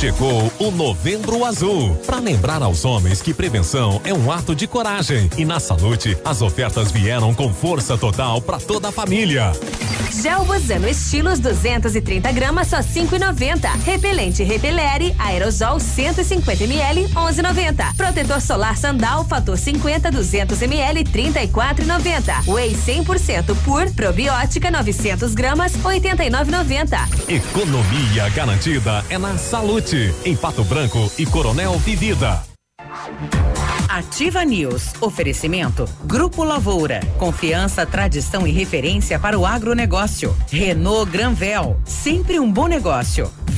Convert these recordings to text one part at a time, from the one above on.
Chegou o Novembro Azul para lembrar aos homens que prevenção é um ato de coragem e na Salute as ofertas vieram com força total para toda a família. Gel Bozano Estilos 230 gramas só 5,90. Repelente Repelere Aerosol 150 ml 11,90. Protetor solar Sandal fator 50 200 ml 34,90. Whey 100% pur probiótica 900 gramas 89,90. Economia garantida é na Salute em Pato Branco e Coronel Vivida. Ativa News. Oferecimento. Grupo Lavoura. Confiança, tradição e referência para o agronegócio. Renault Granvel. Sempre um bom negócio.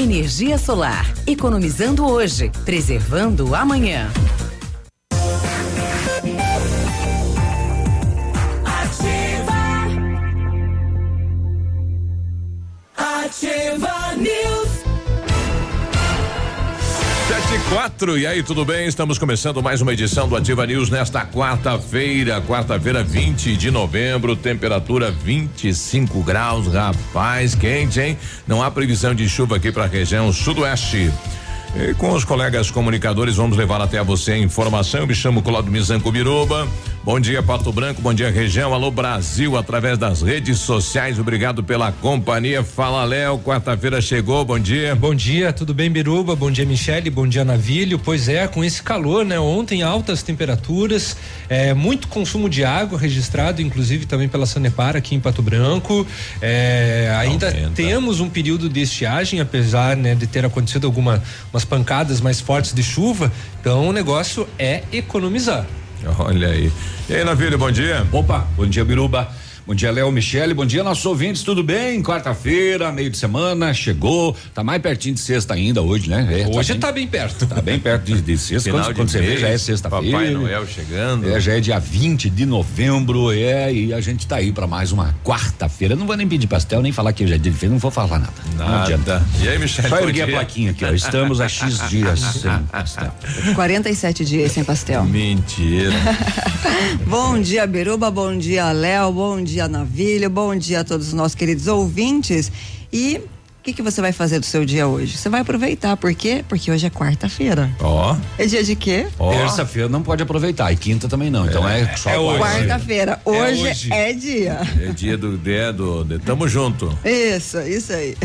Energia solar. Economizando hoje, preservando amanhã. Quatro, e aí, tudo bem? Estamos começando mais uma edição do Ativa News nesta quarta-feira, quarta-feira, 20 de novembro, temperatura 25 graus, rapaz, quente, hein? Não há previsão de chuva aqui para a região sudoeste. E com os colegas comunicadores, vamos levar até a você a informação. Eu me chamo Claudio Mizanco Biruba. Bom dia, Pato Branco. Bom dia, região. Alô, Brasil, através das redes sociais. Obrigado pela companhia. Fala, Léo. Quarta-feira chegou. Bom dia. Bom dia, tudo bem, Biruba? Bom dia, Michele. Bom dia, Navilho. Pois é, com esse calor, né? Ontem, altas temperaturas, é, muito consumo de água registrado, inclusive também pela Sanepar aqui em Pato Branco. É, ainda Aumenta. temos um período de estiagem, apesar né, de ter acontecido alguma, umas pancadas mais fortes de chuva. Então, o negócio é economizar. Olha aí. E aí, Navírio, bom dia. Opa, bom dia, Biruba. Bom dia, Léo Michele. Bom dia, nossos ouvintes. Tudo bem? Quarta-feira, meio de semana, chegou. Tá mais pertinho de sexta ainda hoje, né? É, Hoje bem- tá bem perto. Tá bem perto de, de sexta. Final Quando, de quando você vê, mês, já é sexta-feira. Papai Noel chegando. É, já é dia 20 de novembro, é, e a gente tá aí pra mais uma quarta-feira. Não vou nem pedir pastel, nem falar que hoje é dia de feira, não vou falar nada. Não adianta. Nada. E aí, Michele? Só bom erguer a plaquinha aqui, ó. Estamos a X dias sem pastel. 47 dias sem pastel. Mentira. Bom dia, Biruba. Bom dia, Léo. Bom dia, Navilho. Bom dia a todos os nossos queridos ouvintes. E o que, que você vai fazer do seu dia hoje? Você vai aproveitar, por quê? Porque hoje é quarta-feira. Ó. É dia de quê? Ó. Terça-feira não pode aproveitar, e quinta também não. Então é, só é hoje. quarta. Quarta-feira. Hoje é, hoje. dia. É dia do, dia do, de- tamo junto. Isso, isso aí.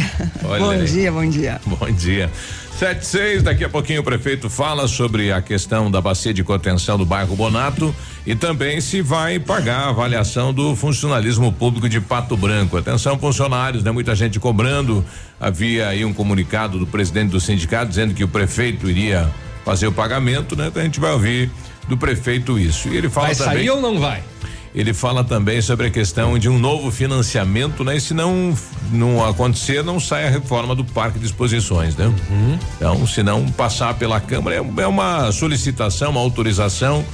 Olha bom aí. dia, bom dia. Bom dia. Sete seis, daqui a pouquinho o prefeito fala sobre a questão da bacia de contenção do bairro Bonato e também se vai pagar a avaliação do funcionalismo público de Pato Branco. Atenção, funcionários, né? Muita gente cobrando. Havia aí um comunicado do presidente do sindicato dizendo que o prefeito iria fazer o pagamento, né? Então a gente vai ouvir do prefeito isso. E ele fala Vai também. sair ou não vai? Ele fala também sobre a questão de um novo financiamento, né? E se não não acontecer, não sai a reforma do parque de exposições, né? Então, se não passar pela Câmara, é, é uma solicitação, uma autorização,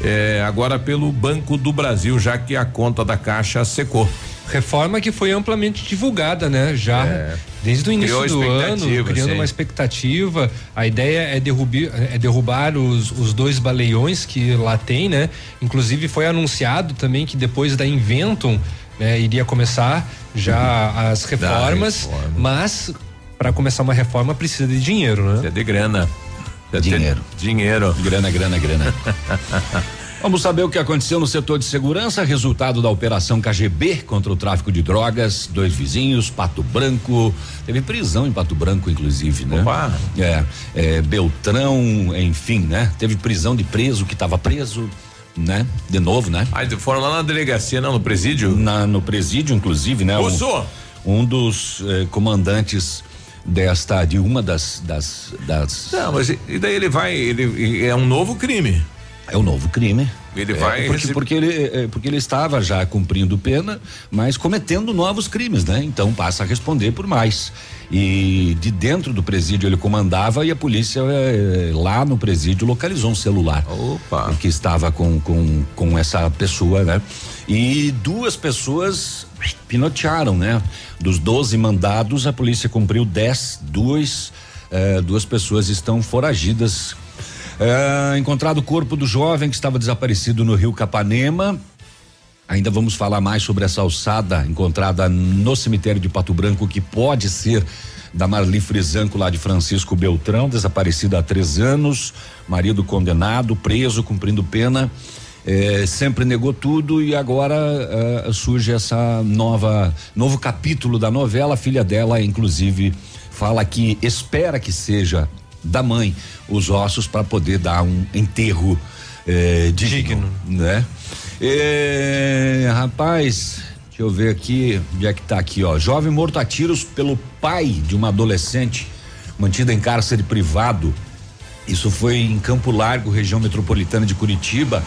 é, agora pelo Banco do Brasil, já que a conta da Caixa secou. Reforma que foi amplamente divulgada, né? Já desde o início. Criou do ano, criando sim. uma expectativa. A ideia é, derrubi, é derrubar os, os dois baleiões que lá tem, né? Inclusive foi anunciado também que depois da Inventum né, iria começar já as reformas, reforma. mas para começar uma reforma precisa de dinheiro, né? É de grana. É de Dinheiro. Dinheiro. Grana, grana, grana. Vamos saber o que aconteceu no setor de segurança, resultado da operação KGB contra o tráfico de drogas, dois vizinhos, Pato Branco, teve prisão em Pato Branco, inclusive, né? Opa. É, é, Beltrão, enfim, né? Teve prisão de preso que estava preso, né? De novo, né? Aí foram lá na delegacia, não, no presídio? Na, no presídio, inclusive, né? Um, Russo! um dos eh, comandantes desta de uma das das, das Não, mas e e daí ele vai, ele é um novo crime. É um novo crime. Ele É, vai porque, rece- porque ele é, porque ele estava já cumprindo pena, mas cometendo novos crimes, né? Então passa a responder por mais. E de dentro do presídio ele comandava e a polícia eh, lá no presídio localizou um celular. Opa. Que estava com, com, com essa pessoa, né? E duas pessoas pinotearam, né? Dos 12 mandados, a polícia cumpriu 10, duas, eh, duas pessoas estão foragidas. Eh, encontrado o corpo do jovem que estava desaparecido no rio Capanema. Ainda vamos falar mais sobre essa alçada encontrada no cemitério de Pato Branco, que pode ser da Marli Frisanco, lá de Francisco Beltrão, desaparecida há três anos, marido condenado, preso, cumprindo pena. eh, sempre negou tudo e agora eh, surge essa nova novo capítulo da novela. A filha dela, inclusive, fala que espera que seja da mãe os ossos para poder dar um enterro eh, digno, né? Eh, rapaz, deixa eu ver aqui, onde é que tá aqui, ó. Jovem morto a tiros pelo pai de uma adolescente mantida em cárcere privado. Isso foi em Campo Largo, região metropolitana de Curitiba,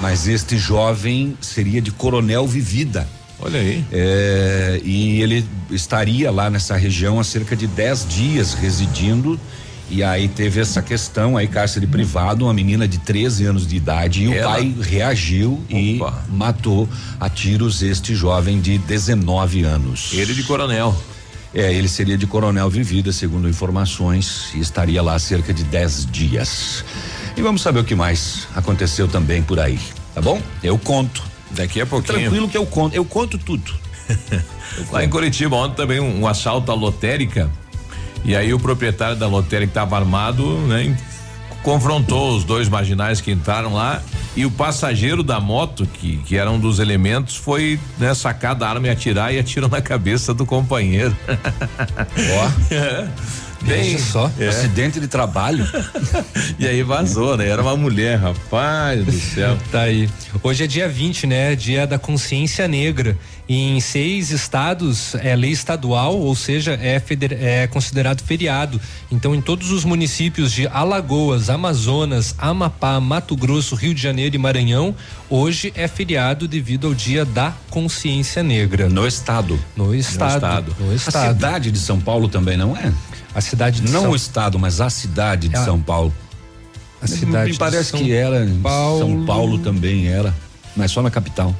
mas este jovem seria de Coronel Vivida. Olha aí. É, e ele estaria lá nessa região há cerca de 10 dias residindo. E aí teve essa questão aí, cárcere privado, uma menina de 13 anos de idade, e Ela- o pai reagiu e matou a tiros este jovem de 19 anos. Ele de coronel. É, ele seria de Coronel Vivida, segundo informações, e estaria lá cerca de 10 dias. E vamos saber o que mais aconteceu também por aí, tá bom? Eu conto. Daqui a pouquinho. Tranquilo que eu conto, eu conto tudo. Lá em Curitiba, ontem também um, um assalto à lotérica. E aí o proprietário da lotérica estava armado, né? Confrontou os dois marginais que entraram lá e o passageiro da moto, que, que era um dos elementos, foi né, sacar da arma e atirar e atirou na cabeça do companheiro. Ó. É. Bem, só. é. Acidente de trabalho. E aí vazou, né? Era uma mulher, rapaz do céu. Tá aí. Hoje é dia 20, né? Dia da consciência negra. E em seis estados é lei estadual, ou seja, é, feder- é considerado feriado. Então, em todos os municípios de Alagoas, Amazonas, Amapá, Mato Grosso, Rio de Janeiro e Maranhão, hoje é feriado devido ao dia da consciência negra. No estado. No estado. estado. No A estado. cidade de São Paulo também não é? A cidade de Não São o estado, mas a cidade de É São Paulo. a cidade Me de parece São que era. Paulo. São Paulo também era. Mas só na capital.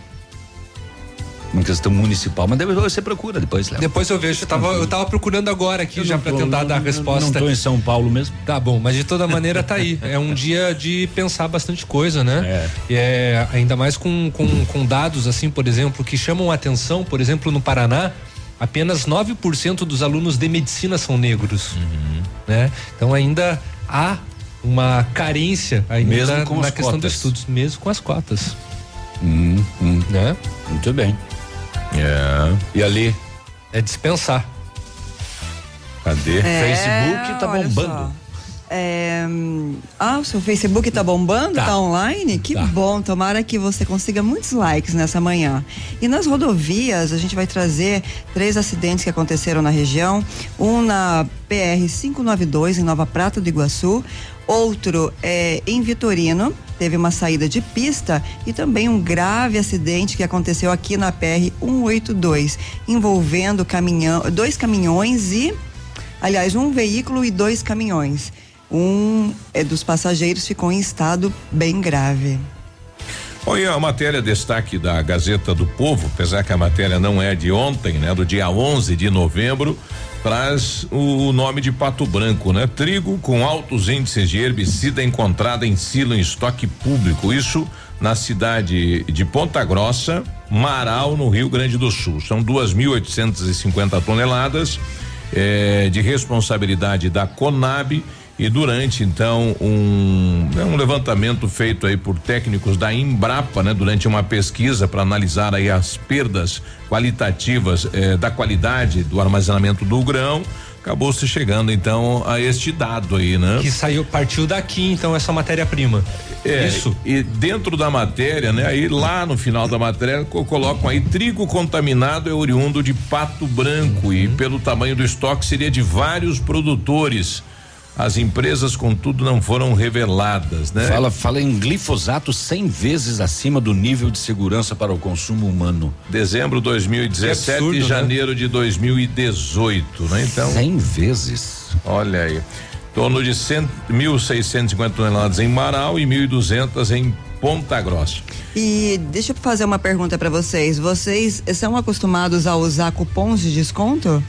Uma questão municipal. Mas depois você procura depois, Léo. Depois eu vejo, eu tava, eu tava procurando agora aqui Eu já para tentar não- dar a resposta. Não tô em São Paulo mesmo. Tá bom, mas de toda maneira tá aí. É um dia de pensar bastante coisa, né? É. é ainda mais com, com, com dados, assim, por exemplo, que chamam a atenção, por exemplo, no Paraná, apenas 9% dos alunos de medicina são negros. Né? Então ainda há uma carência ainda Mesmo com na questão cotas. dos estudos, mesmo com as cotas. Hum, hum. Né? Muito bem. É. E ali? É dispensar. Cadê? É, Facebook tá bombando. só. É, hum, ah, o seu Facebook tá bombando? Tá. Tá, online? Que Tá. bom, tomara que você consiga muitos likes nessa manhã. E nas rodovias, a gente vai trazer três acidentes que aconteceram na região. Um na PR 592, em Nova Prata do Iguaçu. Outro é em Vitorino, teve uma saída de pista e também um grave acidente que aconteceu aqui na PR 182, envolvendo caminhão, dois caminhões e Aliás, um veículo e dois caminhões. Um é dos passageiros ficou em estado bem grave. Olha, a matéria destaque da Gazeta do Povo, apesar que a matéria não é de ontem, né? Do dia 11 de novembro, traz o nome de Pato Branco, né? Trigo com altos índices de herbicida encontrada em silo em estoque público. Isso na cidade de Ponta Grossa, Marau, no Rio Grande do Sul. São 2.850 toneladas eh, de responsabilidade da Conab e durante então um, né, um levantamento feito aí por técnicos da Embrapa, né, durante uma pesquisa para analisar aí as perdas qualitativas eh, da qualidade do armazenamento do grão, acabou se chegando então a este dado aí, né? Que saiu, partiu daqui então essa matéria-prima. É, Isso. E dentro da matéria, né? Aí lá no final da matéria co- colocam aí trigo contaminado é oriundo de Pato Branco e Uhum. pelo tamanho do estoque seria de vários produtores. As empresas, contudo, não foram reveladas, né? Fala, fala em glifosato 100 vezes acima do nível de segurança para o consumo humano. Dezembro de 2017 Que absurdo, e né? janeiro de 2018, né? Então, 100 vezes. olha aí. Em torno de 100, 1.650 toneladas em Marau e 1.200 em Ponta Grossa. E deixa eu fazer uma pergunta para vocês. Vocês são acostumados a usar cupons de desconto?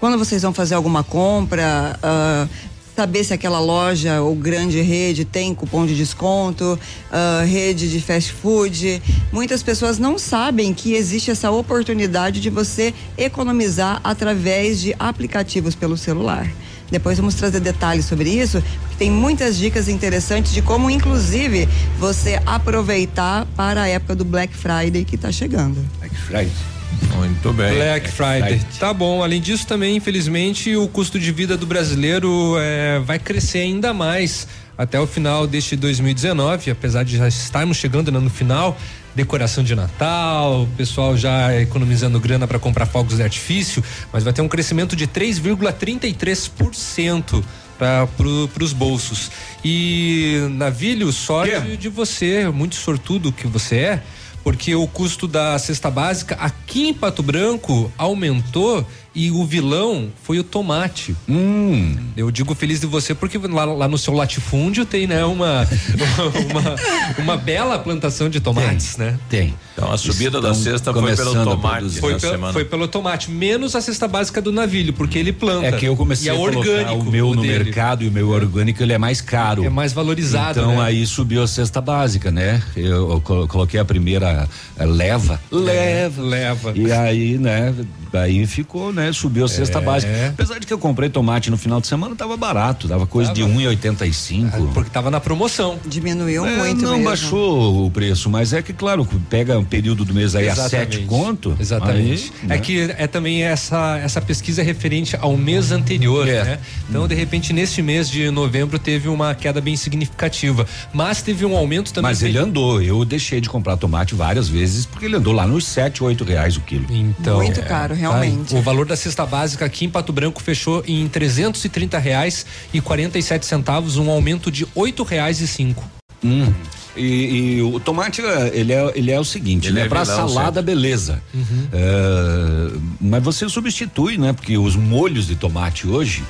Quando vocês vão fazer alguma compra, ah, saber se aquela loja ou grande rede tem cupom de desconto, ah, rede de fast food. Muitas pessoas não sabem que existe essa oportunidade de você economizar através de aplicativos pelo celular. Depois vamos trazer detalhes sobre isso, porque tem muitas dicas interessantes de como, inclusive, você aproveitar para a época do Black Friday que está chegando. Black Friday. Muito bem. Black Friday. Friday. Tá bom. Além disso, também, infelizmente, o custo de vida do brasileiro eh, vai crescer ainda mais até o final deste 2019, apesar de já estarmos chegando né, no final. Decoração de Natal, o pessoal já economizando grana para comprar fogos de artifício, mas vai ter um crescimento de 3,33% para pro, os bolsos. E Navilho, sorte Quê? de você, muito sortudo que você é, porque o custo da cesta básica aqui em Pato Branco aumentou e o vilão foi o tomate. Hum. Eu digo feliz de você porque lá, lá no seu latifúndio tem, né, uma, uma, uma bela plantação de tomates, né? Tem. Então a subida da Estão cesta foi pelo tomate. Foi, na pe- semana. foi pelo tomate, menos a cesta básica do navilho, porque ele planta. É que eu comecei e é a colocar orgânico o meu no dele. mercado e o meu orgânico ele é mais caro. É mais valorizado, Então né? aí subiu a cesta básica, né? Eu, eu colo- coloquei a primeira eh, leva, leva, leva. E aí, né? Aí ficou, né? Subiu a cesta É. básica. Apesar de que eu comprei tomate no final de semana, tava barato, dava coisa de Tava. 1,85. Porque tava na promoção. Diminuiu É, muito não mesmo. baixou o preço, mas é que claro, pega um período do mês aí a Exatamente. sete conto. Exatamente. aí, né? É que é também essa essa pesquisa é referente ao mês anterior, É. né? Então, de repente, neste mês de novembro teve uma queda bem significativa, mas teve um aumento também. Mas ele andou, eu deixei de comprar tomate várias vezes porque ele andou lá nos sete, oito reais o quilo. Então, Muito caro, realmente. O valor da cesta básica aqui em Pato Branco fechou em 330 reais e 47 centavos, um aumento de oito reais e cinco. Hum. E, e o tomate, eh, ele é, ele é o seguinte, Ele né? é Pra vilão salada, beleza. Uhum. É, mas você substitui, né? Porque os molhos de tomate hoje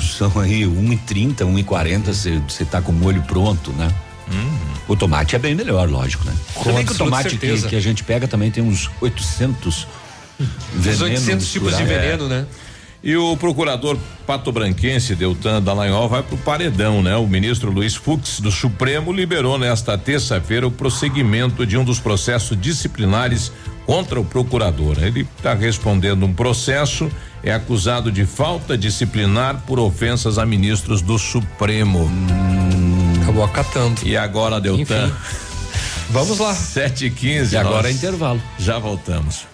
são aí 1,30, 1,40, você você tá com o molho pronto, né? O tomate é bem melhor, lógico, né? Com Também que o tomate que, que a gente pega também tem uns 800 Os venenos 800 tipos de veneno, né? E o procurador patobranquense Deltan Dallagnol vai pro paredão, né? O ministro Luiz Fux do Supremo liberou nesta terça-feira o prosseguimento de um dos processos disciplinares contra o procurador. Ele está respondendo um processo, é acusado de falta disciplinar por ofensas a ministros do Supremo. Acabou acatando. E agora, Deltan? Enfim. Vamos lá. 7 e 15 E agora nós é intervalo. Já voltamos.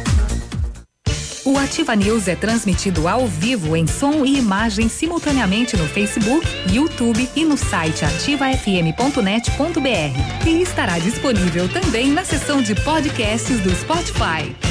O Ativa News é transmitido ao vivo em som e imagem simultaneamente no Facebook, YouTube e no site ativafm.net.br. E estará disponível também na seção de podcasts do Spotify.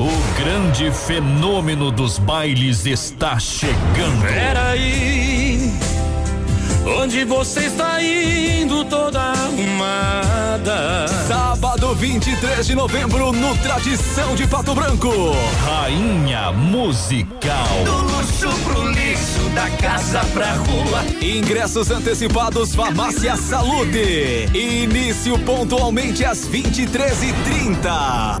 O grande fenômeno dos bailes está chegando. Peraí, onde você está indo toda arrumada? Sábado 23 de novembro no Tradição de Pato Branco. Rainha musical. Do luxo pro lixo, da casa pra rua. Ingressos antecipados Farmácia Saúde. Início pontualmente às 23h30.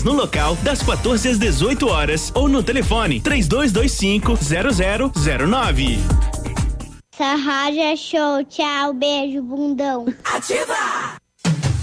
no local das 14 às 18 horas ou no telefone 3225 0009. Essa rádio é show. Tchau, beijo, bundão. Ativa!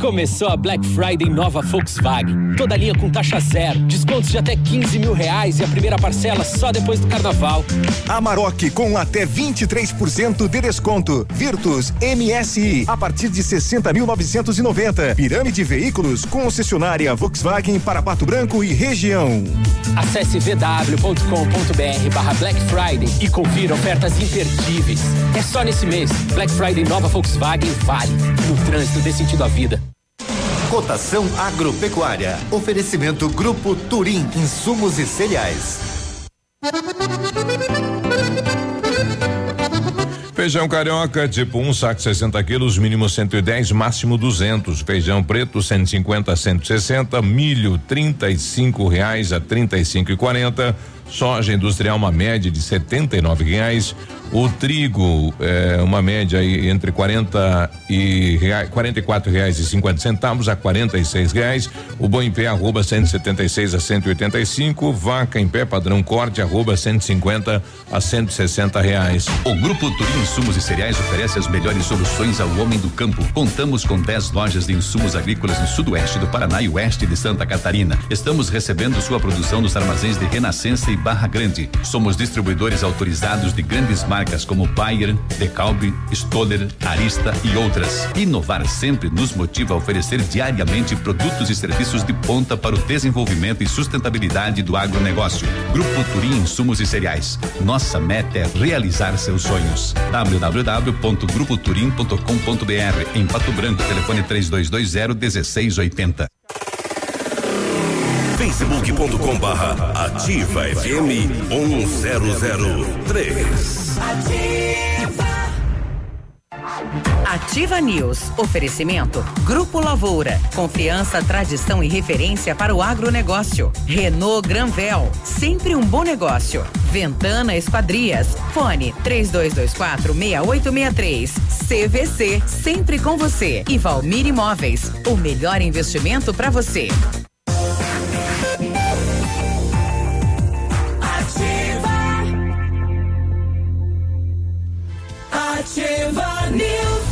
Começou a Black Friday nova Volkswagen. Toda linha com taxa zero, descontos de até 15 mil reais e a primeira parcela só depois do carnaval. Amarok com até 23% de desconto. Virtus MSI a partir de 60.990. Pirâmide Veículos concessionária Volkswagen para Pato Branco e região. Acesse vw.com.br barra Black Friday e confira ofertas imperdíveis. É só nesse mês. Black Friday nova Volkswagen vale. No trânsito dê sentido à vida. Cotação agropecuária. Oferecimento Grupo Turim, insumos e cereais. Feijão carioca, tipo um saco 60 quilos, mínimo 110, máximo 200. Feijão preto 150 a 160, milho 35 reais a 35 e 40. Soja industrial uma média de 79 reais. O trigo é uma média aí entre 40 e rea, 44 reais e 50 centavos a 46 reais. O boi em pé arroba 176 a 185. Vaca em pé padrão corte arroba 150 a 160 reais. O Grupo Turim Insumos e Cereais oferece as melhores soluções ao homem do campo. Contamos com 10 lojas de insumos agrícolas no sudoeste do Paraná e oeste de Santa Catarina. Estamos recebendo sua produção nos armazéns de Renascença e Barra Grande. Somos distribuidores autorizados de grandes marcas como Bayer, Decalbe, Stoller, Arista e outras. Inovar sempre nos motiva a oferecer diariamente produtos e serviços de ponta para o desenvolvimento e sustentabilidade do agronegócio. Grupo Turim Insumos e Cereais. Nossa meta é realizar seus sonhos. www.grupoturim.com.br em Pato Branco, telefone 3220 1680 facebook.com barra ativa FM 1003. Ativa. Ativa News. Oferecimento. Grupo Lavoura. Confiança, tradição e referência para o agronegócio. Renault Granvel. Sempre um bom negócio. Ventana Esquadrias. Fone 3224 6863. CVC. Sempre com você. E Valmir Imóveis. O melhor investimento para você. Ativa News.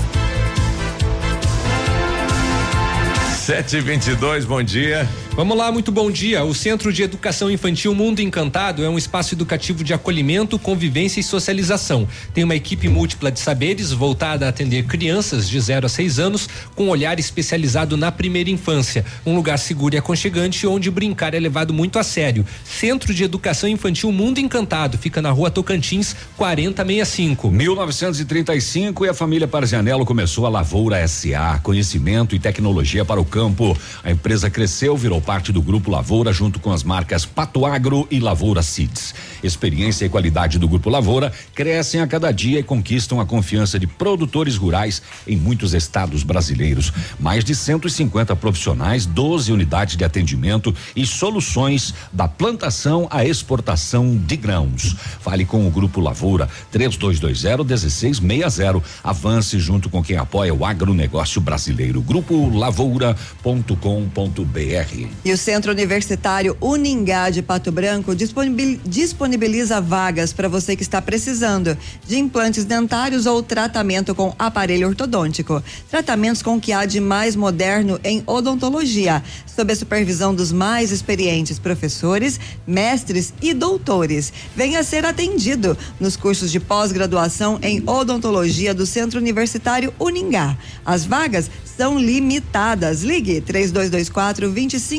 Dois, bom dia. Vamos lá, muito bom dia. O Centro de Educação Infantil Mundo Encantado é um espaço educativo de acolhimento, convivência e socialização. Tem uma equipe múltipla de saberes voltada a atender crianças de 0 a 6 anos com olhar especializado na primeira infância. Um lugar seguro e aconchegante onde brincar é levado muito a sério. Centro de Educação Infantil Mundo Encantado fica na rua Tocantins, 4065. 1935 e a família Parzianello começou a Lavoura SA, conhecimento e tecnologia para o campo. A empresa cresceu, virou parte do Grupo Lavoura junto com as marcas Pato Agro e Lavoura Seeds. Experiência e qualidade do Grupo Lavoura crescem a cada dia e conquistam a confiança de produtores rurais em muitos estados brasileiros. Mais de 150 profissionais, 12 unidades de atendimento e soluções da plantação à exportação de grãos. Fale com o Grupo Lavoura 3220-1660. Avance junto com quem apoia o agronegócio brasileiro. Grupo Lavoura.com.br. E o Centro Universitário Uningá de Pato Branco disponibil- disponibiliza vagas para você que está precisando de implantes dentários ou tratamento com aparelho ortodôntico. Tratamentos com o que há de mais moderno em odontologia, sob a supervisão dos mais experientes professores, mestres e doutores. Venha ser atendido nos cursos de pós-graduação em odontologia do Centro Universitário Uningá. As vagas são limitadas. Ligue 3224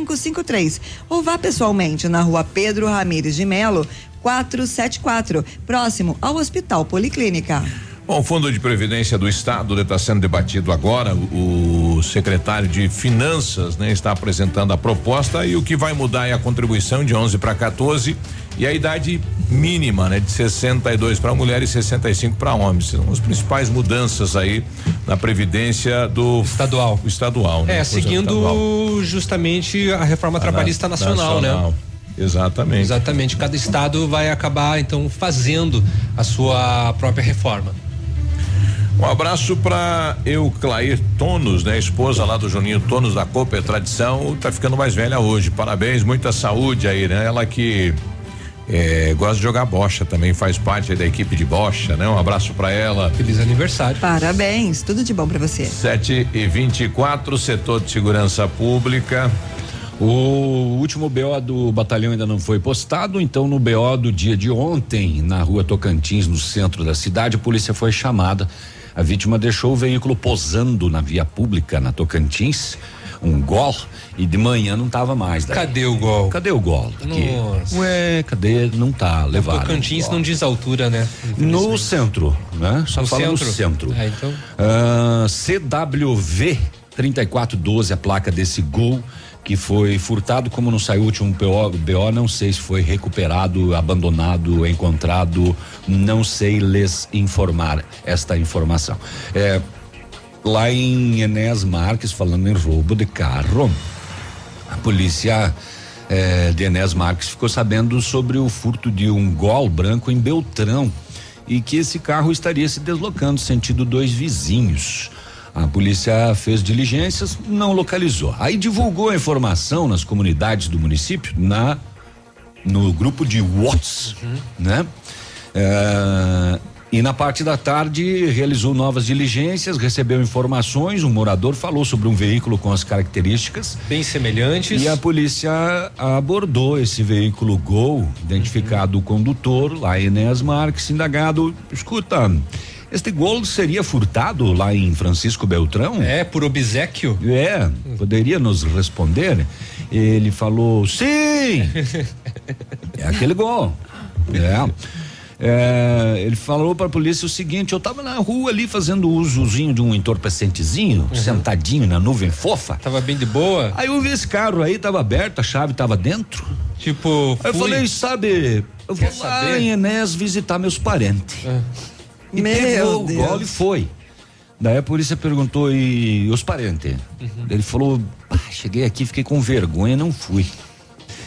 2553 ou vá pessoalmente na rua Pedro Ramires de Melo, 474, próximo ao Hospital Policlínica. Bom, o Fundo de Previdência do Estado está sendo debatido agora. O, o secretário de Finanças né, está apresentando a proposta e o que vai mudar é a contribuição de 11 para 14 e a idade mínima, né, de 62 para mulher e 65 para homens. São as principais mudanças aí na previdência do estadual. estadual, né? É, seguindo estadual. justamente a reforma trabalhista na- nacional, nacional. né? Exatamente. Exatamente. Cada estado vai acabar então fazendo a sua própria reforma. Um abraço para Euclair Tonos, né? Esposa lá do Juninho Tonos da Copa Tradição, tá ficando mais velha hoje. Parabéns, muita saúde aí, né? Ela que eh, gosta de jogar bocha também, faz parte da equipe de bocha, né? Um abraço para ela. Feliz aniversário. Parabéns, tudo de bom para você. 7 e 24 setor de segurança pública. O último BO do batalhão ainda não foi postado, então no BO do dia de ontem, na rua Tocantins, no centro da cidade, a polícia foi chamada. A vítima deixou o veículo posando na via pública na Tocantins, um gol, e de manhã não tava mais. daí. Cadê o gol? Cadê o gol? Nossa. Ué, cadê? Não tá levado. Tocantins não diz altura, né? No centro, né? Só No fala no centro? centro. Ah, então. Ah, CWV 3412, a placa desse gol que foi furtado, como não saiu o último BO, BO, não sei se foi recuperado, abandonado, encontrado, não sei lhes informar esta informação. É, lá em Enéas Marques, falando em roubo de carro, a polícia eh, de Enéas Marques ficou sabendo sobre o furto de um gol branco em Beltrão e que esse carro estaria se deslocando sentido dois vizinhos. A polícia fez diligências, não localizou. Aí divulgou a informação nas comunidades do município, na no grupo de Whats, né? Eh, e na parte da tarde realizou novas diligências, recebeu informações, um morador falou sobre um veículo com as características bem semelhantes. E a polícia abordou esse veículo Gol, identificado o condutor lá em Enéas Marques, indagado, escuta, este Gol seria furtado lá em Francisco Beltrão? É, por obsequio? É, poderia nos responder? Ele falou, sim! É aquele gol. É. É, ele falou para a polícia o seguinte: eu tava na rua ali fazendo usozinho de um entorpecentezinho, sentadinho na nuvem fofa. Tava bem de boa. Aí eu vi esse carro aí, tava aberto, a chave tava dentro. Tipo, Aí eu fui. falei, sabe, eu vou Quer lá saber? em Enéas visitar meus parentes. E Meu pegou Deus. o gol e foi. Daí a polícia perguntou, e os parentes? Ele falou, "Ah, cheguei aqui, fiquei com vergonha, não fui.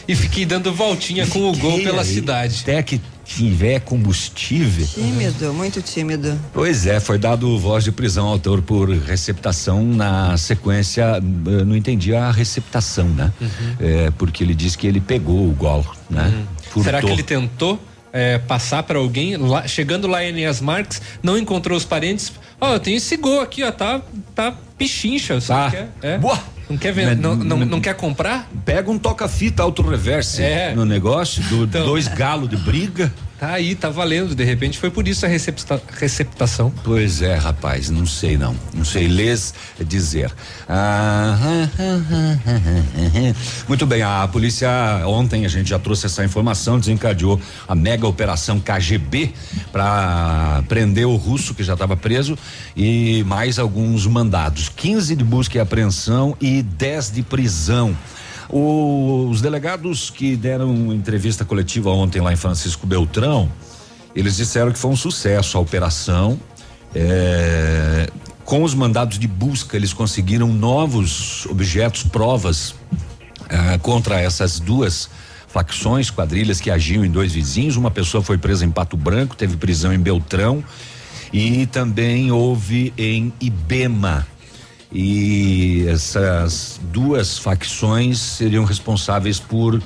E fiquei dando voltinha com o gol pela aí, cidade. Até que tiver combustível. Tímido, muito tímido. Pois é, foi dado voz de prisão ao autor por receptação na sequência, eh, não entendi a receptação, né? É, porque ele disse que ele pegou o gol, né? Furtou. Será que ele tentou é, passar para alguém? Lá- chegando lá em Enéas Marques, não encontrou os parentes. Ó, eu tenho esse gol aqui, ó, tá, tá pichincha. Tá. Quer? É. Boa. Não quer vender, não, não, não, quer comprar? Pega um toca-fita auto-reverse É. no negócio, do, Então. dois galos de briga. Tá aí, tá valendo. De repente foi por isso a recepta- receptação. Pois é, rapaz, não sei não. Não sei lhes dizer. Ah, muito bem, a polícia ontem a gente já trouxe essa informação, desencadeou a mega operação KGB para prender o russo que já estava preso e mais alguns mandados. 15 de busca e apreensão e 10 de prisão. Os delegados que deram entrevista coletiva ontem lá em Francisco Beltrão, eles disseram que foi um sucesso a operação. É, com os mandados de busca, eles conseguiram novos objetos, provas ah, contra essas duas facções, quadrilhas que agiam em dois vizinhos. Uma pessoa foi presa em Pato Branco, teve prisão em Beltrão e também houve em Ibema. E essas duas facções seriam responsáveis por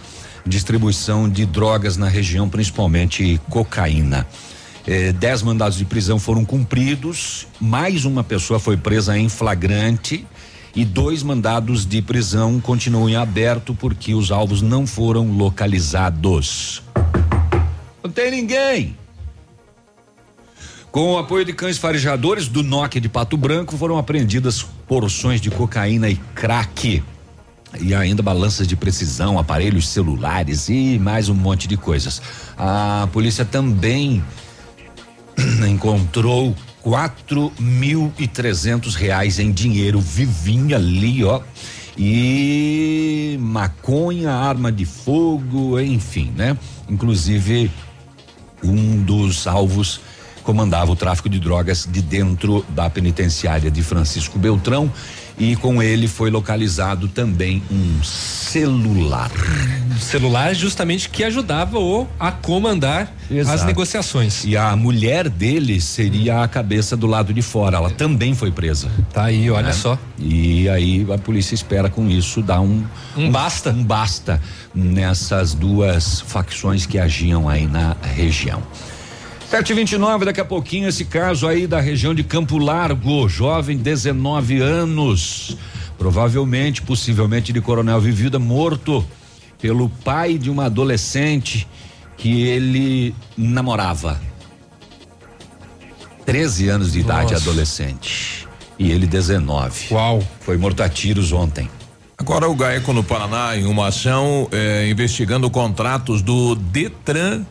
distribuição de drogas na região, principalmente cocaína. Eh, dez mandados de prisão foram cumpridos, mais uma pessoa foi presa em flagrante e dois mandados de prisão continuam em aberto porque os alvos não foram localizados. Não tem ninguém. Com o apoio de cães farejadores do NOC de Pato Branco, foram apreendidas porções de cocaína e crack. E ainda balanças de precisão, aparelhos celulares e mais um monte de coisas. A polícia também encontrou quatro mil e trezentos reais em dinheiro vivinho ali, ó. E maconha, arma de fogo, enfim, né? Inclusive, um dos alvos comandava o tráfico de drogas de dentro da penitenciária de Francisco Beltrão e com ele foi localizado também um celular. Celular justamente que ajudava o a comandar as Exato. negociações. E a mulher dele seria a cabeça do lado de fora. Ela também foi presa. Tá aí, olha né? só. E aí a polícia espera com isso dar um Um basta. um basta nessas duas facções que agiam aí na região. 729, daqui a pouquinho esse caso aí da região de Campo Largo, jovem 19 anos, provavelmente, possivelmente de Coronel Vivida, morto pelo pai de uma adolescente que ele namorava. 13 anos de idade, Nossa. adolescente. E ele 19. Uau. Foi morto a tiros ontem. Agora o GAECO no Paraná em uma ação eh, investigando contratos do Detran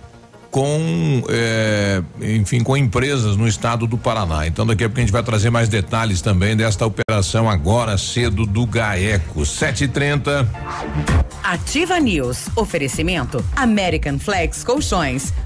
com, eh, enfim, com empresas no estado do Paraná. Então daqui a pouco a gente vai trazer mais detalhes também desta operação agora cedo do GAECO. 7h30. Ativa News. Oferecimento American Flex Colchões.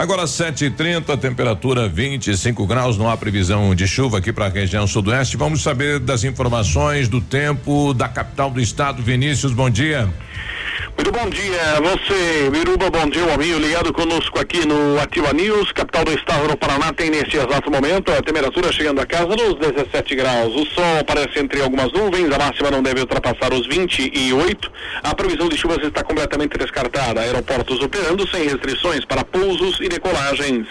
Agora 7h30, temperatura 25 graus, não há previsão de chuva aqui para a região sudoeste. Vamos saber das informações do tempo da capital do estado. Vinícius, bom dia. Muito bom dia a você, Biruba, bom dia, um amigo ligado conosco aqui no Ativa News, capital do estado do Paraná, tem neste exato momento a temperatura chegando a casa nos 17 graus. O sol aparece entre algumas nuvens, a máxima não deve ultrapassar os 28. A previsão de chuvas está completamente descartada. Aeroportos operando sem restrições para pousos e decolagens.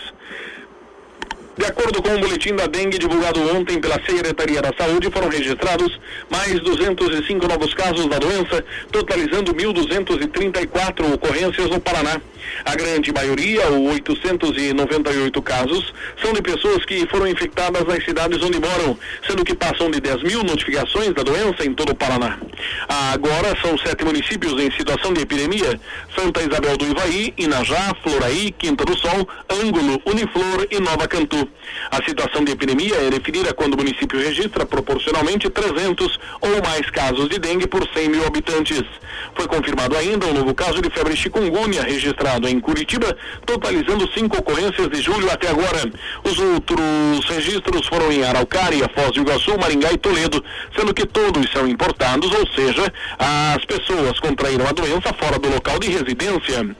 De acordo com o boletim da dengue divulgado ontem pela Secretaria da Saúde, foram registrados mais 205 novos casos da doença, totalizando 1.234 ocorrências no Paraná. A grande maioria, ou 898 casos, são de pessoas que foram infectadas nas cidades onde moram, sendo que passam de 10 mil notificações da doença em todo o Paraná. Agora são sete municípios em situação de epidemia: Santa Isabel do Ivaí, Inajá, Floraí, Quinta do Sol, Ângulo, Uniflor e Nova Cantu. A situação de epidemia é definida quando o município registra proporcionalmente 300 ou mais casos de dengue por 100 mil habitantes. Foi confirmado ainda um novo caso de febre chikungunya registrado em Curitiba, totalizando cinco ocorrências de julho até agora. Os outros registros foram em Araucária, Foz do Iguaçu, Maringá e Toledo, sendo que todos são importados, ou seja, as pessoas contraíram a doença fora do local de residência.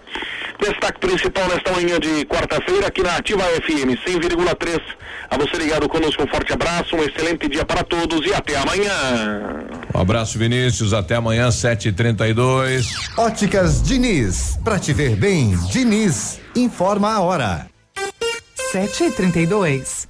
Destaque principal nesta manhã de quarta-feira aqui na Ativa FM 100,3. A você ligado conosco, um forte abraço, um excelente dia para todos e até amanhã. Um abraço, Vinícius. Até amanhã, 7h32. Óticas Diniz. Pra te ver bem, Diniz. Informa a hora. 7 e 32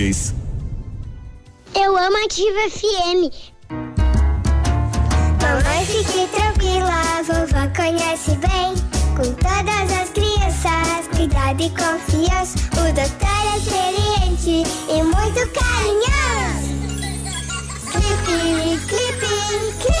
Eu amo Ativa FM. Mamãe, fique tranquila, vovó conhece bem. Com todas as crianças, cuidado e confiança. O doutor é experiente e muito carinhoso. Clipe, clipe, clipe.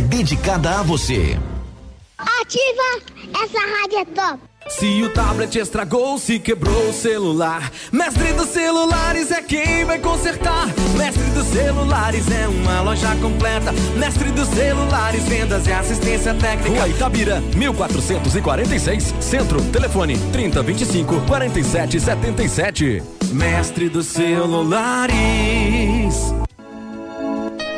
dedicada a você. Ativa! Essa rádio é top! Se o tablet estragou, se quebrou o celular, Mestre dos Celulares é quem vai consertar. Mestre dos Celulares é uma loja completa. Mestre dos Celulares, vendas e assistência técnica. Rua Itabira, 1446, Centro, telefone 3025 4777. Mestre dos Celulares.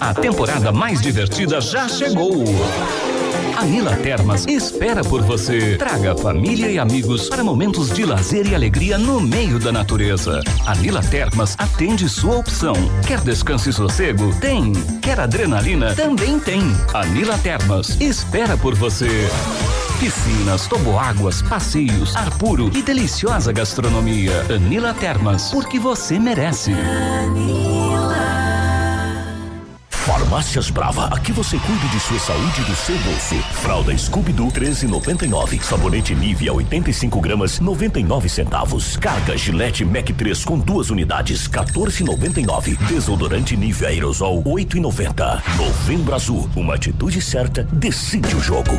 A temporada mais divertida já chegou. A Nila Termas espera por você. Traga família e amigos para momentos de lazer e alegria no meio da natureza. A Nila Termas atende sua opção. Quer descanso e sossego? Tem. Quer adrenalina? Também tem. A Nila Termas espera por você. Piscinas, toboáguas, passeios, ar puro e deliciosa gastronomia. Anila Termas, porque você merece. Farmácias Brava, aqui você cuida de sua saúde e do seu bolso. Fralda Scooby-Doo 13,99. Sabonete Nivea 85 gramas 99 centavos. Carga Gillette Mac 3 com duas unidades 14,99. Desodorante Nivea Aerosol 8,90. Novembro Azul, uma atitude certa decide o jogo.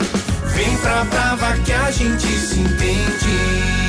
Vem pra Brava que a gente se entende.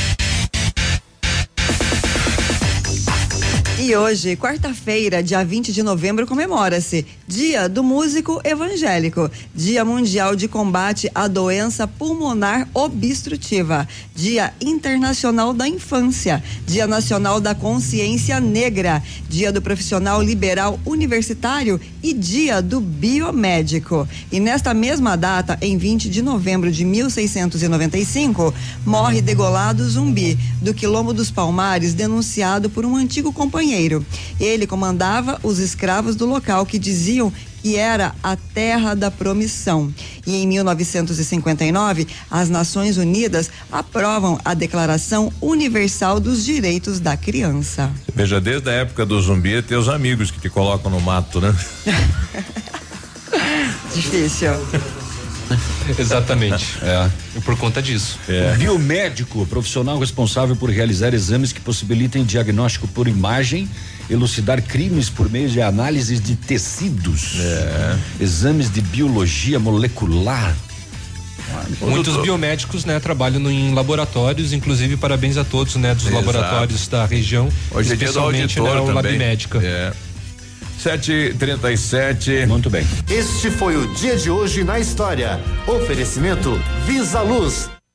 E hoje, quarta-feira, dia 20 de novembro, comemora-se Dia do Músico Evangélico, Dia Mundial de Combate à Doença Pulmonar Obstrutiva, Dia Internacional da Infância, Dia Nacional da Consciência Negra, Dia do Profissional Liberal Universitário e Dia do Biomédico. E nesta mesma data, em 20 de novembro de 1695, morre degolado zumbi do Quilombo dos Palmares, denunciado por um antigo companheiro. Ele comandava os escravos do local que diziam que era a terra da promissão. E em 1959, as Nações Unidas aprovam a Declaração Universal dos Direitos da Criança. Veja, desde a época do zumbi, é teus amigos que te colocam no mato, né? Difícil. Exatamente. É. E por conta disso. O biomédico, profissional responsável por realizar exames que possibilitem diagnóstico por imagem elucidar crimes por meio de análises de tecidos, exames de biologia molecular. Muitos biomédicos, né, trabalham no- em laboratórios, inclusive parabéns a todos, né, dos Exato. laboratórios da região, Hoje é dia do especialmente auditor né, o Lab também. Médica. É. 737. Muito bem. Este foi o dia de hoje na história. Oferecimento Visa Luz.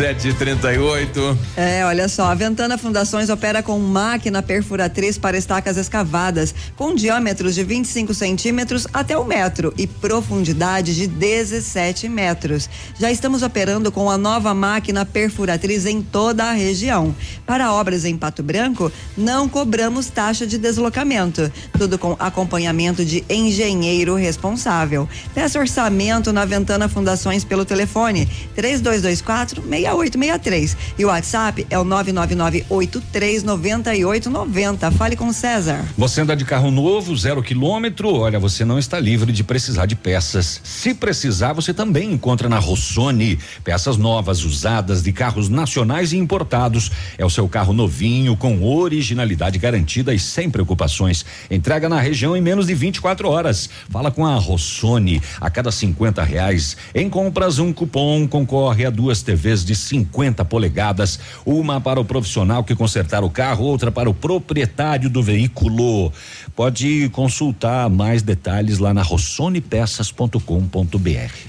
738. É, olha só, a Ventana Fundações opera com máquina perfuratriz para estacas escavadas, com diâmetros de 25 centímetros até um metro e profundidade de 17 metros. Já estamos operando com a nova máquina perfuratriz em toda a região. Para obras em Pato Branco, não cobramos taxa de deslocamento, tudo com acompanhamento de engenheiro responsável. Peça orçamento na Ventana Fundações pelo telefone 3224 6863 e o WhatsApp é o 999839890. Fale com César. Você anda de carro novo, zero quilômetro? Olha, você não está livre de precisar de peças. Se precisar, você também encontra na Rossoni peças novas, usadas de carros nacionais e importados. É o seu carro novinho, com originalidade garantida e sem preocupações. Entrega na região em menos de 24 horas. Fala com a Rossoni. A cada 50 reais em compras, um cupom concorre a duas TVs de 50 polegadas, uma para o profissional que consertar o carro, outra para o proprietário do veículo. Pode consultar mais detalhes lá na rossonepeças.com.br.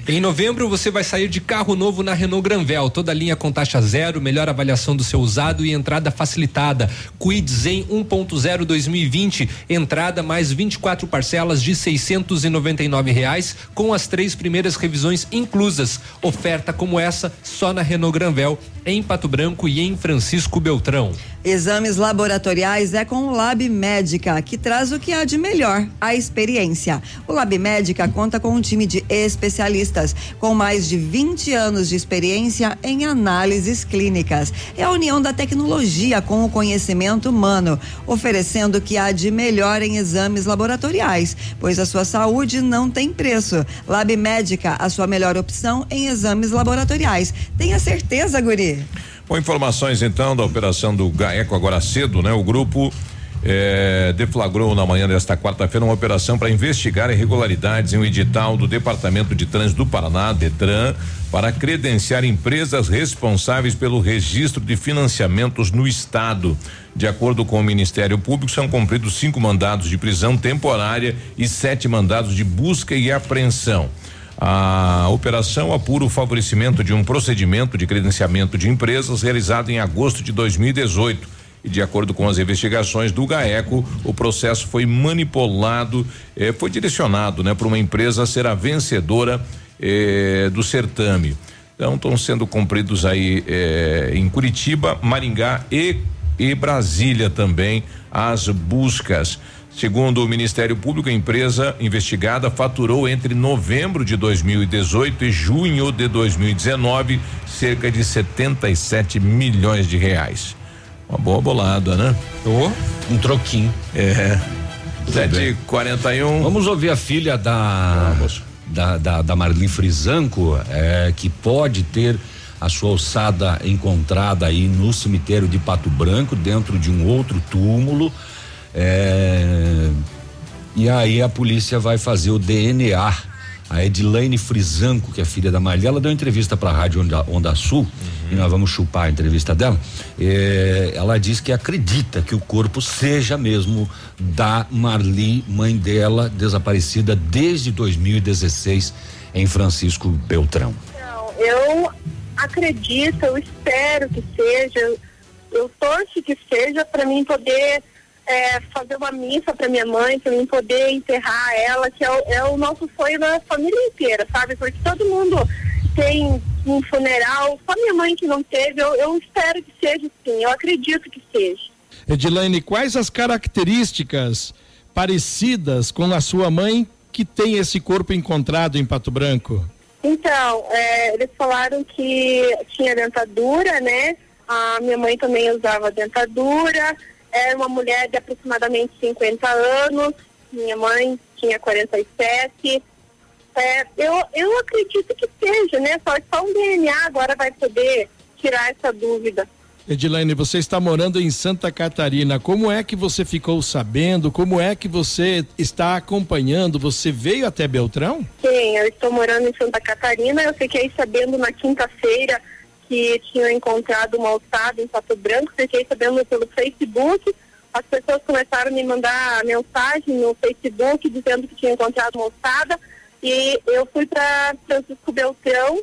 Em novembro você vai sair de carro novo na Renault Granvel, toda linha com taxa zero, melhor avaliação do seu usado e entrada facilitada. Quid Zen 1.0 2020, entrada mais 24 parcelas de 699 reais com as três primeiras revisões inclusas. Oferta como essa só na Renault Granvel, em Pato Branco e em Francisco Beltrão. Exames laboratoriais é com o Lab Médica, que traz o que há de melhor, a experiência. O Lab Médica conta com um time de especialistas com mais de 20 anos de experiência em análises clínicas. É a união da tecnologia com o conhecimento humano, oferecendo o que há de melhor em exames laboratoriais, pois a sua saúde não tem preço. Lab Médica, a sua melhor opção em exames laboratoriais. Tenha certeza, Guri. Com informações então da operação do GAECO agora cedo, né? O grupo eh, deflagrou na manhã desta quarta-feira uma operação para investigar irregularidades em um edital do Departamento de Trânsito do Paraná, Detran, para credenciar empresas responsáveis pelo registro de financiamentos no estado. De acordo com o Ministério Público, são cumpridos cinco mandados de prisão temporária e sete mandados de busca e apreensão. A operação apura o favorecimento de um procedimento de credenciamento de empresas realizado em agosto de 2018. E de acordo com as investigações do GAECO, o processo foi manipulado, eh, foi direcionado, né, para uma empresa ser a vencedora eh, do certame. Então estão sendo cumpridos aí eh, em Curitiba, Maringá e, e Brasília também as buscas. Segundo o Ministério Público, a empresa investigada faturou entre novembro de 2018 e junho de 2019 cerca de 77 milhões de reais. Uma boa bolada, né? Oh, um troquinho. É. 7h41. Vamos ouvir a filha da. Da, da, da Marli Frisanco, é, que pode ter a sua ossada encontrada aí no cemitério de Pato Branco, dentro de um outro túmulo. É, e aí a polícia vai fazer o DNA A Edilaine Frisanco, que é filha da Marli, ela deu entrevista para a Rádio Onda, Onda Sul, e nós vamos chupar a entrevista dela. Eh, ela diz que acredita que o corpo seja mesmo da Marli, mãe dela, desaparecida desde 2016 em Francisco Beltrão. Não, eu acredito, eu espero que seja, eu torço que seja para mim poder é, fazer uma missa para minha mãe, para mim poder enterrar ela, que é o, é o nosso sonho da família inteira, sabe? Porque todo mundo tem um funeral, só minha mãe que não teve, eu, eu espero que seja sim, eu acredito que seja. Edilaine, quais as características parecidas com a sua mãe que tem esse corpo encontrado em Pato Branco? Então, é, eles falaram que tinha dentadura, né? A minha mãe também usava dentadura. Era uma mulher de aproximadamente 50 anos. Minha mãe tinha 47. É, eu, eu acredito que seja, né? Só, só um DNA agora vai poder tirar essa dúvida. Edilaine, você está morando em Santa Catarina. Como é que você ficou sabendo? Como é que você está acompanhando? Você veio até Beltrão? Sim, eu estou morando em Santa Catarina. Eu fiquei sabendo na quinta-feira que tinham encontrado uma alçada em Pato Branco. Fiquei sabendo pelo Facebook. As pessoas começaram a me mandar mensagem no Facebook dizendo que tinham encontrado uma alçada. E eu fui para Francisco Beltrão.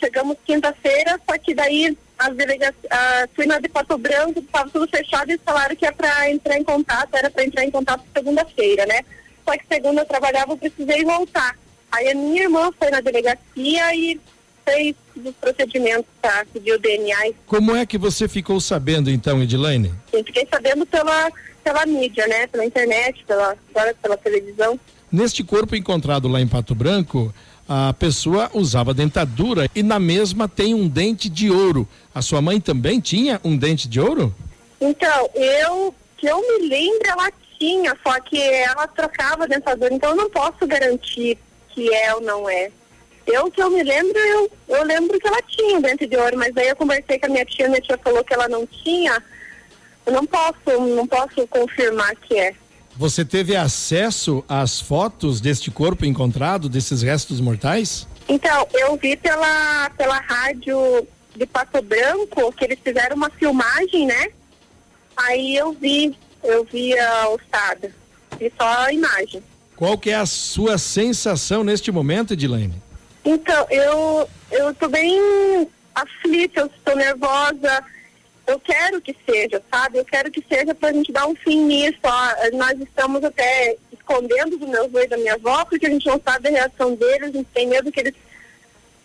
Chegamos quinta-feira, só que daí as delegacias, fui na de Pato Branco, estava tudo fechado e falaram que é para entrar em contato, era para entrar em contato segunda-feira, né? Só que segunda eu trabalhava, eu precisei voltar. Aí a minha irmã foi na delegacia e fez os procedimentos para pedir o DNA. Como é que você ficou sabendo então, Edilaine? Eu fiquei sabendo pela, pela mídia, né? Pela internet, pela, agora pela televisão. Neste corpo encontrado lá em Pato Branco, a pessoa usava dentadura e na mesma tem um dente de ouro. A sua mãe também tinha um dente de ouro? Então, eu, que eu me lembro, ela tinha, só que ela trocava a dentadura, então eu não posso garantir que é ou não é. Eu que eu me lembro, eu, eu lembro que ela tinha um dente de ouro, mas aí eu conversei com a minha tia, minha tia falou que ela não tinha. Eu não posso, não posso confirmar que é. Você teve acesso às fotos deste corpo encontrado, desses restos mortais? Então, eu vi pela, pela rádio de Pato Branco que eles fizeram uma filmagem, né? Aí eu vi, eu vi a ossada. Vi só a imagem. Qual que é a sua sensação neste momento, Edilene? Então, eu, eu tô bem aflita, eu estou nervosa. Eu quero que seja, sabe? Eu quero que seja para a gente dar um fim nisso. Ó. Nós estamos até escondendo do meu avô e da minha avó, porque a gente não sabe a reação deles, a gente tem medo que eles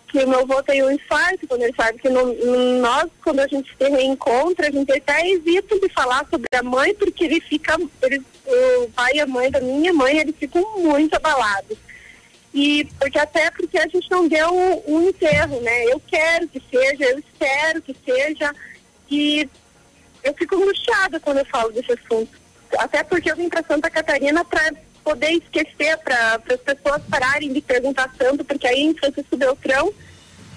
que o meu avô tem um infarto quando ele sabe que nós, quando a gente se reencontra, a gente até evita de falar sobre a mãe, porque ele fica, ele, o pai e a mãe da minha mãe, eles ficam muito abalados. E porque até porque a gente não deu um, um enterro, né? Eu quero que seja, eu espero que seja, e eu fico angustiada quando eu falo desse assunto. Até porque eu vim para Santa Catarina para poder esquecer, para as pessoas pararem de perguntar tanto, porque aí em Francisco Beltrão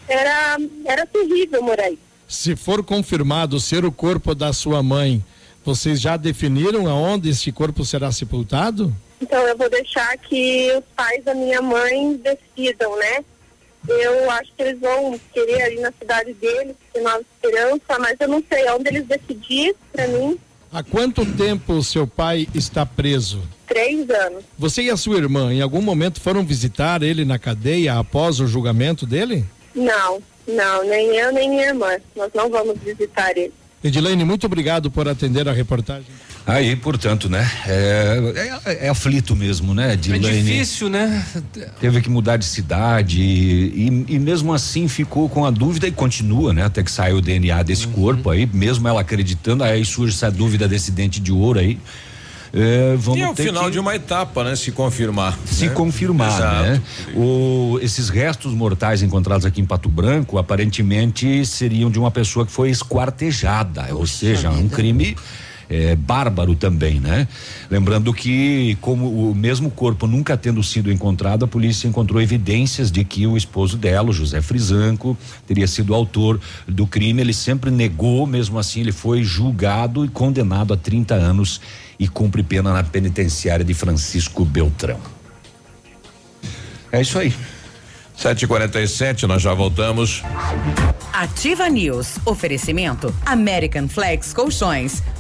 era, era terrível morar aí. Se for confirmado ser o corpo da sua mãe, vocês já definiram aonde este corpo será sepultado? Então eu vou deixar que os pais da minha mãe decidam, né? Eu acho que eles vão querer ali na cidade deles, em Nova Esperança, mas eu não sei onde eles decidirem para mim. Há quanto tempo seu pai está preso? Três anos. Você e a sua irmã, em algum momento foram visitar ele na cadeia após o julgamento dele? Não, não, nem eu nem minha irmã. Nós não vamos visitar ele. Edilene, muito obrigado por atender a reportagem. Aí, portanto, né? É, é, é aflito mesmo, né? É difícil, né? Teve que mudar de cidade e, e, mesmo assim ficou com a dúvida e continua, né? Até que saiu o DNA desse uhum. corpo aí, mesmo ela acreditando, aí surge essa dúvida desse dente de ouro aí. É, vamos e é o final que... de uma etapa, né? Se confirmar. Se né? confirmar, Exato. né? O, esses restos mortais encontrados aqui em Pato Branco, aparentemente seriam de uma pessoa que foi esquartejada, ou seja, um crime é, bárbaro também, né? Lembrando que, como o mesmo corpo nunca tendo sido encontrado, a polícia encontrou evidências de que o esposo dela, José Frisanco, teria sido autor do crime. Ele sempre negou, mesmo assim, ele foi julgado e condenado a 30 anos e cumpre pena na penitenciária de Francisco Beltrão. É isso aí. 7h47, nós já voltamos. Ativa News. Oferecimento American Flex Colchões.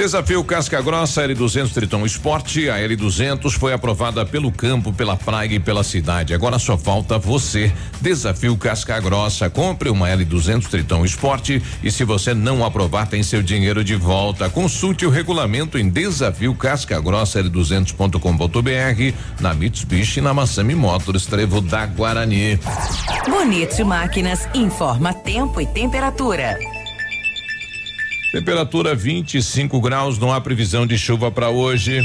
Desafio Casca Grossa L200 Triton Esporte. A L200 foi aprovada pelo campo, pela praia e pela cidade. Agora só falta você. Desafio Casca Grossa. Compre uma L200 Triton Esporte e se você não aprovar, tem seu dinheiro de volta. Consulte o regulamento em desafio Casca Grossa L200.com.br na Mitsubishi na Massami Motors Trevo da Guarani. Bonito Máquinas informa tempo e temperatura. Temperatura 25 graus, não há previsão de chuva para hoje.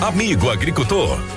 Amigo agricultor,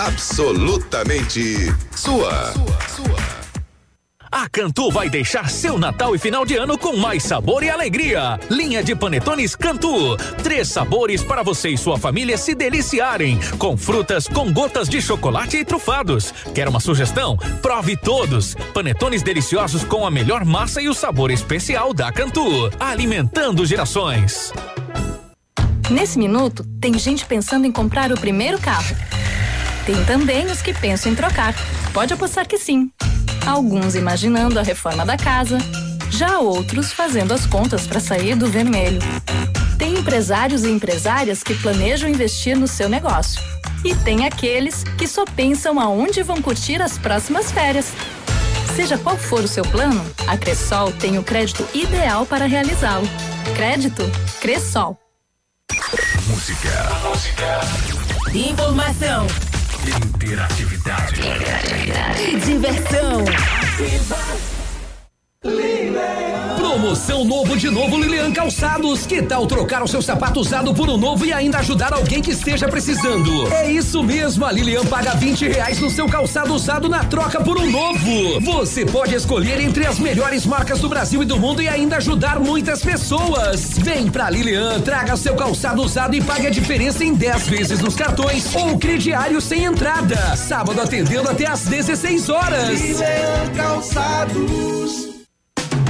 Absolutamente sua. A Cantu vai deixar seu Natal e final de ano com mais sabor e alegria. Linha de panetones Cantu. Três sabores para você e sua família se deliciarem. Com frutas, com gotas de chocolate e trufados. Quer uma sugestão? Prove todos. Panetones deliciosos com a melhor massa e o sabor especial da Cantu. Alimentando gerações. Nesse minuto, tem gente pensando em comprar o primeiro carro. Tem também os que pensam em trocar. Pode apostar que sim. Alguns imaginando a reforma da casa, já outros fazendo as contas para sair do vermelho. Tem empresários e empresárias que planejam investir no seu negócio. E tem aqueles que só pensam aonde vão curtir as próximas férias. Seja qual for o seu plano, a Cressol tem o crédito ideal para realizá-lo. Crédito Cressol. Música. Informação. Interatividade. Diversão. Promoção novo de novo Lilian Calçados. Que tal trocar o seu sapato usado por um novo e ainda ajudar alguém que esteja precisando? É isso mesmo, a Lilian paga 20 reais no seu calçado usado na troca por um novo. Você pode escolher entre as melhores marcas do Brasil e do mundo e ainda ajudar muitas pessoas. Vem pra Lilian, traga seu calçado usado e pague a diferença em 10 vezes nos cartões ou crediário sem entrada. Sábado atendendo até às 16 horas. Lilian Calçados.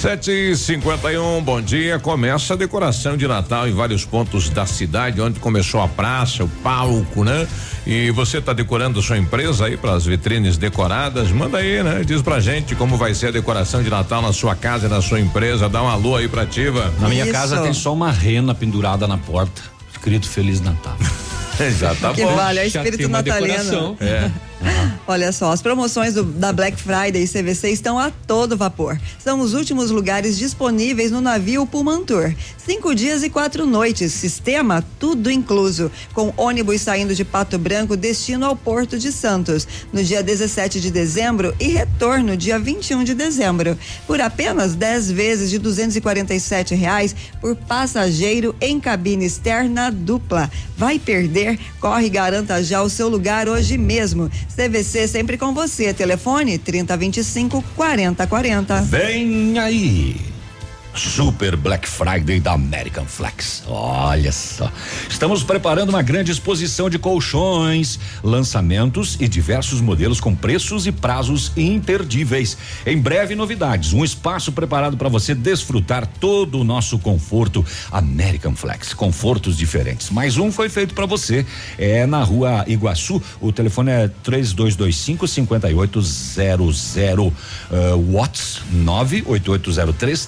Sete e cinquenta e um, bom dia. Começa a decoração de Natal em vários pontos da cidade, onde começou a praça, o palco, né? E você está decorando sua empresa aí para as vitrines decoradas? Manda aí, né? Diz pra gente como vai ser a decoração de Natal na sua casa e na sua empresa. Dá um alô aí pra Ativa. Na minha casa tem só uma rena pendurada na porta, escrito Feliz Natal. Já tá Que bom. vale, é o espírito uma natalino. decoração. É. Olha só, as promoções do- da Black Friday e CVC estão a todo vapor. São os últimos lugares disponíveis no navio Pullman Cinco dias e quatro noites, sistema tudo incluso, com ônibus saindo de Pato Branco destino ao Porto de Santos, no dia 17 de dezembro e retorno dia 21 de dezembro, por apenas 10 vezes de 247 reais por passageiro em cabine externa dupla. Vai perder? Corre e garanta já o seu lugar hoje mesmo. CVC sempre com você. Telefone 3025 4040. Vem aí. Super Black Friday da American Flex. Olha só. Estamos preparando uma grande exposição de colchões, lançamentos e diversos modelos com preços e prazos imperdíveis. Em breve, novidades. Um espaço preparado para você desfrutar todo o nosso conforto. American Flex. Confortos diferentes. Mais um foi feito para você. É na rua Iguaçu. O telefone é 3225 5800. Uh, Watts 98803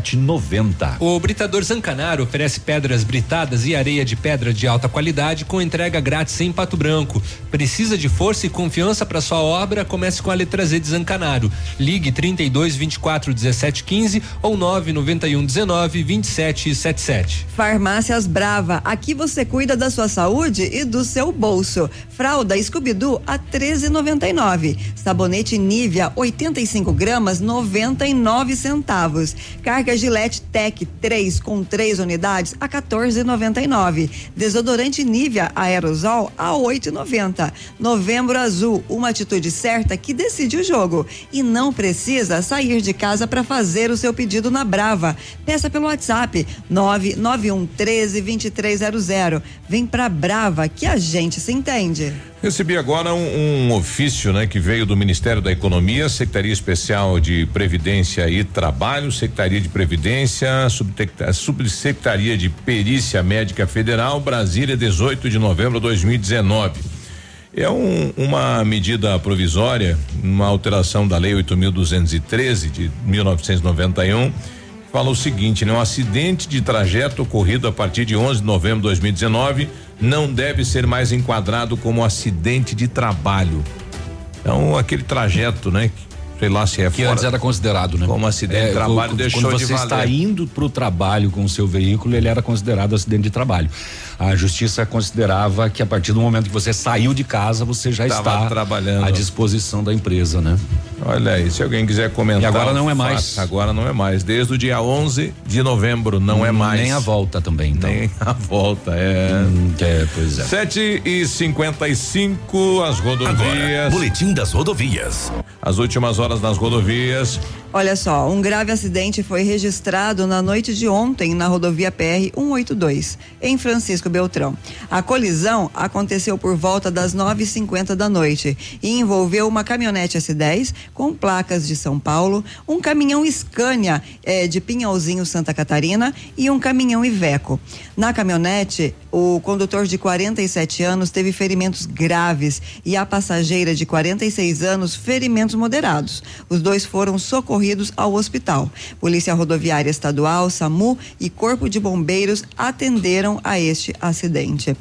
3790. O Britador Zancanaro oferece pedras britadas e areia de pedra de alta qualidade com entrega grátis em Pato Branco. Precisa de força e confiança para sua obra? Comece com a letra Z de Zancanaro. Ligue 32 24 17 15 ou 991 19 27 77. Farmácias Brava, aqui você cuida da sua saúde e do seu bolso. Fralda Scooby-Doo a 13,99. Sabonete Nivea 85 gramas 99 centavos. Carga Gillette Tech 3 com 3 unidades a 14,99. Desodorante Nivea Aerosol a 8,90. Novembro Azul, uma atitude certa que decide o jogo e não precisa sair de casa para fazer o seu pedido na Brava. Peça pelo WhatsApp 991 13 2300. Vem pra Brava que a gente se entende. Recebi agora um, um ofício, né, que veio do Ministério da Economia, Secretaria Especial de Previdência e Trabalho, Secretaria de Previdência, Subsecretaria de Perícia Médica Federal, Brasília, 18 de novembro de 2019. É um- uma medida provisória, uma alteração da Lei 8.213 de 1991. Fala o seguinte, né? Um acidente de trajeto ocorrido a partir de 11 de novembro de 2019 não deve ser mais enquadrado como acidente de trabalho. Então, aquele trajeto, né? Que, Sei lá se é Que fora- antes era considerado, né? Como acidente de trabalho quando- deixou quando de você valer. está indo para o trabalho com o seu veículo, ele era considerado acidente de trabalho. A justiça considerava que a partir do momento que você saiu de casa, você já Tava está trabalhando. à disposição da empresa, né? Olha aí, se alguém quiser comentar. E agora não é mais. Agora não é mais. Desde o dia 11 de novembro não é mais. Nem a volta também, então. Nem a volta, é. é, pois é. 7 e 55 as rodovias. Agora, Boletim das rodovias. As últimas horas nas rodovias. Olha só, um grave acidente foi registrado na noite de ontem na rodovia PR 182, em Francisco Beltrão. A colisão aconteceu por volta das 9h50 da noite e envolveu uma caminhonete S10 com placas de São Paulo, um caminhão Scania eh, de Pinhalzinho, Santa Catarina e um caminhão Iveco. Na caminhonete, o condutor de 47 anos teve ferimentos graves e a passageira de 46 anos ferimentos moderados. Os dois foram socorridos ao hospital. Polícia Rodoviária Estadual, SAMU e Corpo de Bombeiros atenderam a este acidente.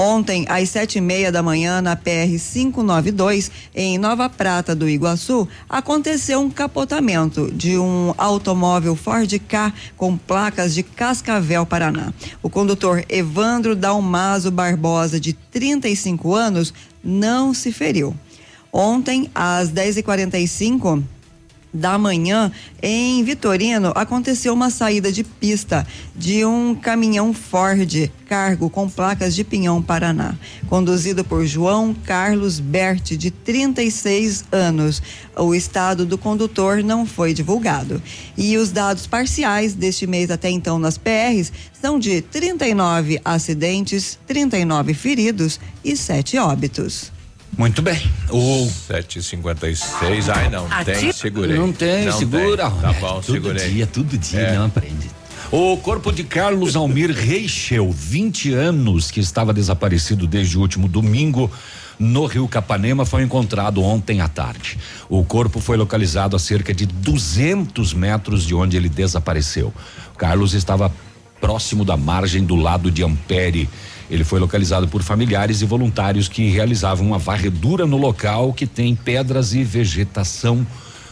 Ontem, às sete e meia da manhã, na PR 592, em Nova Prata do Iguaçu, aconteceu um capotamento de um automóvel Ford K com placas de Cascavel, Paraná. O condutor Evandro Dalmaso Barbosa, de 35 anos, não se feriu. Ontem, às 10h45, da manhã, em Vitorino, aconteceu uma saída de pista de um caminhão Ford cargo com placas de Pinhão, Paraná, conduzido por João Carlos Berti, de 36 anos. O estado do condutor não foi divulgado. E os dados parciais deste mês até então nas PRs são de 39 acidentes, 39 feridos e 7 óbitos. Muito bem. O 756. Ai, não Ati- tem, segurei. Não tem, segura. Tá bom, Todo segurei. dia, todo dia, É. não aprende. O corpo de Carlos Almir Reichel, 20 anos, que estava desaparecido desde o último domingo no Rio Capanema, foi encontrado ontem à tarde. O corpo foi localizado a cerca de 200 metros de onde ele desapareceu. Carlos estava próximo da margem do lado de Ampere Ele foi localizado por familiares e voluntários que realizavam uma varredura no local que tem pedras e vegetação.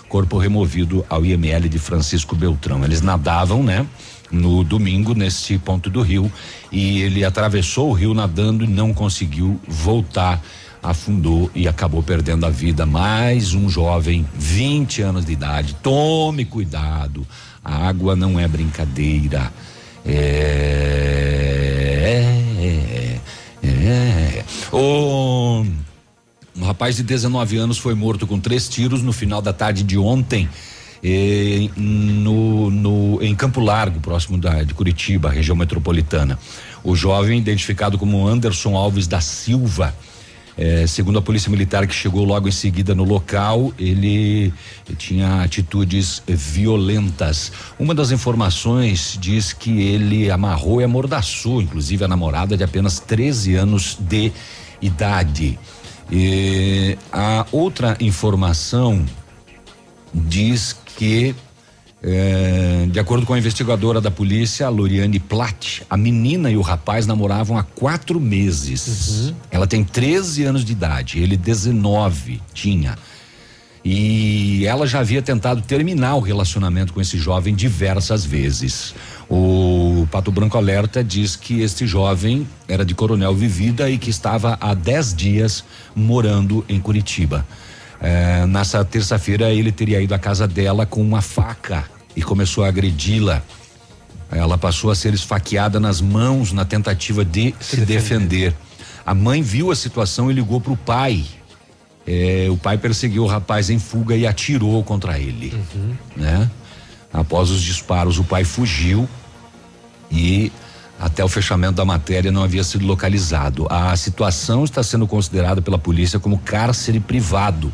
Corpo removido ao IML de Francisco Beltrão. Eles nadavam, né? No domingo, nesse ponto do rio, e ele atravessou o rio nadando e não conseguiu voltar afundou e acabou perdendo a vida. Mais um jovem, 20 anos de idade. Tome cuidado. A água não é brincadeira. É. é, é, é. O, um rapaz de 19 anos foi morto com três tiros no final da tarde de ontem. Eh, no, no, em Campo Largo, próximo da, de Curitiba, região metropolitana. O jovem, identificado como Anderson Alves da Silva, é, segundo a polícia militar que chegou logo em seguida no local, ele tinha atitudes violentas. Uma das informações diz que ele amarrou e amordaçou, inclusive a namorada de apenas 13 anos de idade. E a outra informação diz que é, de acordo com a investigadora da polícia, Loriane Platt, a menina e o rapaz namoravam há quatro meses. Uhum. Ela tem 13 anos de idade, ele 19 tinha. E ela já havia tentado terminar o relacionamento com esse jovem diversas vezes. O Pato Branco Alerta diz que este jovem era de Coronel Vivida e que estava há 10 dias morando em Curitiba. É, nessa terça-feira ele teria ido à casa dela com uma faca e começou a agredi-la. Ela passou a ser esfaqueada nas mãos na tentativa de se, se defender. defender. A mãe viu a situação e ligou para o pai. É, o pai perseguiu o rapaz em fuga e atirou contra ele, uhum. né? Após os disparos, o pai fugiu e até o fechamento da matéria não havia sido localizado. A situação está sendo considerada pela polícia como cárcere privado,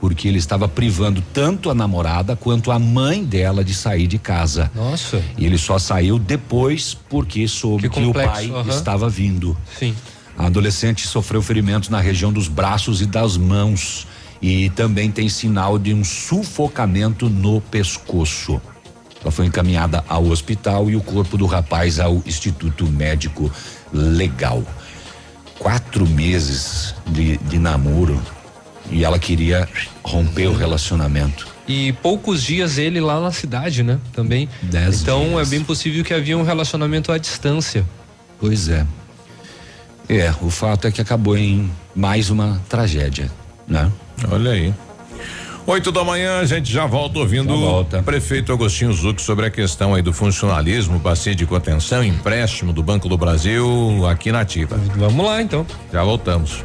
porque ele estava privando tanto a namorada quanto a mãe dela de sair de casa. Nossa. E ele só saiu depois porque soube que, que o pai uhum. estava vindo. Sim. A adolescente sofreu ferimentos na região dos braços e das mãos e também tem sinal de um sufocamento no pescoço. Ela foi encaminhada ao hospital e o corpo do rapaz ao Instituto Médico Legal. Quatro meses de, de namoro e ela queria romper o relacionamento. E poucos dias ele lá na cidade, né? Também. Dez então dias. é bem possível que havia um relacionamento à distância. Pois é. É, o fato é que acabou em mais uma tragédia, né? Olha aí. Oito da manhã, a gente já volta ouvindo volta. o prefeito Agostinho Zuc sobre a questão aí do funcionalismo, bacia de contenção, empréstimo do Banco do Brasil aqui na Ativa. Vamos lá então. Já voltamos.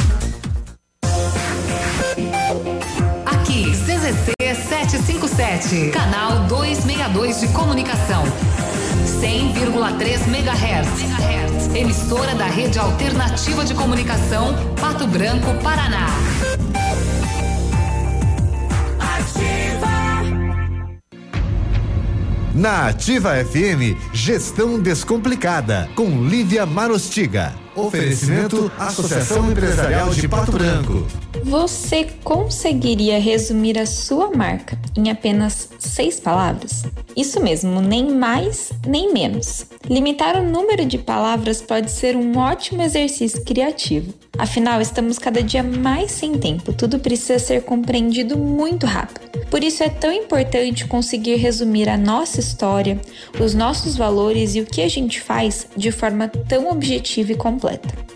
CZC 757, canal 262 de comunicação. 100,3 MHz. Emissora da Rede Alternativa de Comunicação, Pato Branco, Paraná. Na Ativa FM, Gestão Descomplicada, com Lívia Marostiga. Oferecimento Associação Empresarial de Pato Branco. Você conseguiria resumir a sua marca em apenas seis palavras? Isso mesmo, nem mais nem menos. Limitar o número de palavras pode ser um ótimo exercício criativo. Afinal, estamos cada dia mais sem tempo, tudo precisa ser compreendido muito rápido. Por isso é tão importante conseguir resumir a nossa história, os nossos valores e o que a gente faz de forma tão objetiva e completa.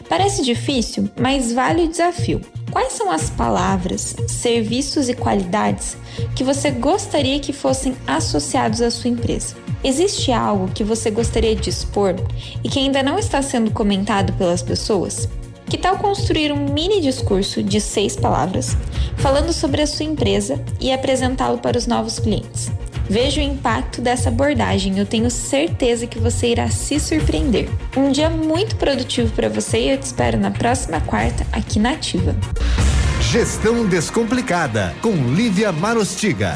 Parece difícil, mas vale o desafio. Quais são as palavras, serviços e qualidades que você gostaria que fossem associados à sua empresa? Existe algo que você gostaria de expor e que ainda não está sendo comentado pelas pessoas? Que tal construir um mini discurso de seis palavras falando sobre a sua empresa e apresentá-lo para os novos clientes? Veja o impacto dessa abordagem. Eu tenho certeza que você irá se surpreender. Um dia muito produtivo para você e eu te espero na próxima quarta aqui na Ativa. Gestão Descomplicada, com Lívia Marostiga.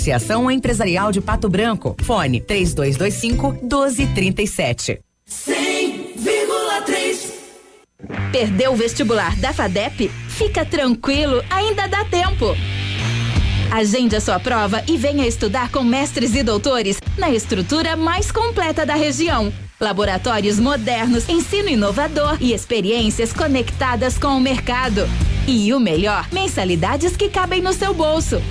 Associação Empresarial de Pato Branco. Fone 3225 1237. 100,3 Perdeu o vestibular da FADEP? Fica tranquilo, ainda dá tempo. Agende a sua prova e venha estudar com mestres e doutores na estrutura mais completa da região. Laboratórios modernos, ensino inovador e experiências conectadas com o mercado. E o melhor, mensalidades que cabem no seu bolso.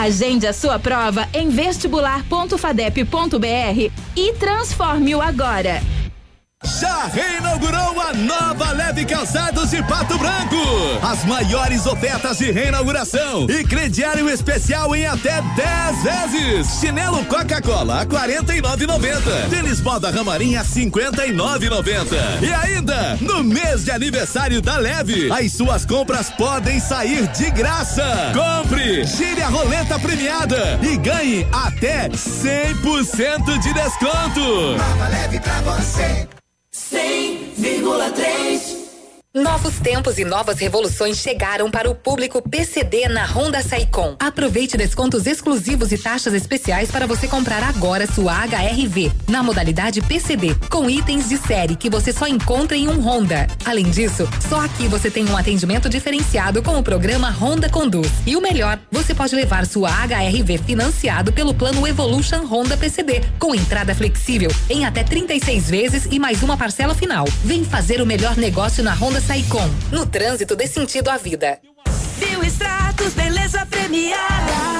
Agende a sua prova em vestibular.fadep.br e transforme-o agora. Já reinaugurou a nova Leve Calçados de Pato Branco. As maiores ofertas de reinauguração e crediário especial em até 10 vezes. Chinelo Coca-Cola a 49,90. Tênis Moda Ramarim a 59,90. E ainda, no mês de aniversário da Leve, as suas compras podem sair de graça. Compre, gire a roleta premiada e ganhe até 100% de desconto. Nova leve pra você. 100,3 Novos tempos e novas revoluções chegaram para o público PCD na Honda Saicom. Aproveite descontos exclusivos e taxas especiais para você comprar agora sua HRV na modalidade PCD, com itens de série que você só encontra em um Honda. Além disso, só aqui você tem um atendimento diferenciado com o programa Honda Conduz. E o melhor, você pode levar sua HRV financiado pelo plano Evolution Honda PCD, com entrada flexível em até 36 vezes e mais uma parcela final. Vem fazer o melhor negócio na Honda Saicom. No trânsito dê sentido à vida. Bioextratos, beleza premiada.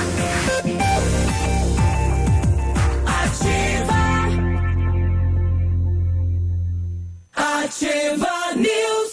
Ativa News.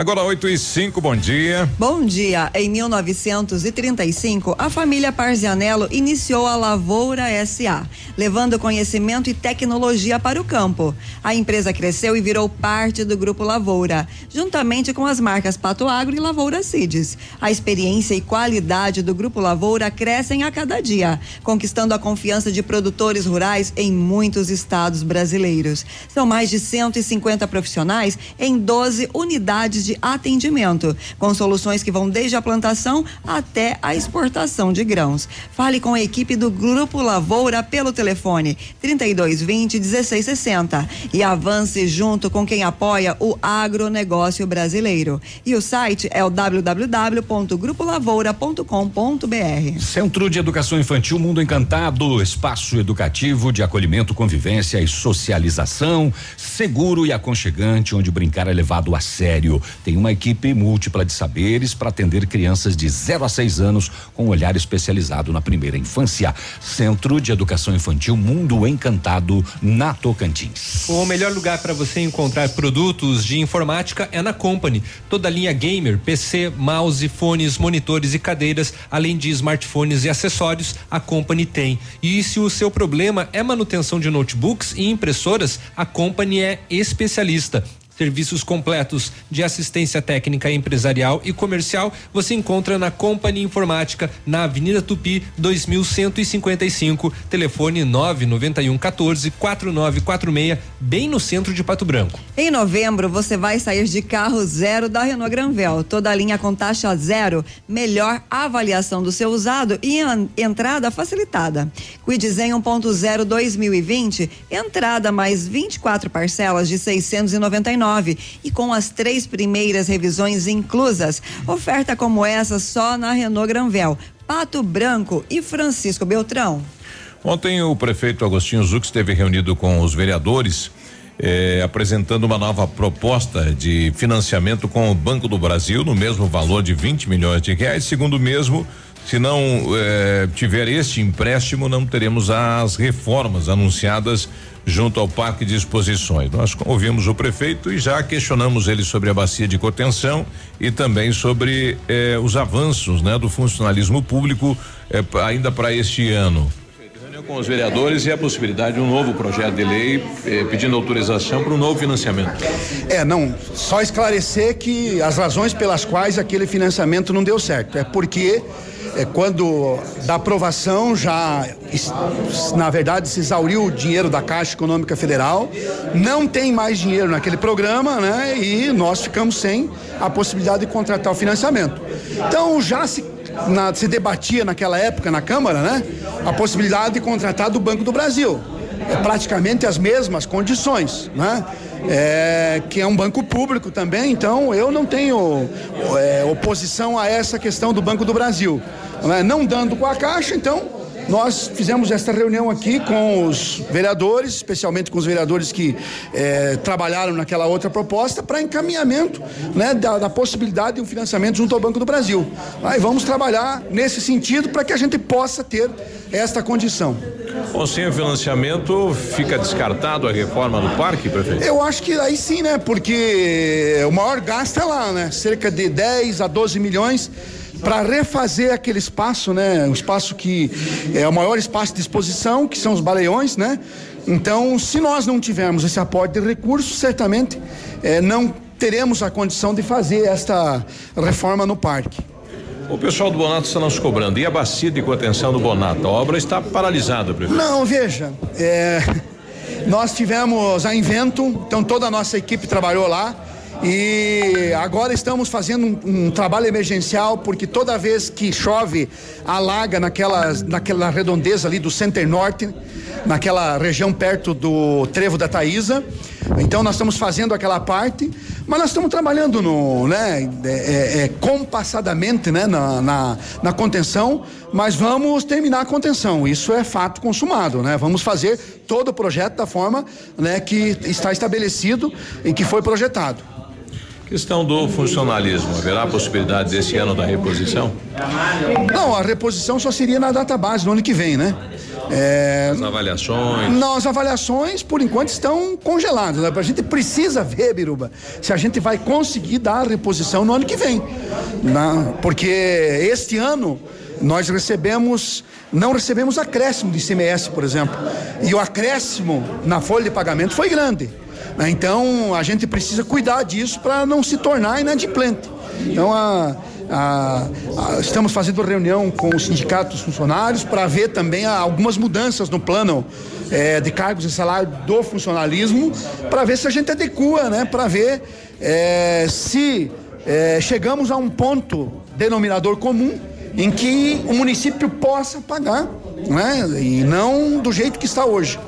Agora 8 e 5, bom dia. Bom dia. Em 1935, a família Parzianello iniciou a Lavoura SA, levando conhecimento e tecnologia para o campo. A empresa cresceu e virou parte do Grupo Lavoura, juntamente com as marcas Pato Agro e Lavoura Cides. A experiência e qualidade do Grupo Lavoura crescem a cada dia, conquistando a confiança de produtores rurais em muitos estados brasileiros. São mais de 150 profissionais em 12 unidades de atendimento, com soluções que vão desde a plantação até a exportação de grãos. Fale com a equipe do Grupo Lavoura pelo telefone 3220 1660 e avance junto com quem apoia o agronegócio brasileiro. E o site é o www.grupolavoura.com.br. Centro de Educação Infantil Mundo Encantado, espaço educativo de acolhimento, convivência e socialização, seguro e aconchegante, onde brincar é levado a sério. Tem uma equipe múltipla de saberes para atender crianças de 0 a 6 anos com um olhar especializado na primeira infância. Centro de Educação Infantil Mundo Encantado, na Tocantins. O melhor lugar para você encontrar produtos de informática é na Company. Toda a linha gamer, PC, mouse, fones, monitores e cadeiras, além de smartphones e acessórios, a Company tem. E se o seu problema é manutenção de notebooks e impressoras, a Company é especialista. Serviços completos de assistência técnica empresarial e comercial você encontra na Company Informática, na Avenida Tupi, 2155, telefone 991 14 4946, bem no centro de Pato Branco. Em novembro, você vai sair de carro zero da Renault Granvel. Toda a linha com taxa zero, melhor avaliação do seu usado e entrada facilitada. Quid Zen 1.0 2020, entrada mais 24 parcelas de 699 e com as três primeiras revisões inclusas. Oferta como essa só na Renault Granvel. Pato Branco e Francisco Beltrão. Ontem o prefeito Agostinho Zuc esteve reunido com os vereadores, eh, apresentando uma nova proposta de financiamento com o Banco do Brasil no mesmo valor de 20 milhões de reais. Segundo mesmo, se não eh, tiver este empréstimo, não teremos as reformas anunciadas junto ao Parque de Exposições. Nós ouvimos o prefeito e já questionamos ele sobre a bacia de contenção e também sobre eh, os avanços, né, do funcionalismo público eh, ainda para este ano. Reunião com os vereadores e a possibilidade de um novo projeto de lei eh, pedindo autorização para um novo financiamento. É, não, só esclarecer que as razões pelas quais aquele financiamento não deu certo. É porque quando da aprovação já, na verdade, se exauriu o dinheiro da Caixa Econômica Federal, não tem mais dinheiro naquele programa, né? E nós ficamos sem a possibilidade de contratar o financiamento. Então já se, na- se debatia naquela época na Câmara, né? A possibilidade de contratar do Banco do Brasil. É praticamente as mesmas condições, né? É, que é um banco público também, então eu não tenho é, oposição a essa questão do Banco do Brasil. Não dando com a Caixa, então nós fizemos esta reunião aqui com os vereadores, especialmente com os vereadores que eh, trabalharam naquela outra proposta, para encaminhamento né, da, da possibilidade de um financiamento junto ao Banco do Brasil. Aí vamos trabalhar nesse sentido para que a gente possa ter esta condição. Ou sem o financiamento, fica descartado a reforma do parque, prefeito? Eu acho que aí sim, né? Porque o maior gasto é lá, né? Cerca de 10 a 12 milhões para refazer aquele espaço, né? Um espaço que é o maior espaço de exposição, que são os baleiões, né? Então, se nós não tivermos esse aporte de recursos, certamente eh, não teremos a condição de fazer esta reforma no parque. O pessoal do Bonato está nos cobrando. E a bacia de contenção do Bonato? A obra está paralisada, prefeito. Não, veja, é, nós tivemos a Invento, então toda a nossa equipe trabalhou lá e agora estamos fazendo um, um trabalho emergencial porque toda vez que chove alaga naquela, naquela redondeza ali do Center Norte, naquela região perto do Trevo da Taísa. Então nós estamos fazendo aquela parte, mas nós estamos trabalhando no, né, é, é, é, compassadamente, né, na, na, na contenção, mas vamos terminar a contenção. Isso é fato consumado, né? Vamos fazer todo o projeto da forma, né, que está estabelecido e que foi projetado. Questão do funcionalismo. Haverá a possibilidade desse ano da reposição? Não, a reposição só seria na data base no ano que vem, né? É, As avaliações. Não, as avaliações, por enquanto, estão congeladas. Né? A gente precisa ver, Biruba, se a gente vai conseguir dar a reposição no ano que vem. né? Porque este ano nós recebemos, não recebemos acréscimo de ICMS, por exemplo. E o acréscimo na folha de pagamento foi grande. Né? Então a gente precisa cuidar disso para não se tornar inadimplente. Então a, a- a- estamos fazendo reunião com os sindicatos funcionários para ver também algumas mudanças no plano eh, de cargos e salário do funcionalismo, para ver se a gente adequa, né? Para ver eh, se eh, chegamos a um ponto denominador comum em que o município possa pagar, né? E não do jeito que está hoje.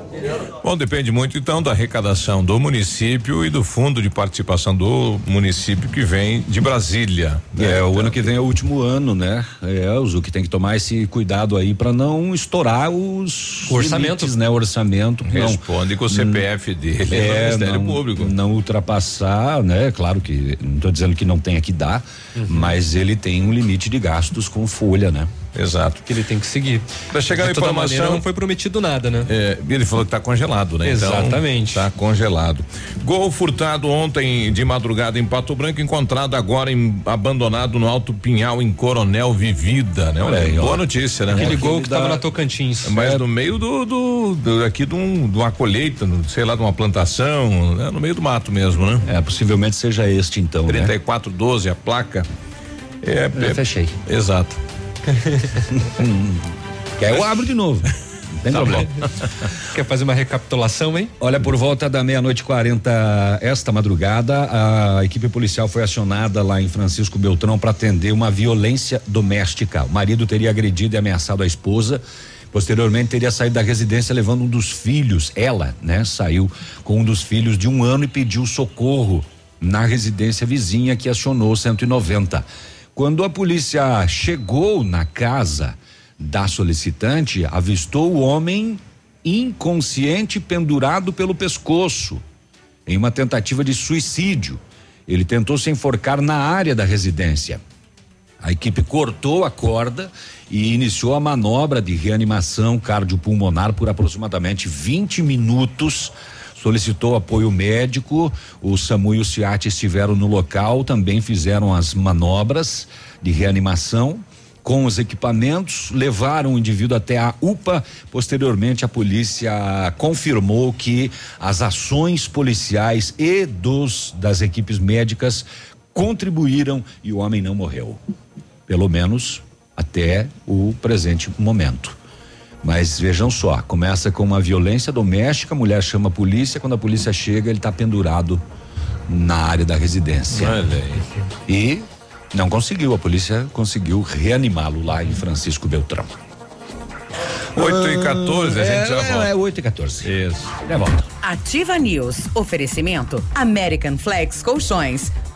Bom, depende muito então da arrecadação do município e do fundo de participação do município que vem de Brasília. É, o ano que vem é o último ano, né? É, o Zuc tem que tomar esse cuidado aí para não estourar os Orçamento. limites, né? O orçamento. Responde com o CPF dele é, Ministério não, Público. Não ultrapassar, né? Claro que não estou dizendo que não tenha que dar, mas ele tem um limite de gastos com folha, né? Exato. Que ele tem que seguir. Para chegar De toda informação, maneira, não foi prometido nada, né? É, ele falou que está congelado, né? Exatamente. Está congelado. Gol furtado ontem de madrugada em Pato Branco, encontrado agora em, abandonado no Alto Pinhal, em Coronel Vivida, né? Olha, aí, boa notícia, né? Aquele É, gol que dá- tava na Tocantins. Mas no meio do, do, do- aqui de, um, de uma colheita, no- sei lá, de uma plantação, né? no meio do mato mesmo, né? É, possivelmente seja este então, né? 3412 a placa. É, é- fechei. Exato. Quer eu abro de novo. Não tem Tá problema. Quer fazer uma recapitulação, hein? Olha, por volta da meia-noite e 40 esta madrugada, a equipe policial foi acionada lá em Francisco Beltrão para atender uma violência doméstica. O marido teria agredido e ameaçado a esposa. Posteriormente teria saído da residência levando um dos filhos. Ela, né, saiu com um dos filhos de um ano e pediu socorro na residência vizinha que acionou o 190. Quando a polícia chegou na casa da solicitante, avistou o homem inconsciente pendurado pelo pescoço em uma tentativa de suicídio. Ele tentou se enforcar na área da residência. A equipe cortou a corda e iniciou a manobra de reanimação cardiopulmonar por aproximadamente 20 minutos. Solicitou apoio médico. O SAMU e o SIAT estiveram no local, também fizeram as manobras de reanimação com os equipamentos, levaram o indivíduo até a UPA. Posteriormente, a polícia confirmou que as ações policiais e dos das equipes médicas contribuíram e o homem não morreu. Pelo menos até o presente momento. Mas vejam só, começa com uma violência doméstica, a mulher chama a polícia, quando a polícia chega, ele está pendurado na área da residência. Olha aí. E não conseguiu, a polícia conseguiu reanimá-lo lá em Francisco Beltrão. 8 e 14, a gente já é, volta. É 8 e 14. Isso. Já volta. Ativa News. Oferecimento American Flex Colchões.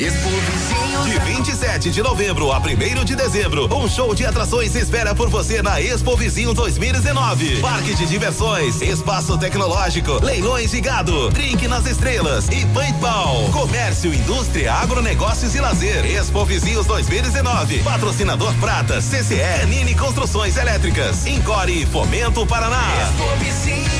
Expo Vizinho De 27 de novembro a 1 de dezembro, um show de atrações espera por você na Expo Vizinho 2019. Parque de diversões, espaço tecnológico, leilões de gado, drink nas estrelas e paintball. Comércio, indústria, agronegócios e lazer. Expo Vizinhos 2019. Patrocinador Prata, CCE, Nini Construções Elétricas, Encore e Fomento Paraná. Expo Vizinhos,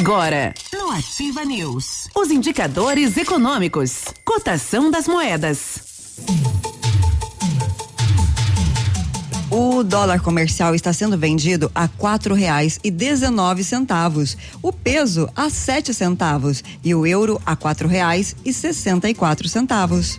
Agora, no Ativa News, os indicadores econômicos, cotação das moedas. O dólar comercial está sendo vendido a quatro reais e dezenove centavos, o peso a sete centavos. E o euro a quatro reais e sessenta e quatro centavos.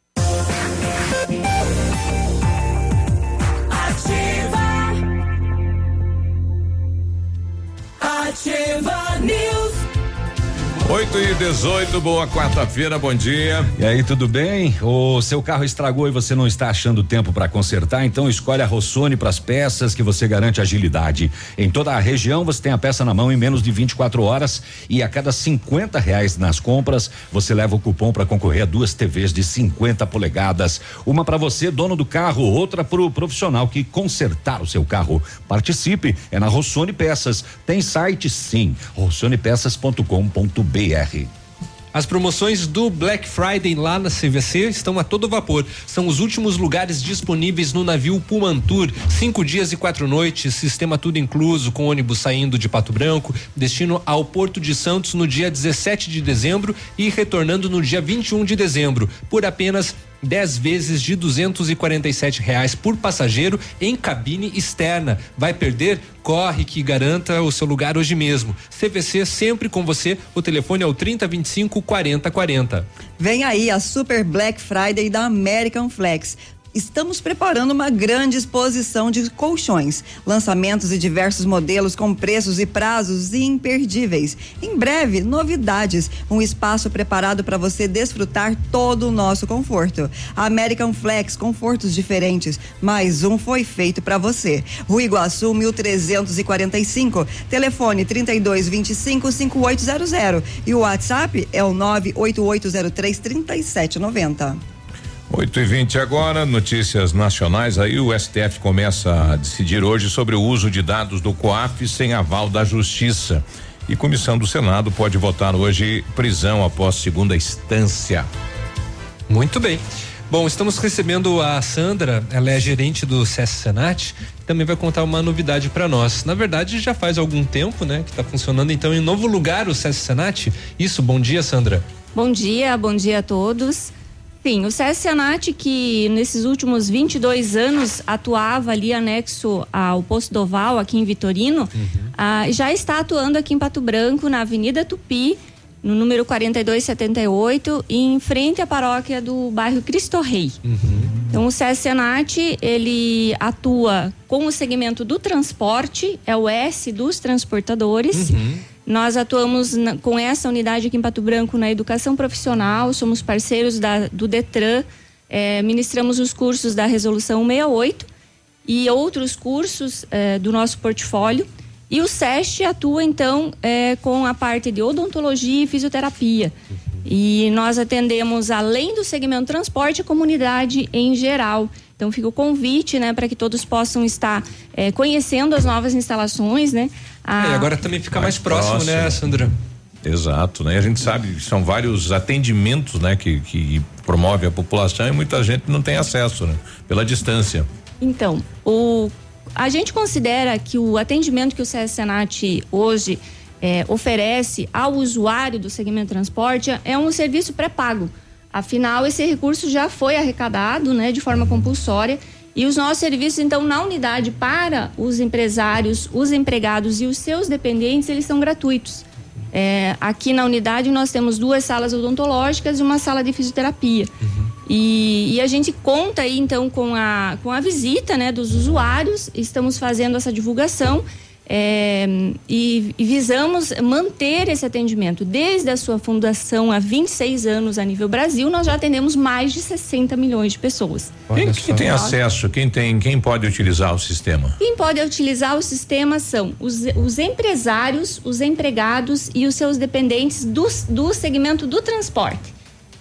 Ativa News. 8 e 18, boa quarta-feira, bom dia. E aí, tudo bem? O seu carro estragou e você não está achando tempo para consertar? Então escolhe a Rossoni para as peças que você garante agilidade. Em toda a região você tem a peça na mão em menos de 24 horas e a cada 50 reais nas compras você leva o cupom para concorrer a duas TVs de 50 polegadas. Uma para você, dono do carro, outra para o profissional que consertar o seu carro. Participe, é na Rossoni Peças. Tem site sim, rossonepeças.com.br. As promoções do Black Friday lá na CVC estão a todo vapor. São os últimos lugares disponíveis no navio Pumantur. Cinco dias e quatro noites, sistema tudo incluso, com ônibus saindo de Pato Branco, destino ao Porto de Santos no dia 17 de dezembro e retornando no dia 21 de dezembro, por apenas 10 vezes de 247 reais por passageiro em cabine externa. Vai perder? Corre que garanta o seu lugar hoje mesmo. CVC sempre com você. O telefone é o 3025 4040. Vem aí a Super Black Friday da American Flex. Estamos preparando uma grande exposição de colchões, lançamentos e diversos modelos com preços e prazos imperdíveis. Em breve, novidades, um espaço preparado para você desfrutar todo o nosso conforto. American Flex, confortos diferentes, mais um foi feito para você. Rua Iguaçu 1345, telefone 3225 5800 e o WhatsApp é o 98803 3790. 8 e 20 agora, notícias nacionais. Aí o STF começa a decidir hoje sobre o uso de dados do COAF sem aval da Justiça. E comissão do Senado pode votar hoje prisão após segunda instância. Muito bem. Bom, estamos recebendo a Sandra, ela é gerente do SES Senat, também vai contar uma novidade para nós. Na verdade, já faz algum tempo, né, que está funcionando então em novo lugar o SES Senat. Isso, bom dia, Sandra. Bom dia, bom dia a todos. Sim, o SES Senat, que nesses últimos 22 anos atuava ali anexo ao Posto Doval, aqui em Vitorino, uhum. ah, já está atuando aqui em Pato Branco, na Avenida Tupi, no número 4278, em frente à paróquia do bairro Cristo Rei. Uhum. Então, o SES Senat, ele atua com o segmento do transporte, é o S dos transportadores. Uhum. Nós atuamos na, com essa unidade aqui em Pato Branco na educação profissional, somos parceiros da, do Detran, é, ministramos os cursos da Resolução 68 e outros cursos é, do nosso portfólio. E o SEST atua, então, é, com a parte de odontologia e fisioterapia. E nós atendemos, além do segmento transporte, a comunidade em geral. Então fica o convite, né, para que todos possam estar é, conhecendo as novas instalações, né? A... É, e agora também fica mais, mais próximo, próximo, né, Sandra? Exato, né? A gente sabe que são vários atendimentos, né, que, que promove a população e muita gente não tem acesso, né? Pela distância. Então, o a gente considera que o atendimento que o CS Senat hoje é, oferece ao usuário do segmento transporte é um serviço pré-pago. Afinal, esse recurso já foi arrecadado né, de forma compulsória e os nossos serviços, então, na unidade para os empresários, os empregados e os seus dependentes, eles são gratuitos. É, aqui na unidade nós temos duas salas odontológicas e uma sala de fisioterapia. Uhum. E, e, a gente conta aí então com a, com a visita né, dos usuários, estamos fazendo essa divulgação é, e, e, visamos manter esse atendimento. Desde a sua fundação há 26 anos a nível Brasil, nós já atendemos mais de 60 milhões de pessoas. Quem, quem tem acesso, quem tem, quem pode utilizar o sistema? Quem pode utilizar o sistema são os, os empresários, os empregados e os seus dependentes do, do segmento do transporte.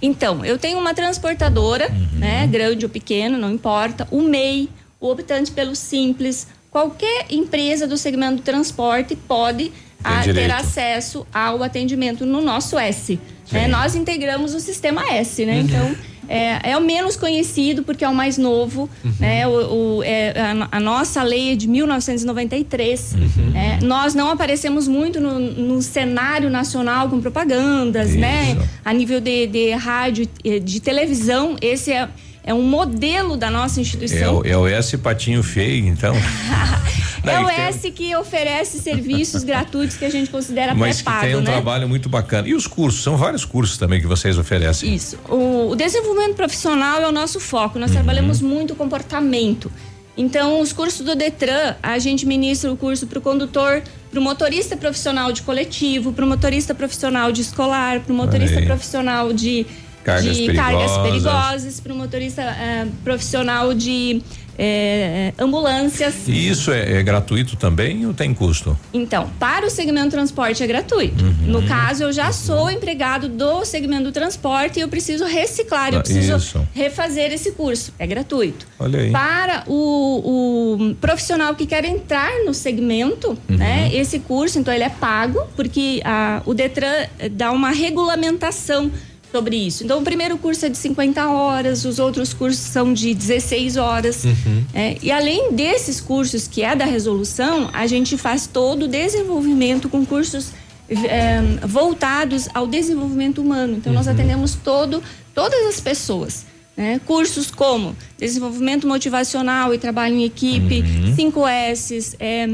Então, eu tenho uma transportadora, uhum. né, grande ou pequena, não importa, o MEI, o optante pelo simples, qualquer empresa do segmento do transporte pode a, ter acesso ao atendimento no nosso S. Né? Nós integramos o sistema S, né? Uhum. Então é, é, o menos conhecido porque é o mais novo, uhum. né? O, o é, a, a, nossa lei é de 1993. Uhum. Né? Nós não aparecemos muito no, no cenário nacional com propagandas, né? Isso. né? A nível de, de rádio, de televisão, esse é é um modelo da nossa instituição. É, é o S Patinho Feio, então. é o S que oferece serviços gratuitos que a gente considera Mas pré-pago, tem um né? trabalho muito bacana. E os cursos? São vários cursos também que vocês oferecem. Isso. O, o desenvolvimento profissional é o nosso foco. Nós uhum. trabalhamos muito comportamento. Então, os cursos do Detran, a gente ministra o curso para o condutor, para o motorista profissional de coletivo, para o motorista profissional de escolar, para o motorista profissional de cargas de perigosas. cargas perigosas para o motorista é, profissional de é, ambulâncias. E isso é, é, gratuito também ou tem custo? Então, para o segmento transporte é gratuito. Uhum. No caso, eu já sou empregado do segmento do transporte e eu preciso reciclar, eu ah, preciso isso. refazer esse curso. É gratuito. Olha aí. Para o, o profissional que quer entrar no segmento, uhum. né? Esse curso, então, ele é pago, porque a, o Detran dá uma regulamentação sobre isso. Então, o primeiro curso é de 50 horas, os outros cursos são de 16 horas. Uhum. É, e além desses cursos que é da resolução, a gente faz todo o desenvolvimento com cursos é, voltados ao desenvolvimento humano. Então, uhum. nós atendemos todo, todas as pessoas. Né? Cursos como desenvolvimento motivacional e trabalho em equipe, uhum. 5 S, é,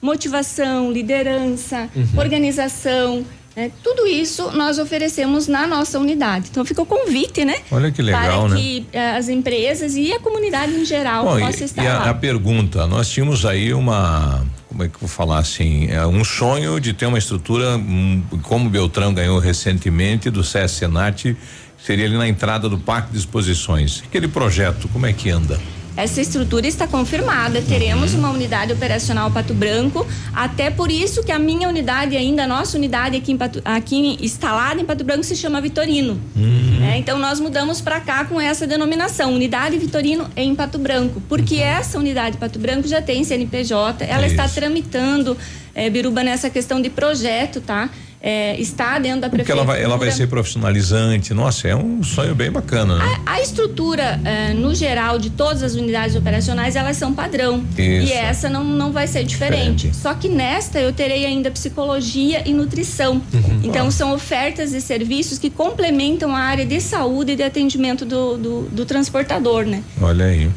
motivação, liderança, uhum. organização, é, tudo isso nós oferecemos na nossa unidade. Então fica o convite, né? Olha que legal, para né? que eh, as empresas e a comunidade em geral Bom, possa e, estar e a, lá. a pergunta, nós tínhamos aí uma, como é que eu vou falar assim, é um sonho de ter uma estrutura um, como o Beltrão ganhou recentemente do Senat, seria ali na entrada do Parque de Exposições. Aquele projeto, como é que anda? Essa estrutura está confirmada. Teremos uma unidade operacional Pato Branco. Até por isso que a minha unidade, ainda a nossa unidade aqui, em Pato, aqui instalada em Pato Branco, se chama Vitorino. Uhum. Né? Então nós mudamos para cá com essa denominação, Unidade Vitorino em Pato Branco, porque Uhum. essa unidade Pato Branco já tem CNPJ, ela está Isso. tramitando, eh, Biruba, nessa questão de projeto, tá? Eh, está dentro da Porque prefeitura. ela vai, ela vai ser profissionalizante. Nossa, é um sonho bem bacana, né? A estrutura, eh, no geral, de todas as unidades operacionais, elas são padrão. Isso. E essa não, não vai ser diferente. Só que nesta eu terei ainda psicologia e nutrição. Uhum. Então, são ofertas de serviços que complementam a área de saúde e de atendimento do, do, do transportador, né? Olha aí.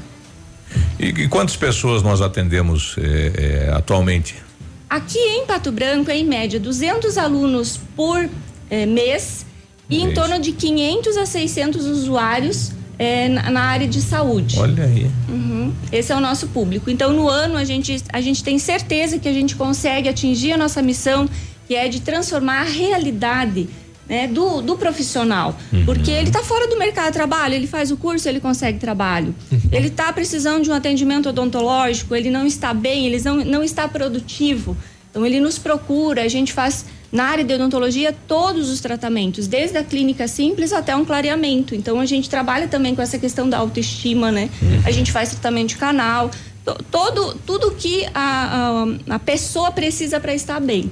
E, e quantas pessoas nós atendemos eh, eh, atualmente? Aqui em Pato Branco, é em média 200 alunos por eh, mês e em torno de 500 a 600 usuários eh, na, na área de saúde. Olha aí. Uhum. Esse é o nosso público. Então, no ano, a gente, a gente tem certeza que a gente consegue atingir a nossa missão, que é de transformar a realidade né, do, do profissional. Porque ele está fora do mercado de trabalho, ele faz o curso, ele consegue trabalho. Ele está precisando de um atendimento odontológico, ele não está bem, ele não, não está produtivo. Então, ele nos procura, a gente faz na área de odontologia todos os tratamentos, desde a clínica simples até um clareamento. Então a gente trabalha também com essa questão da autoestima, né? A gente faz tratamento de canal, todo tudo que a, a, a pessoa precisa para estar bem.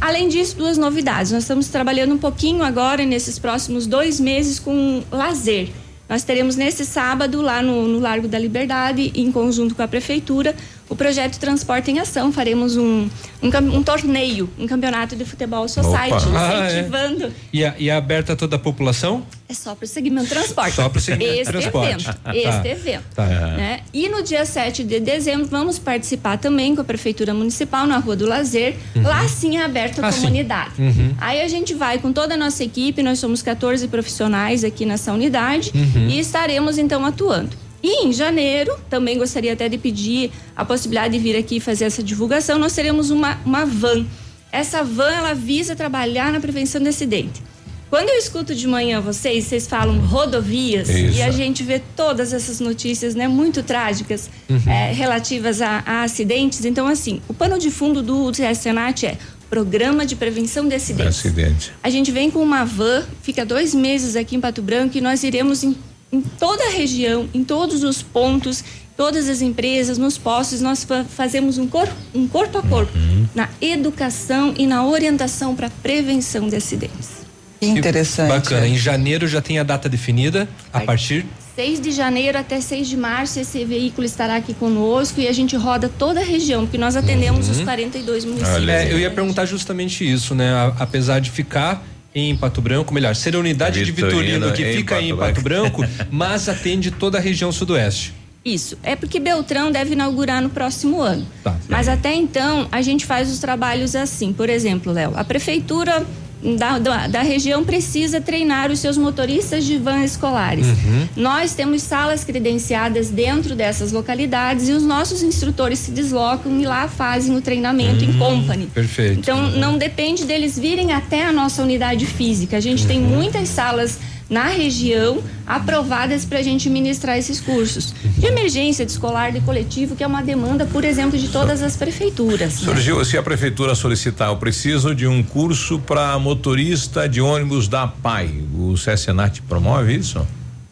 Além disso, duas novidades. Nós estamos trabalhando um pouquinho agora nesses próximos dois meses com lazer. Nós teremos nesse sábado lá no, no Largo da Liberdade, em conjunto com a prefeitura, o projeto Transporte em Ação. Faremos um, um, um torneio, um campeonato de futebol society, Ah, é. incentivando. E, a- e é aberta a toda a população? É só para o segmento transporte. Só pro segmento este transporte. evento. Tá. Este evento. Tá. né? E no dia 7 de dezembro, vamos participar também com a Prefeitura Municipal na Rua do Lazer. Uhum. Lá sim é aberto à Ah, comunidade. Uhum. Aí a gente vai com toda a nossa equipe, nós somos 14 profissionais aqui nessa unidade Uhum. e estaremos então atuando. E em janeiro, também gostaria até de pedir a possibilidade de vir aqui fazer essa divulgação, nós teremos uma, uma van. Essa van, ela visa trabalhar na prevenção de acidente. Quando eu escuto de manhã vocês, vocês falam rodovias Isso. e a gente vê todas essas notícias, né, muito trágicas Uhum. eh, relativas a, a acidentes. Então, assim, o pano de fundo do CSNAT é Programa de Prevenção de Acidentes. Acidente. A gente vem com uma van, fica dois meses aqui em Pato Branco e nós iremos em, em toda a região, em todos os pontos, todas as empresas, nos postos, nós fa- fazemos um, cor, um corpo a corpo na educação e na orientação para prevenção de acidentes. Interessante. Bacana. Em janeiro já tem a data definida a partir 6 de janeiro até 6 de março, esse veículo estará aqui conosco e a gente roda toda a região, porque nós atendemos os 42 municípios. É, eu ia perguntar justamente isso, né? Apesar de ficar em Pato Branco, melhor, ser a unidade de Vitorino Vitorino que em fica Pato em Pato Branco, mas atende toda a região sudoeste. Isso. É porque Beltrão deve inaugurar no próximo ano. Tá. Mas até então, a gente faz os trabalhos assim. Por exemplo, Léo, a prefeitura da, da, da região precisa treinar os seus motoristas de vans escolares. Uhum. Nós temos salas credenciadas dentro dessas localidades e os nossos instrutores se deslocam e lá fazem o treinamento em company. Perfeito. Então, não depende deles virem até a nossa unidade física. A gente tem muitas salas na região aprovadas para a gente ministrar esses cursos de emergência, de escolar, de coletivo, que é uma demanda, por exemplo, de todas as prefeituras. né? Surgiu, se a prefeitura solicitar, eu preciso de um curso para motorista de ônibus da PAI. O CSNAT promove isso?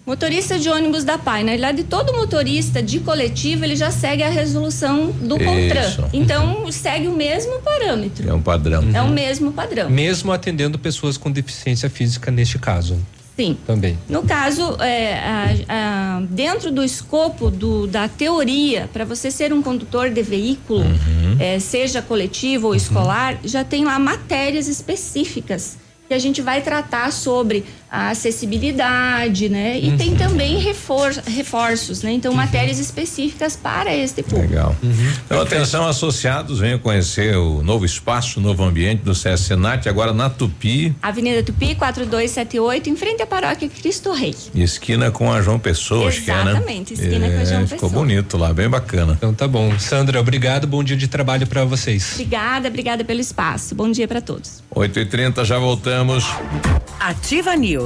Motorista de ônibus da PAI, na realidade, todo motorista de coletivo, ele já segue a resolução do Isso. CONTRAN. Então, segue o mesmo parâmetro. É um padrão. É o mesmo padrão. Mesmo atendendo pessoas com deficiência física neste caso. Sim. Também. No caso, é, a- a- dentro do escopo do- da teoria, para você ser um condutor de veículo, é, seja coletivo ou escolar, já tem lá matérias específicas que a gente vai tratar sobre a acessibilidade, né? E tem também refor reforços, né? Então, matérias específicas para este público. Legal. Então, atenção, associados, venham conhecer o novo espaço, o novo ambiente do CSNAT, agora na Tupi, Avenida Tupi, 4278, em frente à paróquia Cristo Rei. esquina com a João Pessoa, acho que é, né? Exatamente, esquina com a João Ficou Pessoa. bonito lá, bem bacana. Então tá bom. Sandra, obrigado. Bom dia de trabalho para vocês. Obrigada, obrigada pelo espaço. Bom dia para todos. 8 e 30 já voltamos. Ativa News.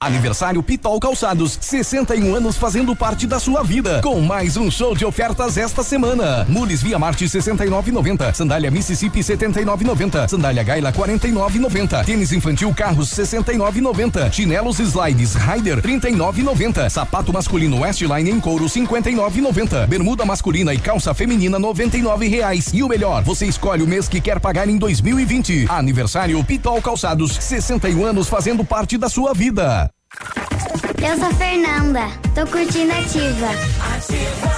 Aniversário Pitol Calçados, 61 anos fazendo parte da sua vida. Com mais um show de ofertas esta semana. Mules Via Marte 69,90. Sandália Mississippi 79,90. Sandália Gaila 49,90. Tênis infantil Carros 69,90. Chinelos Slides Rider 39,90. Sapato masculino Westline em couro 59,90. Bermuda masculina e calça feminina 99 reais. E o melhor, você escolhe o mês que quer pagar em 2020. Aniversário Pitol Calçados, 61 anos fazendo parte da sua vida. Eu sou Fernanda, tô curtindo ativa.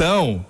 Atenção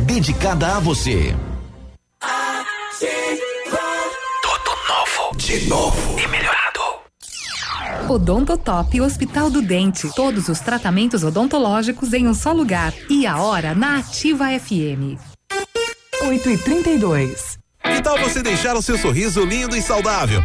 dedicada a você. Tudo novo. De novo. E melhorado. Odontotop Hospital do Dente. Todos os tratamentos odontológicos em um só lugar. E a hora na Ativa FM. 8 e 32 Que tal você deixar o seu sorriso lindo e saudável?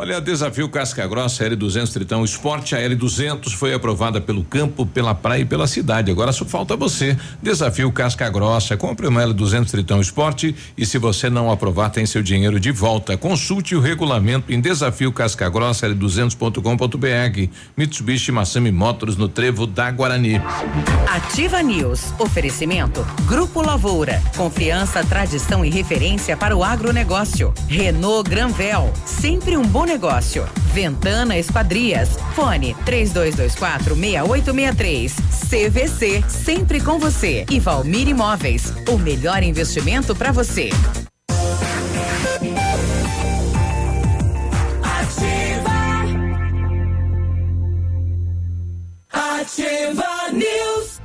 Olha, desafio Casca Grossa L200 Tritão Esporte. A L200 foi aprovada pelo campo, pela praia e pela cidade. Agora só falta você. Desafio Casca Grossa. Compre uma L200 Tritão Esporte e se você não aprovar, tem seu dinheiro de volta. Consulte o regulamento em desafio Casca Grossa L200.com.br. Mitsubishi Massami Motors no Trevo da Guarani. Ativa News. Oferecimento. Grupo Lavoura. Confiança, tradição e referência para o agronegócio. Renault Granvel. Sempre um bom negócio. Ventana Esquadrias. Fone 3224 6863. CVC. Sempre com você. E Valmir Imóveis. O melhor investimento para você. Ativa News.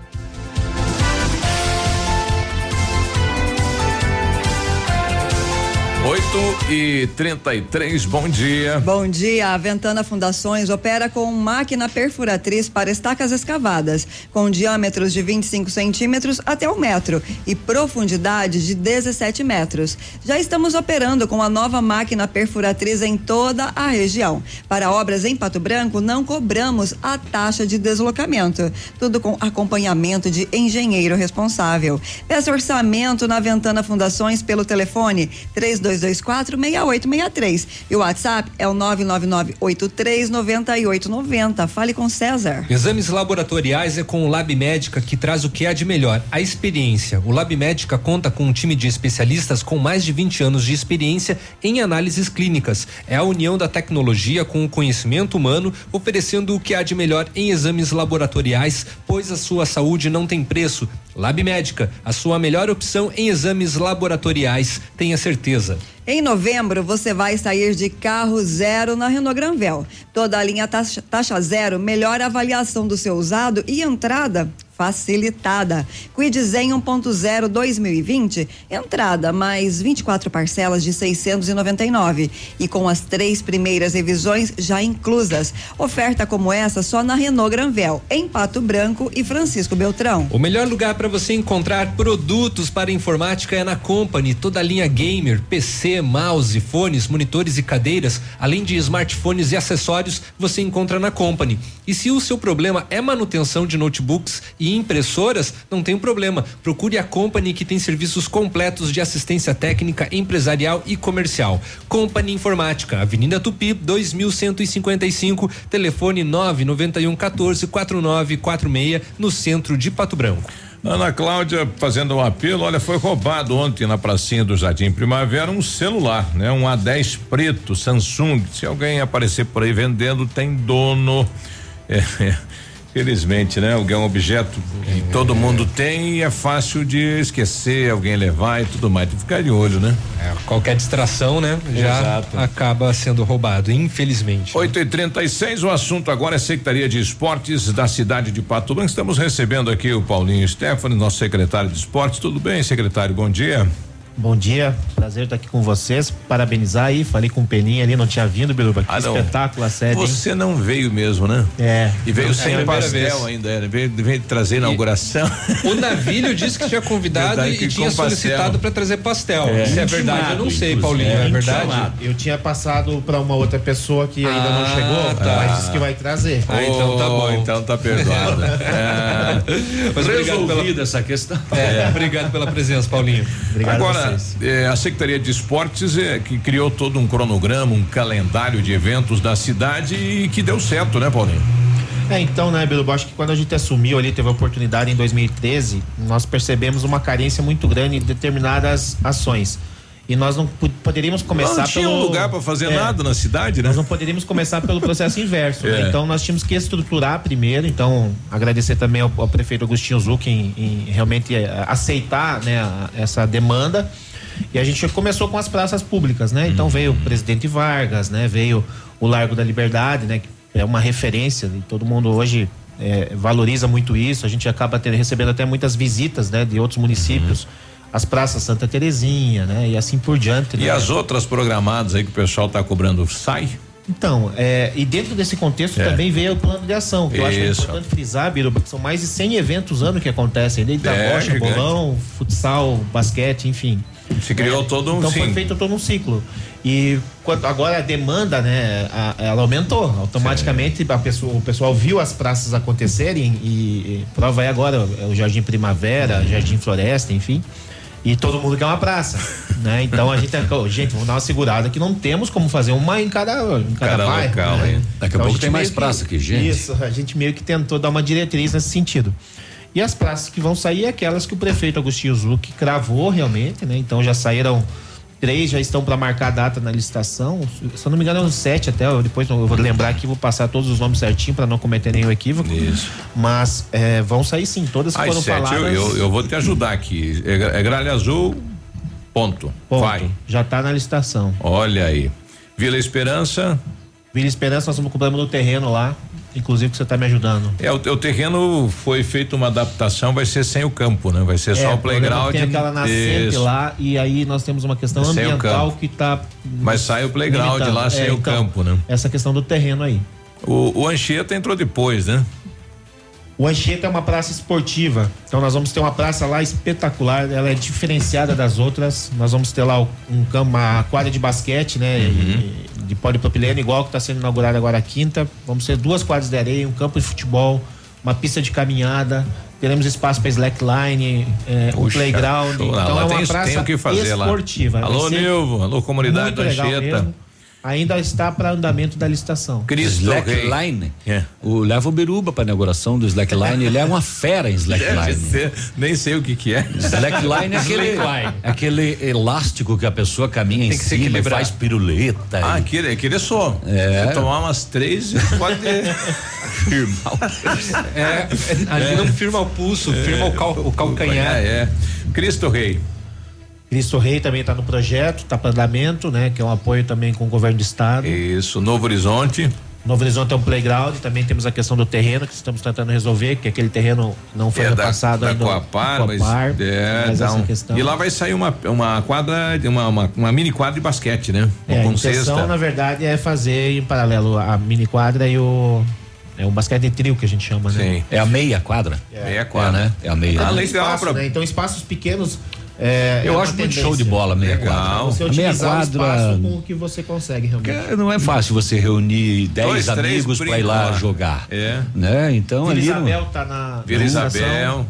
Oito e trinta e três, bom dia. Bom dia. A Ventana Fundações opera com máquina perfuratriz para estacas escavadas, com diâmetros de 25 centímetros até um metro e profundidade de 17 metros. Já estamos operando com a nova máquina perfuratriz em toda a região. Para obras em Pato Branco, não cobramos a taxa de deslocamento. Tudo com acompanhamento de engenheiro responsável. Peça orçamento na Ventana Fundações pelo telefone 32 3224 6863. E o WhatsApp é o 999839890. Fale com César. Exames laboratoriais é com o Lab Médica que traz o que há de melhor, a experiência. O Lab Médica conta com um time de especialistas com mais de 20 anos de experiência em análises clínicas. É a união da tecnologia com o conhecimento humano, oferecendo o que há de melhor em exames laboratoriais, pois a sua saúde não tem preço. Lab Médica, a sua melhor opção em exames laboratoriais, tenha certeza. Em novembro, você vai sair de carro zero na Renault Granvel. Toda a linha taxa, taxa zero melhora a avaliação do seu usado e entrada facilitada. Quid Zen 1.0 2020, entrada mais 24 parcelas de 699 e com as três primeiras revisões já inclusas. Oferta como essa só na Renault Granvel, em Pato Branco e Francisco Beltrão. O melhor lugar para você encontrar produtos para informática é na Company. Toda a linha gamer, PC, mouse, fones, monitores e cadeiras, além de smartphones e acessórios, você encontra na Company. E se o seu problema é manutenção de notebooks e impressoras, não tem problema. Procure a Company que tem serviços completos de assistência técnica, empresarial e comercial. Company Informática, Avenida Tupi, 2155, telefone 991 14 4946, no centro de Pato Branco. Ana Cláudia fazendo um apelo, olha, foi roubado ontem na pracinha do Jardim Primavera um celular, né? Um A10 preto Samsung. Se alguém aparecer por aí vendendo, tem dono. É, é, felizmente, né? É um objeto que todo mundo tem e é fácil de esquecer, alguém levar e tudo mais. Tem que ficar de olho, né? É, qualquer distração, né? Já Exato. acaba sendo roubado, infelizmente. 8 e 36 o assunto agora é Secretaria de Esportes da cidade de Pato Branco. Estamos recebendo aqui o Paulinho Stefani, nosso secretário de esportes. Tudo bem, secretário? Bom dia. Bom dia, prazer estar aqui com vocês. Parabenizar aí, falei com o Peninha ali, não tinha vindo, Biruba. Que Ah, espetáculo a hein? Você não veio mesmo, né? É. E veio Não, sem é pastel vez. ainda, né? Veio, veio trazer a inauguração. O Navilho disse que tinha convidado Verdade e tinha solicitado para trazer pastel. Se é verdade, eu não sei, Paulinho. É, verdade? Eu tinha passado para uma outra pessoa que ainda Ah, não chegou, tá. mas disse que vai trazer. Ah, então tá bom. Então tá perdoado. É. Mas obrigado pela- essa questão. É, obrigado pela presença, Paulinho. Agora, é, a Secretaria de Esportes é, que criou todo um cronograma, um calendário de eventos da cidade e que deu certo, né, Paulinho? É, então, né, Biruba, acho que quando a gente assumiu ali, teve a oportunidade em 2013, nós percebemos uma carência muito grande em determinadas ações. E nós não po- poderíamos começar não tinha pelo. um lugar para fazer É. nada na cidade, né? Nós não poderíamos começar pelo processo inverso. né? É. Então nós tínhamos que estruturar primeiro. Então agradecer também ao, ao prefeito Agostinho Zuc em, em realmente eh, aceitar né, essa demanda. E a gente começou com as praças públicas, né? Então veio o presidente Vargas, né? Veio o Largo da Liberdade, né? Que é uma referência e todo mundo hoje eh, valoriza muito isso. A gente acaba ter- recebendo até muitas visitas, né? De outros municípios. As praças Santa Terezinha, né? E assim por diante. E né? as outras programadas aí que o pessoal tá cobrando sai? Então, é, e dentro desse contexto É. também veio o plano de ação, que eu acho que é Isso. importante frisar, Biruba, que são mais de 100 eventos ano que acontecem, desde É, a bocha, bolão, futsal, basquete, enfim. Se criou todo um Então foi sim. feito todo um ciclo. E quando, agora a demanda, né, a- ela aumentou. Automaticamente a pessoa, o pessoal viu as praças acontecerem e, e prova é agora é o Jardim Primavera, Jardim Floresta, enfim. E todo mundo quer uma praça, né? Então a gente, ô, gente, vamos dar uma segurada que não temos como fazer uma em cada, em cada, Cada bairro, local, né? hein? Daqui a pouco tem mais praça que gente. Isso, a gente meio que tentou dar uma diretriz nesse sentido. E as praças que vão sair é aquelas que o prefeito Agostinho Zuc cravou realmente, né? Então já saíram três, já estão para marcar a data na licitação. Se eu não me engano, eram sete até. eu Depois eu vou lembrar aqui, vou passar todos os nomes certinho para não cometer nenhum equívoco. Isso. Mas é, vão sair sim, todas que foram sete, eu, faladas. eu, eu vou te ajudar aqui. É, é gralha azul, ponto. Ponto. Vai. Já tá na licitação. Olha aí. Vila Esperança. Vila Esperança, nós estamos com problema no terreno lá. Inclusive que você está me ajudando. É, o, o terreno foi feito uma adaptação, vai ser sem o campo, né? Vai ser só É, o playground. Tem aquela nascente Isso. lá e aí nós temos uma questão Sem ambiental que está. Mas sai o playground lá sem o campo, né? Essa questão do terreno aí. O, o Anchieta entrou depois, né? O Anchieta é uma praça esportiva. Então nós vamos ter uma praça lá espetacular. Ela é diferenciada das outras. Nós vamos ter lá um campo, uma quadra de basquete, né? e- de polipropileno, igual que está sendo inaugurada agora a quinta. Vamos ter duas quadras de areia, um campo de futebol, uma pista de caminhada. Teremos espaço para slackline, é, um Puxa, playground. show. Lá Então é uma tem, praça tem o que fazer lá. esportiva. Vai Alô, Nilvo. Alô, comunidade da Anchieta. Ainda está para andamento da licitação. Cristo Rei. Slackline. É. O leva o Biruba para inauguração do Slackline. Ele é uma fera em Deve Slackline. ser, nem sei o que que é. Slackline é aquele, Slackline. aquele elástico que a pessoa caminha Tem em cima e faz piruleta. Ah, e aquele, aquele é só. É. Se tomar umas três, pode firmar o- É, é, ali não firma o pulso, firma o, cal- o calcanhar. É, é. Cristo Rei. Cristo Rei também está no projeto, está para andamento, né? Que é um apoio também com o governo do estado. Isso, Novo Horizonte. Novo Horizonte é um playground, também temos a questão do terreno que estamos tentando resolver, que aquele terreno não foi É da, repassado da ainda. ao Coapar, mas, Coapar, é, mas essa um- questão- E lá vai sair uma, uma quadra, uma, uma, uma mini quadra de basquete, né? É, a com intenção, cesta. na verdade, é fazer em paralelo a mini quadra e o. É o basquete de trio que a gente chama, né? Sim. É a meia quadra? Meia quadra. É, né? É a meia. Ah, legal espaço, pra- né? Então, espaços pequenos. É, Eu é uma acho muito show de bola, meia Legal. quadra. Você meia quadra- espaço com o que você consegue, realmente. Não é fácil você reunir 10 Dois, três amigos para ir lá jogar. É. Né? Então Vila ali. Isabel tá na. Vila Isabel.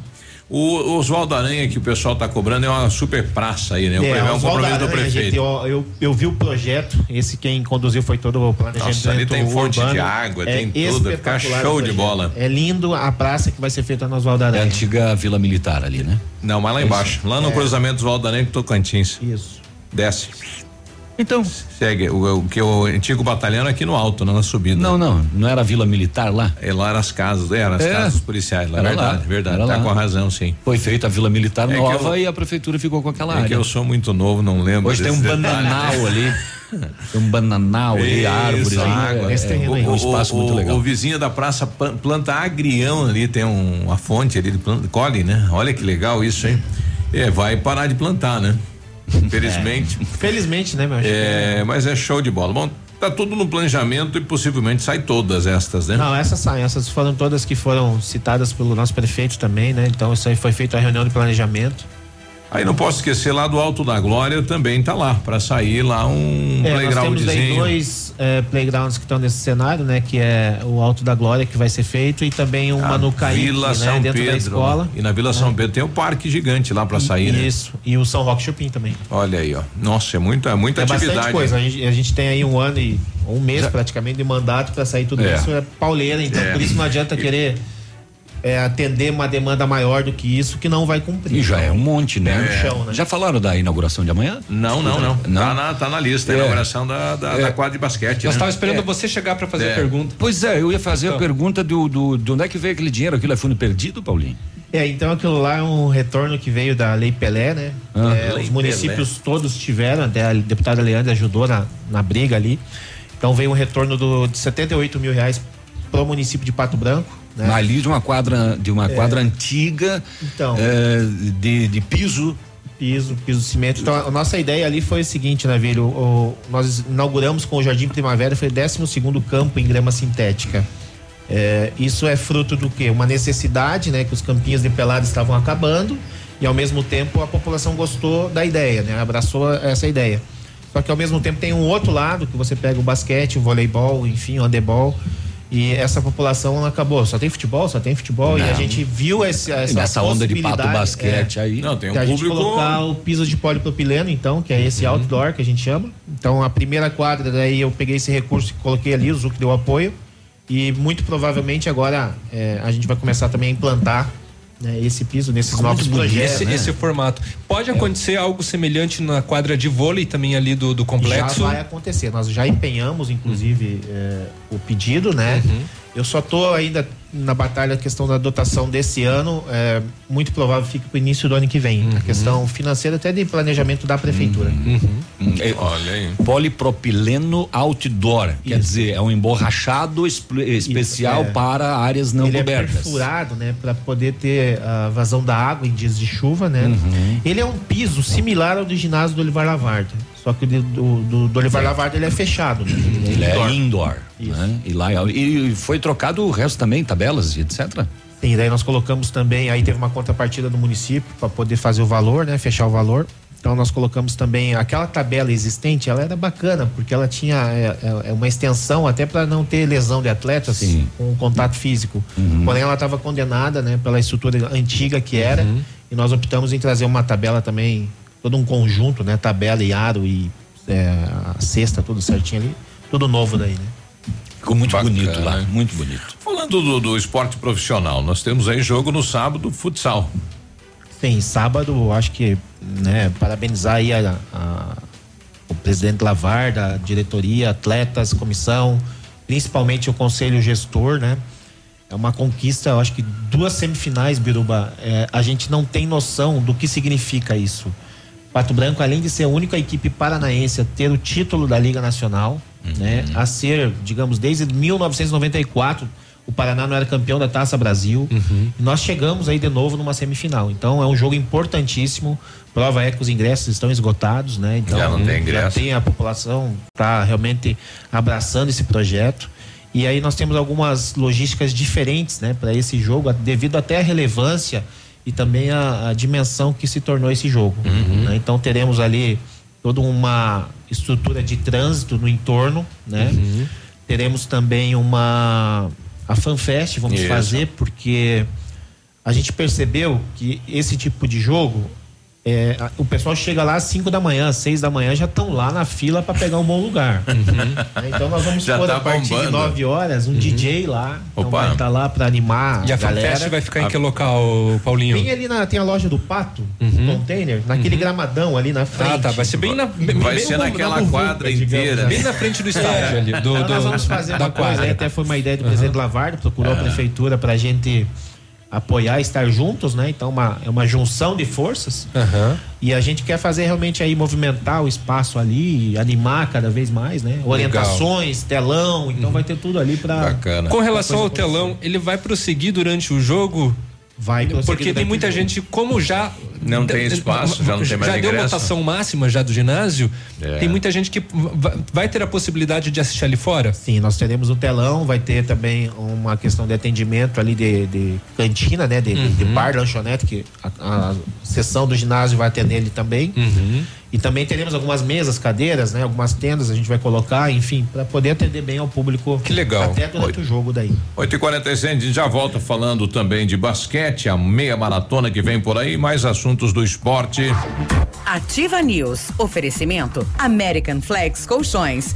O Oswaldo Aranha que o pessoal tá cobrando é uma super praça aí, né? O É, é um compromisso do Aranha, gente, prefeito. eu, eu, eu vi o projeto, esse quem conduziu foi todo o planejamento Nossa, ali tem fonte urbano. de água, É tem tudo, vai ficar show de bola. É lindo a praça que vai ser feita no Oswaldo É a Aranha. antiga Vila Militar ali, né? Não, mas lá embaixo. Lá no É. cruzamento Oswaldo Aranha com Tocantins. Isso. Desce. Então. Segue. O, o que o antigo batalhão é aqui no alto, na subida. Não, não. Não era a Vila Militar lá? É lá eram as casas, eram as É. casas policiais lá. Era verdade, lá, verdade. era Tá lá. com a razão, sim. Foi feita a Vila Militar É nova eu- e a prefeitura ficou com aquela É área. que eu sou muito novo, não lembro. Hoje tem um bananal ali. Tem um bananal ali, Isso, árvores água. É, Esse é, terreno aí. um espaço o, muito legal. O vizinho da praça planta agrião ali, tem um- uma fonte ali, de planta, colhe, né? Olha que legal isso, hein? É, vai parar de plantar, né? Infelizmente. Felizmente, né, meu? É, mas é show de bola. Bom, tá tudo no planejamento e possivelmente sai todas estas, né? Não, essas saem, essas foram todas que foram citadas pelo nosso prefeito também, né? Então isso aí foi feito a reunião de planejamento. Aí não posso esquecer lá do Alto da Glória também tá lá, para sair lá um É, nós temos aí playgroundzinho. dois é, playgrounds que estão nesse cenário, né? Que é o Alto da Glória que vai ser feito e também uma A no Caíque, Vila né? São dentro Pedro. da escola. E na Vila São Pedro tem um parque gigante lá para sair, né? Isso. E o São Roque Shopping também. Olha aí, ó. Nossa, é muita, é muita é atividade. bastante coisa. A gente, a gente tem aí um ano e um mês praticamente de mandato para sair tudo É. isso. É pauleira, então É. por isso não adianta querer é, atender uma demanda maior do que isso que não vai cumprir. E já é um monte, né? No chão, né? Já falaram da inauguração de amanhã? Não, não, não. Não? Tá, na, tá na lista, a É. inauguração da, da, É. da quadra de basquete. Nós né? tava esperando É. você chegar para fazer É. a pergunta. Pois é, eu ia fazer a Então. pergunta do, do, de onde é que veio aquele dinheiro? Aquilo é fundo perdido, Paulinho? É, então aquilo lá é um retorno que veio da Lei Pelé, né? Ah. É, Lei os municípios todos tiveram, até a deputada Leandra ajudou na, na briga ali. Então veio um retorno do, de 78 mil reais pro município de Pato Branco. Né? Ali de uma quadra, de uma É. quadra antiga, Então. é, de, de piso. Piso, piso de cimento. Então a nossa ideia ali foi o seguinte, Navírio, o, o- nós inauguramos com o Jardim Primavera, foi o 12 segundo campo em grama sintética. É, isso é fruto do quê? Uma necessidade, né? Que os campinhos de pelado estavam acabando e ao mesmo tempo a população gostou da ideia, né? Abraçou essa ideia. Só que ao mesmo tempo tem um outro lado que você pega o basquete, o voleibol, enfim, o handebol. E essa população não acabou. Só tem futebol, só tem futebol. E a Não. gente viu esse, essa Nessa onda de pato basquete é, aí. Não, tem um a gente público. colocar o piso de polipropileno, então, que é esse outdoor que a gente chama. Então, a primeira quadra, daí eu peguei esse recurso e coloquei ali, o Zuc deu apoio. E muito provavelmente agora é, a gente vai começar também a implantar né, esse piso nesses novos projetos. Esse, né? esse formato. Pode acontecer algo semelhante na quadra de vôlei também ali do, do complexo? Já vai acontecer. Nós já empenhamos, inclusive, é, o pedido, né? Eu só tô ainda na batalha a questão da dotação desse ano. É, muito provável fique para o início do ano que vem. A questão financeira até de planejamento da prefeitura. É, Olha aí. Polipropileno outdoor. Quer dizer, é um emborrachado espe- especial é. para áreas não ele é cobertas. perfurado, né, para poder ter a vazão da água em dias de chuva, né? Uhum. Ele é um piso similar ao do ginásio do Olivar Lavarda, só que do, do, do Olivar Lavarda ele é fechado. Né? Ele é indoor. né? E, lá, e foi trocado o resto também, tabelas, etc. Sim, daí nós colocamos também, aí teve uma contrapartida do município para poder fazer o valor, né, fechar o valor. Então nós colocamos também aquela tabela existente, ela era bacana porque ela tinha é, é, é uma extensão até para não ter lesão de atletas Sim. com contato físico. Porém ela estava condenada, né, pela estrutura antiga que era e nós optamos em trazer uma tabela também, todo um conjunto, né, tabela e aro e é, a cesta tudo certinho ali, tudo novo daí, né? Ficou muito Bacana, bonito lá, né? muito bonito. Falando do, do esporte profissional, nós temos aí jogo no sábado, futsal. Sim, sábado, acho que, né, parabenizar aí a, a- o presidente Lavarda, a diretoria, atletas, comissão, principalmente o conselho gestor, né? É uma conquista, eu acho que duas semifinais, Biruba, é, a gente não tem noção do que significa isso. Pato Branco, além de ser a única equipe paranaense a ter o título da Liga Nacional, né? A ser, digamos, desde 1994 o Paraná não era campeão da Taça Brasil. Uhum. Nós chegamos aí de novo numa semifinal. Então é um jogo importantíssimo. Prova é que os ingressos estão esgotados, né? Então Já não tem ingresso. tem a população tá realmente abraçando esse projeto. E aí nós temos algumas logísticas diferentes, né, para esse jogo, devido até à relevância e também a, a dimensão que se tornou esse jogo. Uhum. né? Então teremos ali toda uma estrutura de trânsito no entorno, né? Uhum. Teremos também uma a FanFest vamos Isso. fazer porque a gente percebeu que esse tipo de jogo é, a- o pessoal chega lá às 5 da manhã, às 6 da manhã, já estão lá na fila para pegar um bom lugar. Né? Então nós vamos Já pôr tá a partir de bombando. 9 horas um DJ lá. Então Opa. vai estar lá para animar E a galera. FanFest vai ficar em que local, Paulinho? Bem ali na, tem a loja do Pato, container, naquele gramadão ali na frente. Ah, tá. Vai ser bem na. bem- Vai bem ser no- naquela na quadra inteira. assim. Bem na frente do estádio ali. Do, Então do- nós vamos fazer da uma coisa, quadra. aí até foi uma ideia do presidente Lavardo, procurou a prefeitura para a gente apoiar, estar juntos, né? Então uma, é uma junção de forças. Aham. E a gente quer fazer realmente aí movimentar o espaço ali, animar cada vez mais, né? Orientações, telão, então vai ter tudo ali para Bacana. Com relação ao telão, ele vai prosseguir durante o jogo? Vai Porque tem muita gente, como já. Não tem espaço, já não tem mais Já deu ingresso. lotação máxima já do ginásio, É. tem muita gente que va- vai ter a possibilidade de assistir ali fora? Sim, nós teremos o telão, vai ter também uma questão de atendimento ali de, de cantina, né? De, de- de Uhum. bar, lanchonete, que a, a sessão do ginásio vai atender ele também. Uhum. E também teremos algumas mesas, cadeiras, né? Algumas tendas a gente vai colocar, enfim, para poder atender bem ao público. Que legal. Até durante o jogo daí. 8h46, a gente já volta falando também de basquete, a meia maratona que vem por aí, mais assuntos do esporte. Ativa News. Oferecimento American Flex Colchões.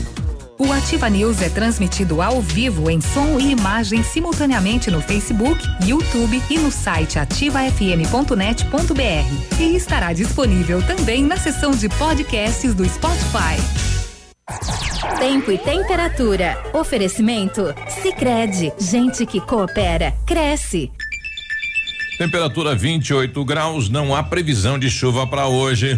O Ativa News é transmitido ao vivo em som e imagem simultaneamente no Facebook, YouTube e no site ativafm.net.br. E estará disponível também na seção de podcasts do Spotify. Tempo e temperatura. Oferecimento? Sicredi Gente que coopera, cresce. Temperatura 28 graus, não há previsão de chuva para hoje.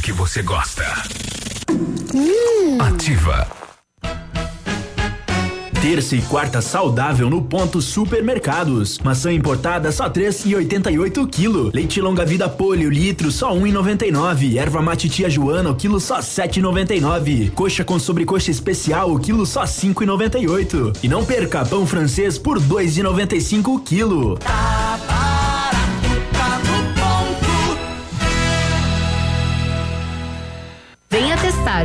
Que você gosta. Ativa. Terça e quarta saudável no ponto supermercados. Maçã importada só três e oitenta e oito quilo. Leite longa vida polio litro só um e noventa e nove. Erva mate tia Joana o quilo só sete e noventa e nove. Coxa com sobrecoxa especial o quilo só cinco e noventa e oito. E não perca pão francês por dois e noventa e cinco o quilo. Venha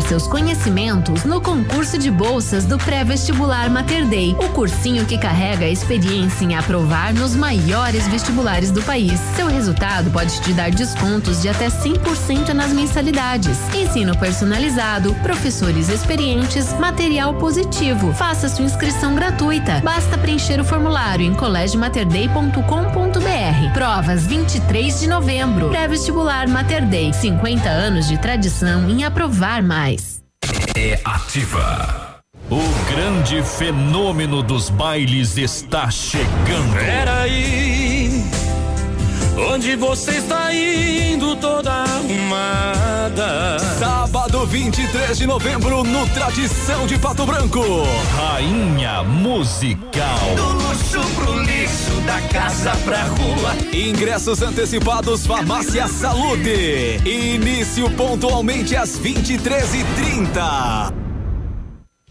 seus conhecimentos no concurso de bolsas do pré-vestibular Mater Dei, o cursinho que carrega a experiência em aprovar nos maiores vestibulares do país. Seu resultado pode te dar descontos de até 100% nas mensalidades. Ensino personalizado, professores experientes, material positivo. Faça sua inscrição gratuita. Basta preencher o formulário em colégiomaterdei.com.br. Provas 23 de novembro. Pré-vestibular Mater Dei, 50 anos de tradição em aprovar mais. É ativa. O grande fenômeno dos bailes está chegando. Peraí, onde você está indo toda arrumada? Sábado 23 de novembro no Tradição de Pato Branco. Rainha Musical. Do luxo pro lixo, da casa pra rua. Ingressos antecipados Farmácia Saúde. Início pontualmente às 23h30.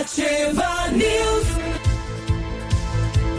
Ativa News.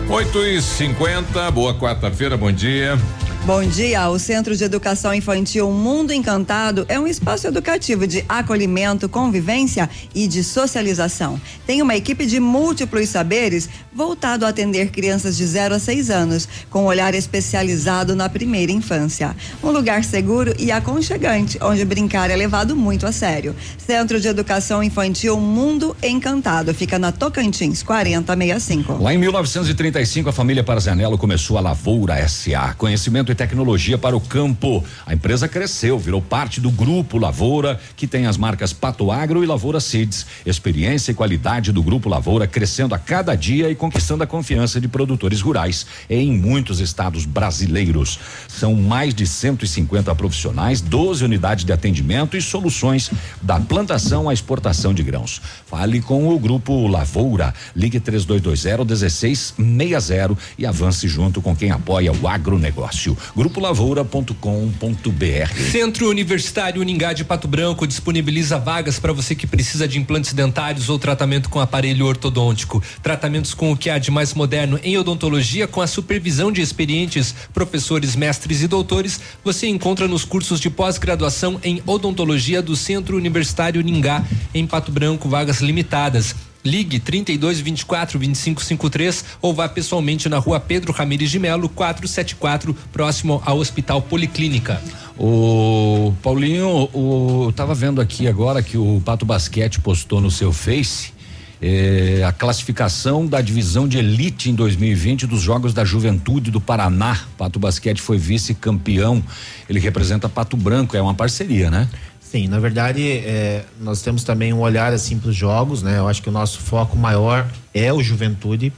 8 e 50 boa quarta-feira, bom dia. Bom dia. O Centro de Educação Infantil Mundo Encantado é um espaço educativo de acolhimento, convivência e de socialização. Tem uma equipe de múltiplos saberes voltado a atender crianças de 0 a 6 anos, com um olhar especializado na primeira infância. Um lugar seguro e aconchegante, onde brincar é levado muito a sério. Centro de Educação Infantil Mundo Encantado fica na Tocantins 4065. Lá em 1935, a família Parzanello começou a Lavoura SA. Conhecimento e tecnologia para o campo. A empresa cresceu, virou parte do Grupo Lavoura, que tem as marcas Pato Agro e Lavoura Seeds. Experiência e qualidade do Grupo Lavoura crescendo a cada dia e conquistando a confiança de produtores rurais em muitos estados brasileiros. São mais de 150 profissionais, 12 unidades de atendimento e soluções da plantação à exportação de grãos. Fale com o Grupo Lavoura. Ligue 3220 1660 e avance junto com quem apoia o agronegócio. Grupolavoura.com.br. Centro Universitário Uningá de Pato Branco disponibiliza vagas para você que precisa de implantes dentários ou tratamento com aparelho ortodôntico. Tratamentos com o que há de mais moderno em odontologia com a supervisão de experientes professores, mestres e doutores, você encontra nos cursos de pós-graduação em odontologia do Centro Universitário Uningá em Pato Branco, vagas limitadas. Ligue 32 24 25 53 ou vá pessoalmente na rua Pedro Ramires de Melo, 474, próximo ao Hospital Policlínica. O Paulinho, o, eu tava vendo aqui agora que o Pato Basquete postou no seu Face eh, a classificação da divisão de elite em 2020 dos Jogos da Juventude do Paraná. Pato Basquete foi vice-campeão. Ele representa Pato Branco, é uma parceria, né? Sim, na verdade, é, nós temos também um olhar assim para os jogos, né? Eu acho que o nosso foco maior é o juventude.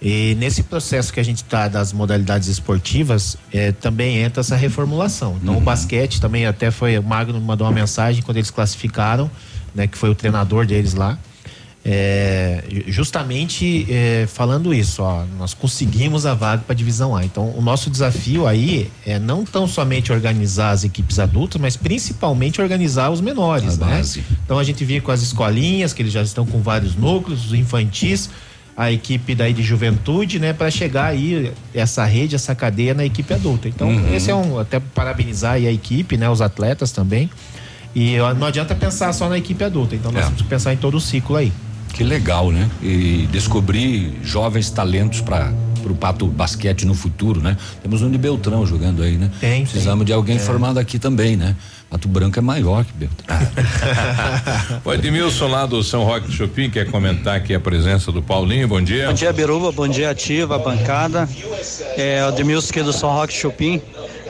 E nesse processo que a gente está das modalidades esportivas, é, também entra essa reformulação. Então, o basquete também até foi. O Magno mandou uma mensagem quando eles classificaram, né? Que foi o treinador deles lá. É, justamente é, falando isso, ó, nós conseguimos a vaga para a divisão A. Então, o nosso desafio aí é não tão somente organizar as equipes adultas, mas principalmente organizar os menores, né? Então a gente vinha com as escolinhas, que eles já estão com vários núcleos, os infantis, a equipe daí de juventude, né, para chegar aí essa rede, essa cadeia na equipe adulta. Então, Uhum. esse é um até parabenizar aí a equipe, né, os atletas também. E não adianta pensar só na equipe adulta, então nós É. temos que pensar em todo o ciclo aí. Que legal, né? E descobrir jovens talentos para o pato basquete no futuro, né? Temos um de Beltrão jogando aí, né? Tem, Precisamos de alguém É. formado aqui também, né? Pato Branco é maior que Beltrão. O Edmilson lá do São Roque Chopin quer comentar aqui a presença do Paulinho. Bom dia. Bom dia, Biruba. Bom dia, Ativa, bancada. É, o Demilson aqui do São Roque Chupim.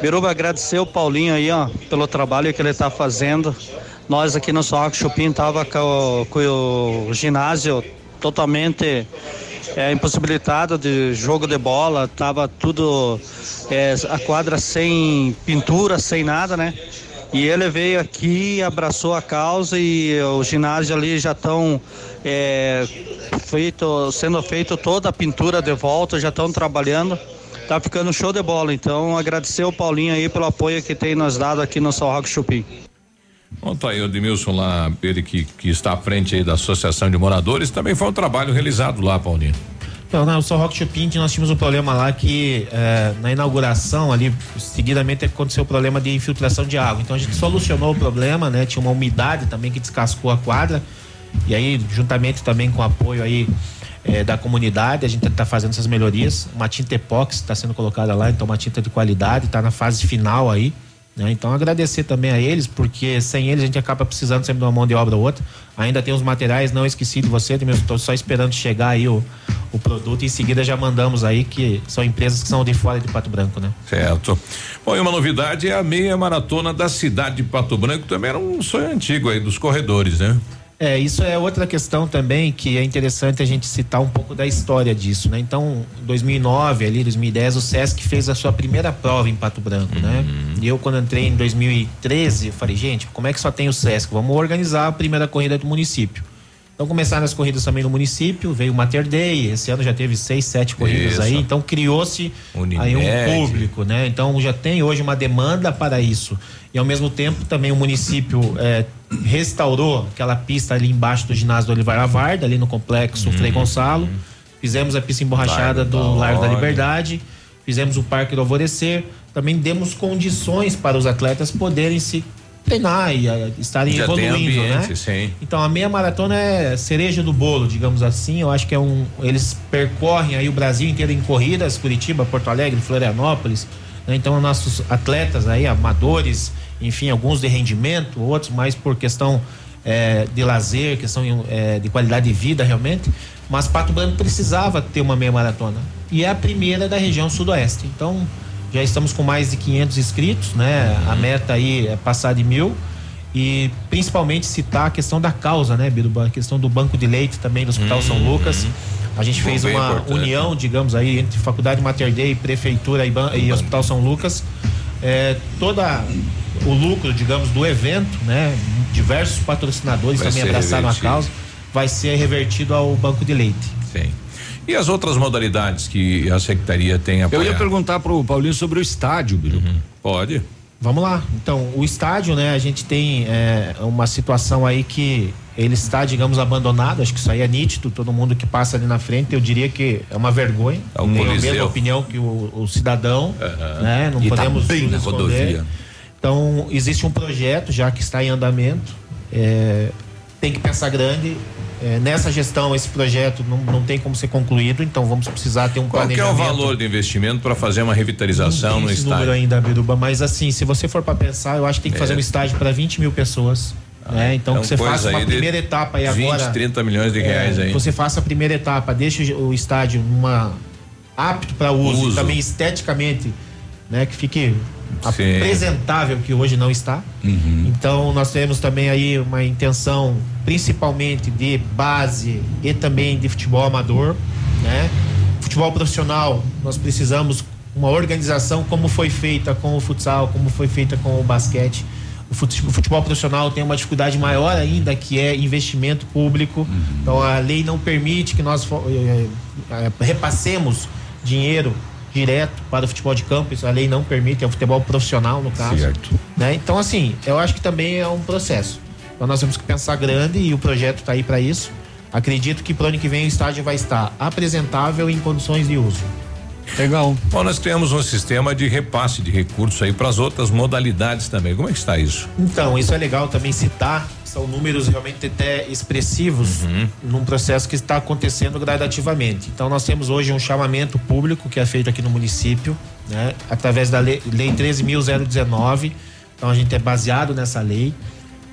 Biruba, agradecer o Paulinho aí, ó, pelo trabalho que ele tá fazendo. Nós aqui no São Chupim tava com, o- com o ginásio totalmente é, impossibilitado de jogo de bola, tava tudo é, a quadra sem pintura, sem nada, né? E ele veio aqui, abraçou a causa e o ginásio ali já estão feito, sendo feito toda a pintura de volta, já estão trabalhando. Tá ficando show de bola. Então agradecer o Paulinho aí pelo apoio que tem nos dado aqui no São Roque Chupim. Bom, tá aí o Edmilson lá, ele que, que está à frente aí da Associação de Moradores, também foi um trabalho realizado lá, Paulinho. Então, no São Roque Chupim, nós tínhamos um problema lá que eh, na inauguração ali, seguidamente aconteceu o problema de infiltração de água. Então a gente solucionou o problema, né? Tinha uma umidade também que descascou a quadra. E aí, juntamente também com o apoio aí eh, da comunidade, a gente está fazendo essas melhorias. Uma tinta epóxi está sendo colocada lá, então uma tinta de qualidade, está na fase final aí. Né? Então agradecer também a eles, porque sem eles a gente acaba precisando sempre de uma mão de obra ou outra. Ainda tem os materiais, não esqueci de você, estou só esperando chegar aí o, o produto e em seguida já mandamos aí, que são empresas que são de fora de Pato Branco, né? Certo. Bom, e uma novidade é a meia maratona da cidade de Pato Branco, também era um sonho antigo aí dos corredores, né? É, isso é outra questão também que é interessante a gente citar um pouco da história disso, né? Então, em 2009, ali, 2010, o SESC fez a sua primeira prova em Pato Branco, né? E eu, quando entrei em 2013, eu falei, gente, como é que só tem o SESC? Vamos organizar a primeira corrida do município. Então, começaram as corridas também no município, veio o Mater Day, esse ano já teve seis, sete corridas Isso. aí, então criou-se aí um público, né? Então, já tem hoje uma demanda para isso. E, ao mesmo tempo, também o município eh, restaurou aquela pista ali embaixo do ginásio do Olivar Avarda, ali no complexo Frei Gonçalo. Fizemos a pista emborrachada Largo do Largo da. Liberdade, fizemos o Parque do Alvorecer, também demos condições para os atletas poderem se treinar e eh, estarem Já evoluindo, ambiente, né? sim. Então a meia maratona é cereja do bolo, digamos assim. Eu acho que é um. Eles percorrem aí o Brasil inteiro em corridas, Curitiba, Porto Alegre, Florianópolis. né? Então nossos atletas aí, amadores, enfim, alguns de rendimento, outros mais por questão eh, de lazer, questão eh, de qualidade de vida realmente. Mas Pato Branco precisava ter uma meia maratona. E é a primeira da região sudoeste. Então já estamos com mais de 500 inscritos, né? A meta aí é passar de mil e principalmente citar a questão da causa, né, Biruba? A questão do banco de leite também do Hospital São Lucas. A gente Bom, fez uma importante. união, digamos aí, entre Faculdade Mater Dei, Prefeitura e, ban- e Hospital São Lucas. É, toda o lucro, digamos, do evento, né? Diversos patrocinadores Vai também abraçaram a revertido. causa, vai ser revertido ao banco de leite. Sim. E as outras modalidades que a Secretaria tem Eu apoiado? ia perguntar pro Paulinho sobre o estádio, Biru. Pode. Vamos lá. Então, o estádio, né? A gente tem é, uma situação aí que ele está, digamos, abandonado. Acho que isso aí é nítido. Todo mundo que passa ali na frente, eu diria que é uma vergonha. É um Tenho a mesma opinião que o, o cidadão, Aham. né? Não E tá podemos bem nos na rodovia. Então, existe um projeto já que está em andamento. É, tem que pensar grande. É, nessa gestão, esse projeto não, não tem como ser concluído, então vamos precisar ter um Qual que é o planejamento. valor do investimento para fazer uma revitalização no Esse número estádio? ainda, Biruba, mas assim, se você for para pensar, eu acho que tem que É. fazer um estádio para 20 mil pessoas. né? Então, então que você faça uma primeira etapa aí 20, agora. 30 milhões de reais é, aí. que Você faça a primeira etapa, deixa o estádio numa apto para uso, Uso. também esteticamente, né, que fique Sim. apresentável que hoje não está. Então nós temos também aí uma intenção principalmente de base e também de futebol amador, né? Futebol profissional, nós precisamos uma organização como foi feita com o futsal, como foi feita com o basquete. O fute- o futebol profissional tem uma dificuldade maior ainda que é investimento público. Então a lei não permite que nós fo- eh, eh, repassemos dinheiro direto para o futebol de campo, isso a lei não permite, é o futebol profissional no caso. Certo. Né? Então, assim, eu acho que também é um processo. Então, nós temos que pensar grande e o projeto está aí para isso. Acredito que para o ano que vem o estádio vai estar apresentável e em condições de uso. Legal. Bom, nós criamos um sistema de repasse de recursos aí para as outras modalidades também. Como é que está isso? Então, isso é legal também citar. São números realmente até expressivos num processo que está acontecendo gradativamente. Então, nós temos hoje um chamamento público que é feito aqui no município, né, através da lei, lei 13.019. Então, a gente é baseado nessa lei.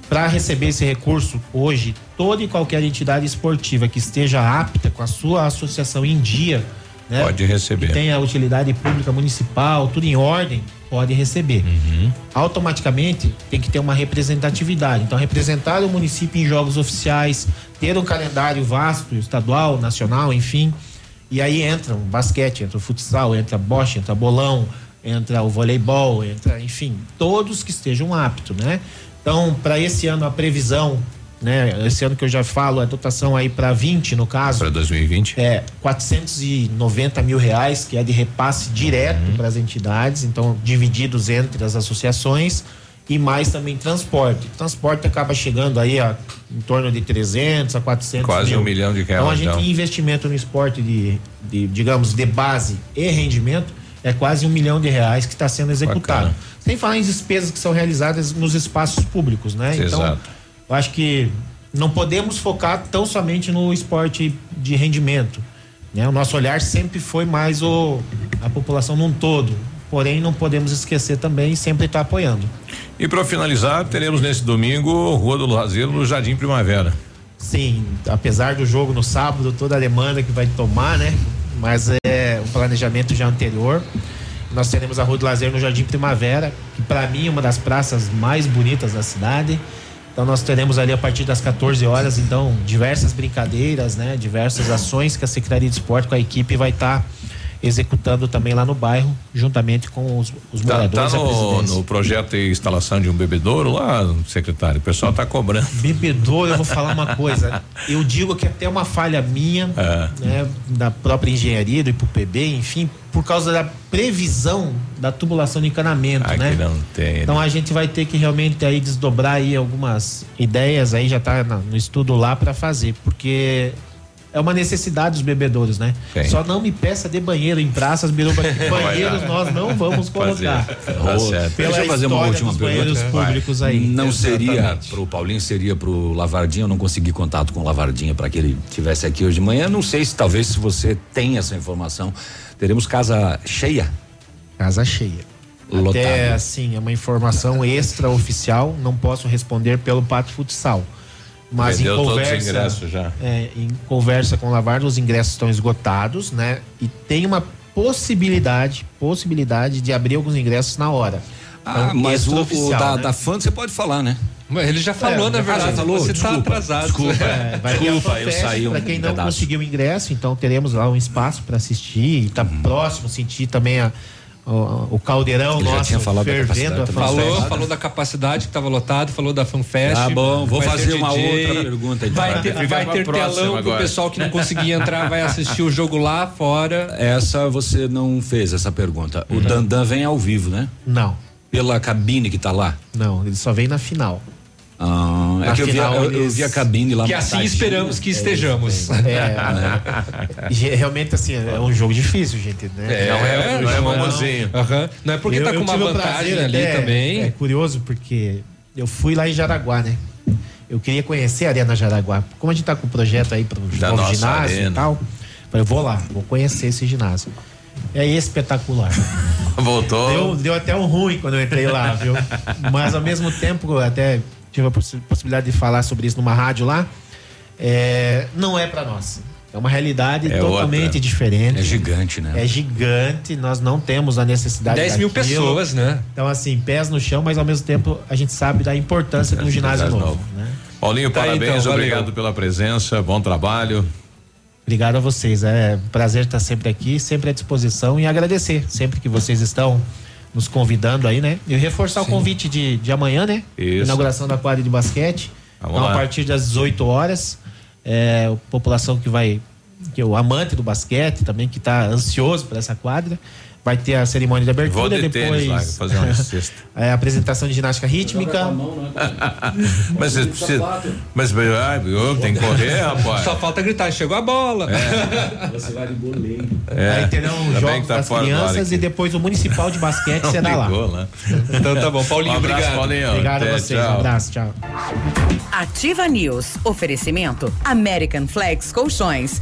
Para receber esse recurso, hoje, toda e qualquer entidade esportiva que esteja apta com a sua associação em dia, né, Pode receber. que tenha utilidade pública municipal, tudo em ordem, pode receber. Uhum. Automaticamente tem que ter uma representatividade. Então, representar o município em jogos oficiais, ter um calendário vasto, estadual, nacional, enfim. E aí entra o basquete, entra o futsal, entra bocha, entra bolão, entra o voleibol, entra, enfim, todos que estejam aptos, né? Então, para esse ano a previsão, né? Esse ano que eu já falo, a dotação aí para 20 no caso. Para 2020? É, 490 mil reais, que é de repasse direto para as entidades, então divididos entre as associações e mais também transporte. Transporte acaba chegando aí a em torno de 300 a 400 Quase mil. um milhão de reais, Então a gente então. investimento no esporte de, de, digamos, de base e rendimento é quase um milhão de reais que está sendo executado. Bacana. Sem falar em despesas que são realizadas nos espaços públicos, né? Então, Exato. Eu acho que não podemos focar tão somente no esporte de rendimento. Né? O nosso olhar sempre foi mais o, a população num todo. Porém, não podemos esquecer também sempre estar apoiando. E para finalizar, teremos nesse domingo Rua do Lazeiro no Jardim Primavera. Sim, apesar do jogo no sábado, toda a demanda que vai tomar, né? Mas é um planejamento já anterior. Nós teremos a Rua do Lazer no Jardim Primavera, que para mim é uma das praças mais bonitas da cidade. Então nós teremos ali a partir das 14 horas, então, diversas brincadeiras, né? Diversas ações que a Secretaria de Esporte com a equipe vai estar tá executando também lá no bairro, juntamente com os, os tá, moradores. Tá no, no, projeto de instalação de um bebedouro lá, secretário. O pessoal está cobrando. Bebedouro, eu vou falar uma coisa. Eu digo que até uma falha minha, é. né, da própria engenharia, do IPUPB, enfim, por causa da previsão da tubulação de encanamento, Aqui né? não tem. Então a gente vai ter que realmente aí desdobrar aí algumas ideias aí já está no estudo lá para fazer, porque é uma necessidade dos bebedouros, né? Sim. Só não me peça de banheiro em praças, biruba, banheiros nós não vamos colocar. Tá certo. Pela Deixa eu fazer uma última pergunta. públicos aí. Não seria Exatamente. pro Paulinho, seria pro Lavardinha. Eu não consegui contato com o Lavardinha para que ele tivesse aqui hoje de manhã. Não sei se talvez se você tem essa informação. Teremos casa cheia? Casa cheia. Lotada. Até assim, é uma informação extraoficial, não posso responder pelo Pato Futsal. Mas Vendeu em conversa, já. é, em conversa com o Lavardo, os ingressos estão esgotados, né? E tem uma possibilidade, possibilidade de abrir alguns ingressos na hora. Ah, Então, mas o, o extraoficial, da, né? da FAN você pode falar, né? Ele já falou, É, na já verdade. falou. Você Desculpa, tá atrasado. desculpa. É, vai ter a Desculpa, eu saí um Pra quem não pedaço. conseguiu o ingresso, então teremos lá um espaço para assistir, tá Uhum. próximo, sentir também a, o, o caldeirão Ele já nosso tinha falado da fervendo a. Falou, falou da capacidade que estava lotado, falou da FanFest. Tá bom, vou vai fazer ter uma DJ, outra pergunta, então. Vai ter, vai ter telão pro pessoal que não conseguia entrar, vai assistir o jogo lá fora. Essa você não fez essa pergunta. O Dandan vem ao vivo, né? Não, Pela cabine que tá lá. não, ele só vem na final. Ah, é que eu vi, eu, eu vi a cabine lá Que assim esperamos que estejamos. É, ge- realmente assim, é um jogo difícil, gente, né? É, Não é, não é mamozinho. Aham. Não é porque Eu- tá com uma vantagem prazer ali até- também. É curioso porque eu fui lá em Jaraguá, né? Eu queria conhecer a Arena Jaraguá. Como a gente tá com o projeto aí para o ginásio arena. e tal, falei, eu vou lá, vou conhecer esse ginásio. É espetacular. Voltou. Deu, deu até um ruim quando eu entrei lá, viu? Mas ao mesmo tempo, até tive a possi- possibilidade de falar sobre isso numa rádio lá. É, não é para nós. É uma realidade É totalmente outra. diferente. É gigante, né? É gigante, nós não temos a necessidade 10 mil daquilo. pessoas, né? Então, assim, pés no chão, mas ao mesmo tempo a gente sabe da importância de um ginásio novo. novo. Né? Paulinho, Tá aí, parabéns, então, obrigado pela presença, bom trabalho. Obrigado a vocês. É um prazer estar sempre aqui, sempre à disposição e agradecer sempre que vocês estão nos convidando aí, né? E reforçar o convite de, de amanhã, né? Isso. Inauguração da quadra de basquete. Vamos então, lá. a partir das 18 horas, é, a população que vai, que é o amante do basquete também, que está ansioso por essa quadra, vai ter a cerimônia de abertura, de depois tênis lá, fazer uma cesta. é, a apresentação de ginástica rítmica. Mas você precisa. Mas ai, viu, tem que correr, rapaz. Só falta gritar, chegou a bola. Você vai de boleiro. É. Aí terão Ainda jogos tá das crianças e depois o municipal de basquete será lá. Ligou lá. Então tá bom, Paulinho, Um abraço, obrigado. Paulinho. Obrigado Até, a vocês, um tchau. abraço, tchau. Ativa News. Oferecimento American Flex Colchões.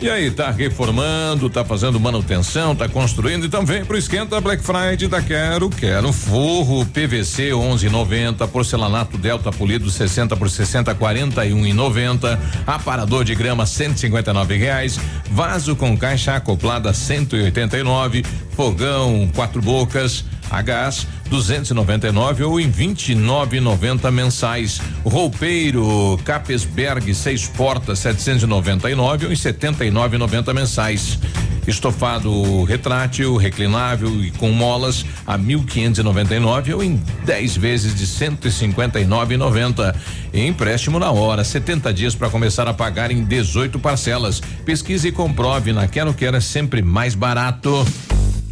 E aí, tá reformando, tá fazendo manutenção, tá construindo, então vem pro esquenta Black Friday da Quero, Quero forro PVC 11,90, porcelanato Delta polido 60 por 60 41,90, aparador de grama 159 reais, vaso com caixa acoplada 189, fogão quatro bocas A gás 299 ou em 29,90 mensais. Roupeiro Capesberg seis portas 799 ou em 79,90 mensais. Estofado retrátil, reclinável e com molas a 1.599 ou em 10 vezes de 159,90. Empréstimo na hora, 70 dias para começar a pagar em 18 parcelas. Pesquise e comprove na Quero Quero é sempre mais barato.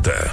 Санта.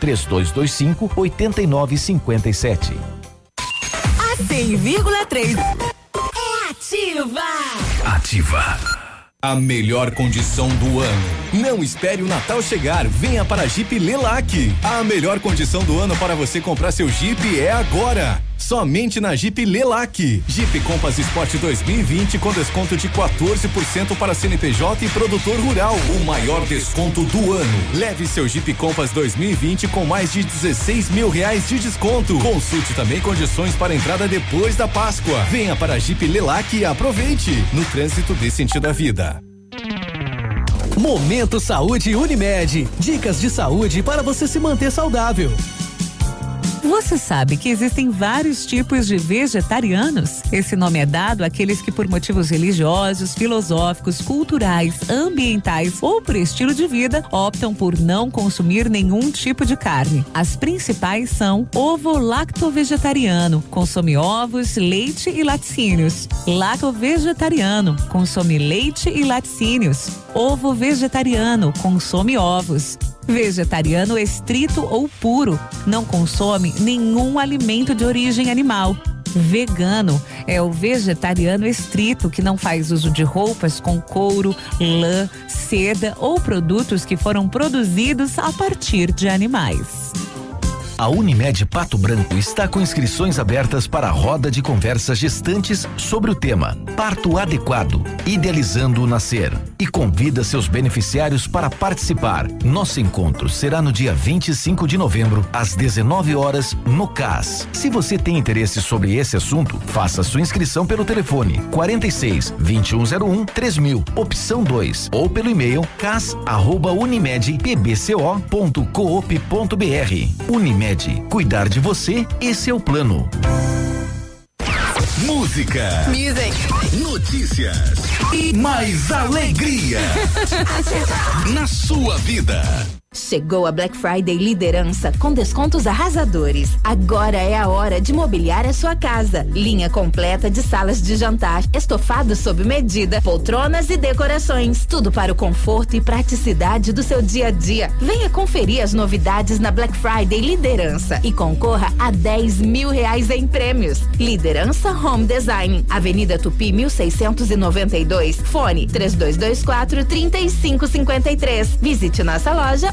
3225 8957. A 100,3 é ativa. Ativa. A melhor condição do ano. Não espere o Natal chegar, venha para a Jeep Lelac. A melhor condição do ano para você comprar seu Jeep é agora. Somente na Jeep Lelac. Jeep Compass Sport 2020 com desconto de 14% para CNPJ e produtor rural. O maior desconto do ano. Leve seu Jeep Compass 2020 com mais de 16 mil reais de desconto. Consulte também condições para entrada depois da Páscoa. Venha para a Jeep Lelac e aproveite. No trânsito dê sentido à vida. Momento Saúde Unimed. Dicas de saúde para você se manter saudável. Você sabe que existem vários tipos de vegetarianos? Esse nome é dado àqueles que, por motivos religiosos, filosóficos, culturais, ambientais ou por estilo de vida, optam por não consumir nenhum tipo de carne. As principais são ovo-lacto-vegetariano, consome ovos, leite e laticínios. Lacto-vegetariano, consome leite e laticínios. Ovo-vegetariano, consome ovos. Vegetariano estrito ou puro, não consome nenhum alimento de origem animal. Vegano é o vegetariano estrito que não faz uso de roupas com couro, lã, seda ou produtos que foram produzidos a partir de animais. A Unimed Pato Branco está com inscrições abertas para a roda de conversas gestantes sobre o tema Parto Adequado, Idealizando o Nascer e convida seus beneficiários para participar. Nosso encontro será no dia 25 de novembro, às 19 horas, no CAS. Se você tem interesse sobre esse assunto, faça sua inscrição pelo telefone 46 2101 3000, opção 2, ou pelo e-mail cas@unimedpbco.coop.br. Unimed, cuidar de você, esse é o plano. Música. Notícias. E mais alegria. Na sua vida. Chegou a Black Friday Liderança com descontos arrasadores. Agora é a hora de mobiliar a sua casa. Linha completa de salas de jantar, estofados sob medida, poltronas e decorações. Tudo para o conforto e praticidade do seu dia a dia. Venha conferir as novidades na Black Friday Liderança e concorra a 10 mil reais em prêmios. Liderança Home Design, Avenida Tupi 1692, fone 3224 3553. Visite nossa loja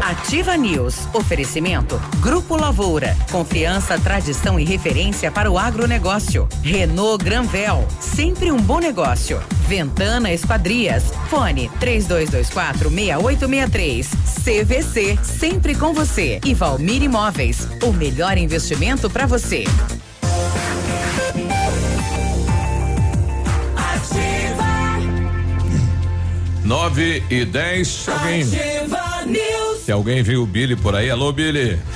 Ativa News. Oferecimento. Grupo Lavoura. Confiança, tradição e referência para o agronegócio. Renault Granvel. Sempre um bom negócio. Ventana Esquadrias. Fone 3224 6863. CVC. Sempre com você. E Valmir Imóveis. O melhor investimento para você. Nove e dez. Se alguém, se alguém viu o Billy por aí, alô Billy.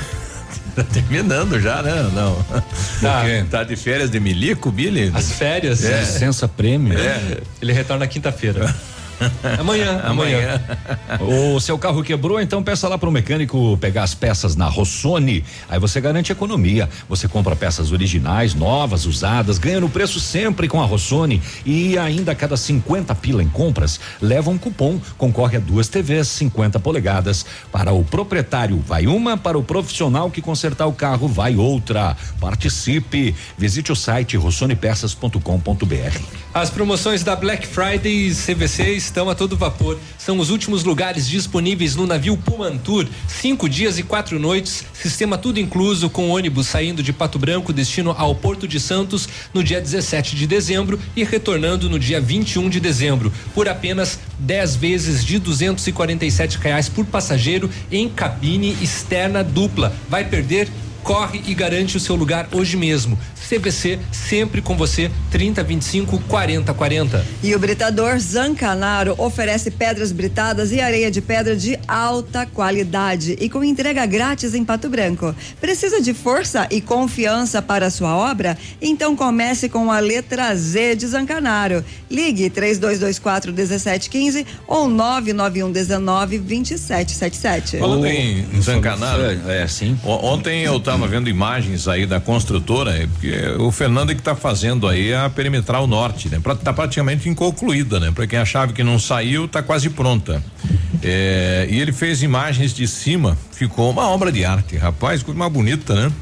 Tá terminando já, né? Não. Tá. Tá de férias de milico, Billy? As férias. É. Licença prêmio. É. Ele retorna quinta-feira. amanhã, amanhã. O seu carro quebrou, então peça lá para o mecânico pegar as peças na Rossoni. Aí você garante economia. Você compra peças originais, novas, usadas, ganha no preço sempre com a Rossoni. E ainda a cada 50 pila em compras, leva um cupom. Concorre a duas TVs 50 polegadas. Para o proprietário, vai uma. Para o profissional que consertar o carro, vai outra. Participe. Visite o site rossonipeças.com.br. As promoções da Black Friday CVC estão a todo vapor. São os últimos lugares disponíveis no navio Pumantur. Cinco dias e quatro noites, sistema tudo incluso, com ônibus saindo de Pato Branco, destino ao Porto de Santos no dia 17 de dezembro e retornando no dia 21 de dezembro, por apenas 10 vezes de 247 reais por passageiro em cabine externa dupla. Vai perder? Corre e garante o seu lugar hoje mesmo. CVC sempre com você 30 25 40 40. E o Britador Zancanaro oferece pedras britadas e areia de pedra de alta qualidade e com entrega grátis em Pato Branco. Precisa de força e confiança para a sua obra? Então comece com a letra Z de Zancanaro. Ligue 3224 1715 ou 991 19 2777. Falando em Zancanaro. É, sim. Ontem eu estava vendo imagens aí da construtora, é, porque o Fernando é que está fazendo aí a perimetral norte, né? Pra, tá praticamente inconcluída, né? Para quem achava que não saiu, tá quase pronta. É, e ele fez imagens de cima, ficou uma obra de arte, rapaz, coisa mais bonita, né?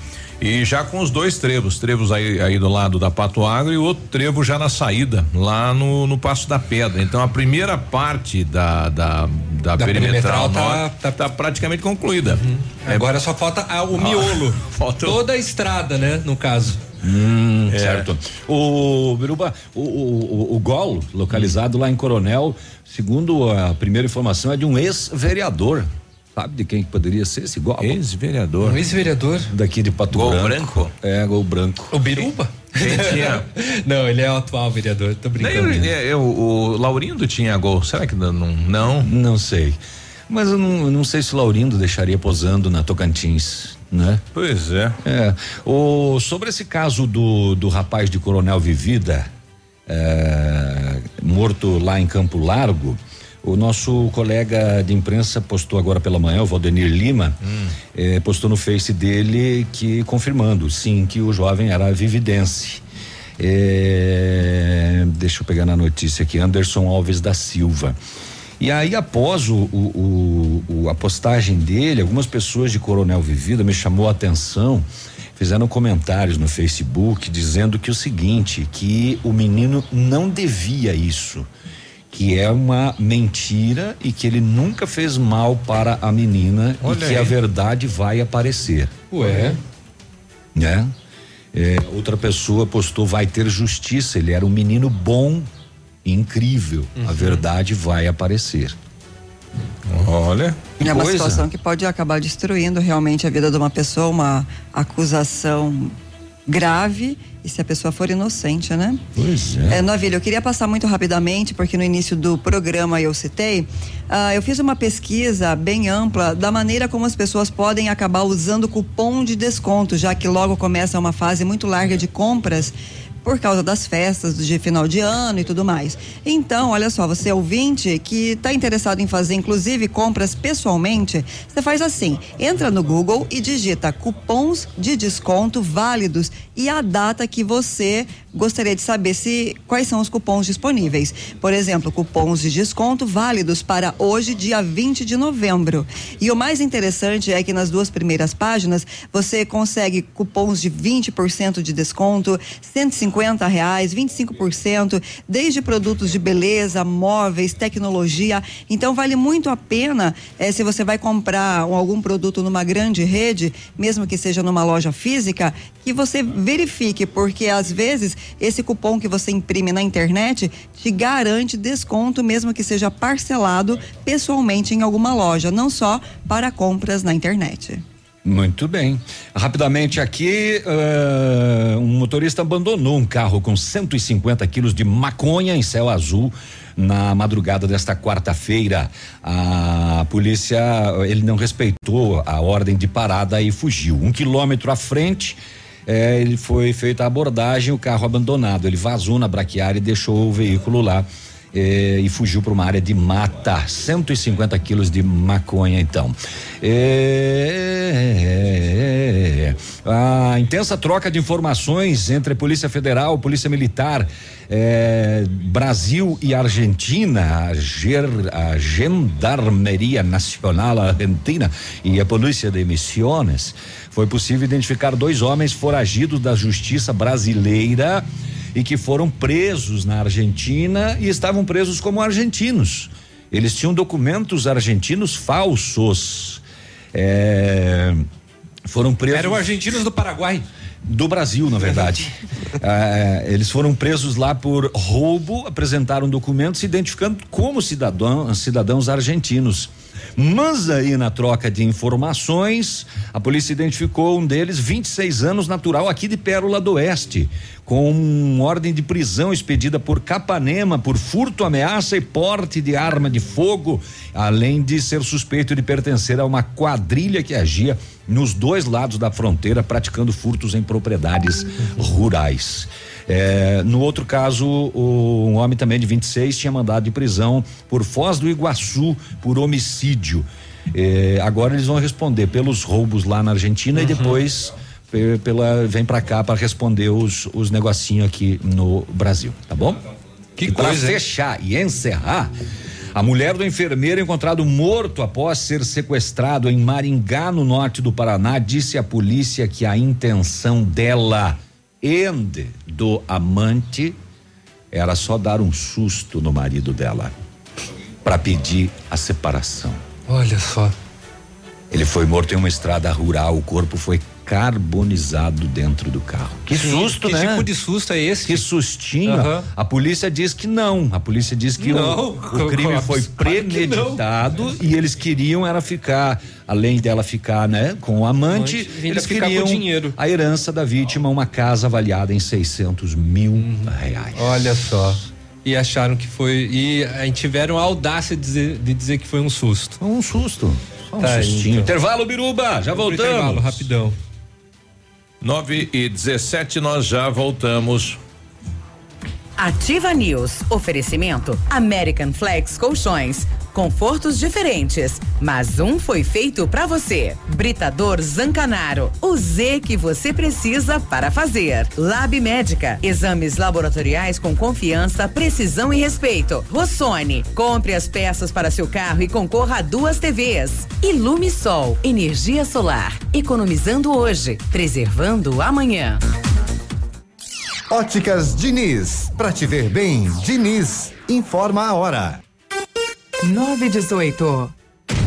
E já com os dois trevos, trevos aí, aí do lado da Pato Agro e outro trevo já na saída, lá no, no Passo da Pedra. Então a primeira parte da, da, da, Da perimetral, perimetral tá- norte tá, praticamente concluída. É, Agora só falta ah, o miolo. falta Toda a estrada, né? No caso. Hum, É. certo. O Biruba, o, o, o, o Gol, localizado lá em Coronel, segundo a primeira informação, é de um ex-vereador. Sabe de quem que poderia ser esse Gol? Ex-vereador. Um ex-vereador. Daqui de Pato Gol Branco. branco? É, Gol Branco. O Biruba? Tinha? Não, ele é o atual vereador, tô brincando. o- é, é, o, o Laurindo tinha gol. Será que não? Não. Não sei. Mas eu não, eu não sei se o Laurindo deixaria posando na Tocantins, né? Pois é. É. O, sobre esse caso do, do rapaz de Coronel Vivida, é, morto lá em Campo Largo, o nosso colega de imprensa postou agora pela manhã, o Valdenir Lima, eh, postou no Face dele que confirmando, sim, que o jovem era vividense. Eh, deixa eu pegar na notícia aqui, Anderson Alves da Silva. E aí, após o, o- o- o- a postagem dele, algumas pessoas de Coronel Vivida me chamou a atenção, fizeram comentários no Facebook dizendo que o seguinte, que o menino não devia isso, que é uma mentira e que ele nunca fez mal para a menina Olha e que aí. a verdade vai aparecer. Ué. Né? É, outra pessoa postou vai ter justiça, ele era um menino bom, incrível, a verdade vai aparecer. Olha. É uma coisa. situação que pode acabar destruindo realmente a vida de uma pessoa, uma acusação grave e se a pessoa for inocente, né? Pois É, Novilho, eu queria passar muito rapidamente, porque no início do programa eu citei, ah, eu fiz uma pesquisa bem ampla da maneira como as pessoas podem acabar usando cupom de desconto, já que logo começa uma fase muito larga de compras por causa das festas de final de ano e tudo mais. Então, olha só, você ouvinte que está interessado em fazer, inclusive, compras pessoalmente, você faz assim: entra no Google e digita cupons de desconto válidos e a data que você gostaria de saber se quais são os cupons disponíveis. Por exemplo, cupons de desconto válidos para hoje, dia 20 de novembro. E o mais interessante é que nas duas primeiras páginas você consegue cupons de 20% de desconto, 150 50 reais, 25%, desde produtos de beleza, móveis, tecnologia. Então vale muito a pena eh, se você vai comprar algum produto numa grande rede, mesmo que seja numa loja física, que você verifique, porque às vezes esse cupom que você imprime na internet te garante desconto, mesmo que seja parcelado pessoalmente em alguma loja, não só para compras na internet. Muito bem. Rapidamente aqui, uh, um motorista abandonou um carro com 150 quilos de maconha em céu azul na madrugada desta quarta-feira. A polícia, ele não respeitou a ordem de parada e fugiu. Um quilômetro à frente, eh, ele foi feita a abordagem, o carro abandonado. Ele vazou na braquiária e deixou o veículo lá eh, e fugiu para uma área de mata. 150 quilos de maconha, então. Eh, a intensa troca de informações entre Polícia Federal, Polícia Militar, eh, Brasil e Argentina, a, Ger, a Gendarmeria Nacional Argentina e a Polícia de Missões, foi possível identificar dois homens foragidos da justiça brasileira e que foram presos na Argentina e estavam presos como argentinos. Eles tinham documentos argentinos falsos. É, foram presos. Eram argentinos do Paraguai. Do Brasil, na verdade. é, eles foram presos lá por roubo, apresentaram documentos se identificando como cidadão, cidadãos argentinos. Mas aí na troca de informações, a polícia identificou um deles, 26 anos, natural aqui de Pérola do Oeste, com ordem de prisão expedida por Capanema por furto, ameaça e porte de arma de fogo, além de ser suspeito de pertencer a uma quadrilha que agia nos dois lados da fronteira, praticando furtos em propriedades rurais. É, no outro caso, o, um homem também de 26 tinha mandado de prisão por Foz do Iguaçu por homicídio. É, agora eles vão responder pelos roubos lá na Argentina uhum. e depois pela vem para cá para responder os os negocinhos aqui no Brasil, tá bom? Que e coisa. Para fechar e encerrar, a mulher do enfermeiro encontrado morto após ser sequestrado em Maringá, no norte do Paraná, disse à polícia que a intenção dela e do amante era só dar um susto no marido dela para pedir a separação. Olha só. Ele foi morto em uma estrada rural, o corpo foi carbonizado dentro do carro. Que Sim, susto, que né? Que tipo de susto é esse? Que sustinho. Uhum. A polícia diz que não. A polícia diz que não, o, o crime foi premeditado e eles queriam era ficar, além dela ficar, né, com o amante, eles queriam a herança da vítima, uma casa avaliada em 600 mil Uhum. reais. Olha só. E acharam que foi. E aí tiveram a audácia de dizer, de dizer que foi um susto. Um susto. Um Tá, sustinho. então. Intervalo, Biruba, já Vamos voltamos. intervalo, rapidão. 9 e 17, nós já voltamos. Ativa News. Oferecimento American Flex Colchões. Confortos diferentes, mas um foi feito para você. Britador Zancanaro. O Z que você precisa para fazer. Lab Médica. Exames laboratoriais com confiança, precisão e respeito. Rossoni. Compre as peças para seu carro e concorra a duas TVs. Ilume Sol. Energia solar. Economizando hoje, preservando amanhã. Óticas Diniz, pra te ver bem, Diniz, informa a hora. 918.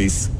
DJs.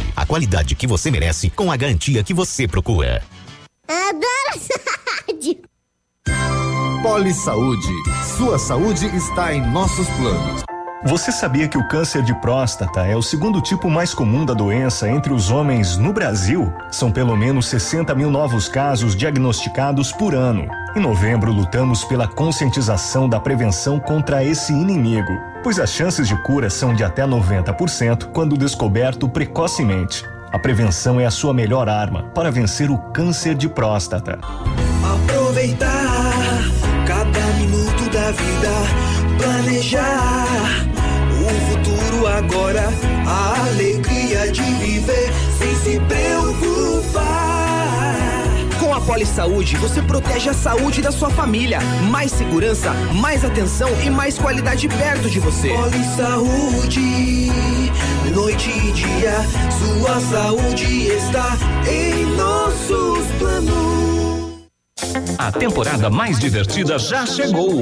a qualidade que você merece com a garantia que você procura. Adoro rádio. Poli Saúde. Sua saúde está em nossos planos. Você sabia que o câncer de próstata é o segundo tipo mais comum da doença entre os homens no Brasil? São pelo menos 60 mil novos casos diagnosticados por ano. Em novembro, lutamos pela conscientização da prevenção contra esse inimigo, pois as chances de cura são de até 90% quando descoberto precocemente. A prevenção é a sua melhor arma para vencer o câncer de próstata. Aproveitar cada minuto da vida, planejar o futuro agora, a alegria a Poli Saúde, você protege a saúde da sua família. Mais segurança, mais atenção e mais qualidade perto de você. Poli Saúde, noite e dia, sua saúde está em nossos planos. A temporada mais divertida já chegou.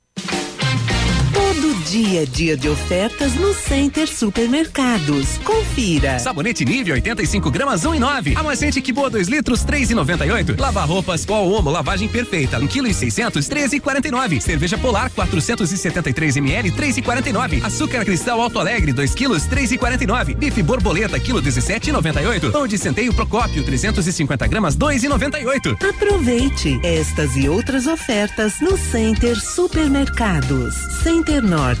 Dia é dia de ofertas no Center Supermercados. Confira. Sabonete nível 85 gramas 1 e 9. Amaciante que boa 2 litros 3 e 98. Lava roupas pó Omo lavagem perfeita 1 kg e 600 13 e 49. Cerveja Polar 473 ml 3 e 49. Açúcar Cristal Alto Alegre 2 quilos 3 e 49. Bife borboleta quilo 17 e 98. Pão de centeio Procópio 350 gramas 2 e 98. Aproveite estas e outras ofertas no Center Supermercados. Center Norte,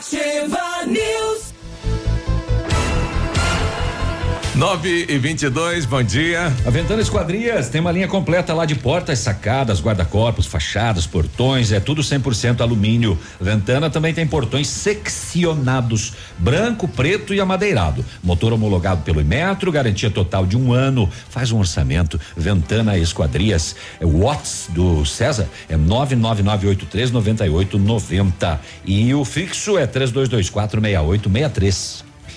Ativa News. 9 e 22 bom dia. A Ventana Esquadrias tem uma linha completa lá de portas, sacadas, guarda-corpos, fachadas, portões, é tudo 100% alumínio. Ventana também tem portões seccionados, branco, preto e amadeirado. Motor homologado pelo Imetro, garantia total de um ano. Faz um orçamento. Ventana Esquadrias, é o Watts do César, é 99983 9890 e o fixo é 3224 6863.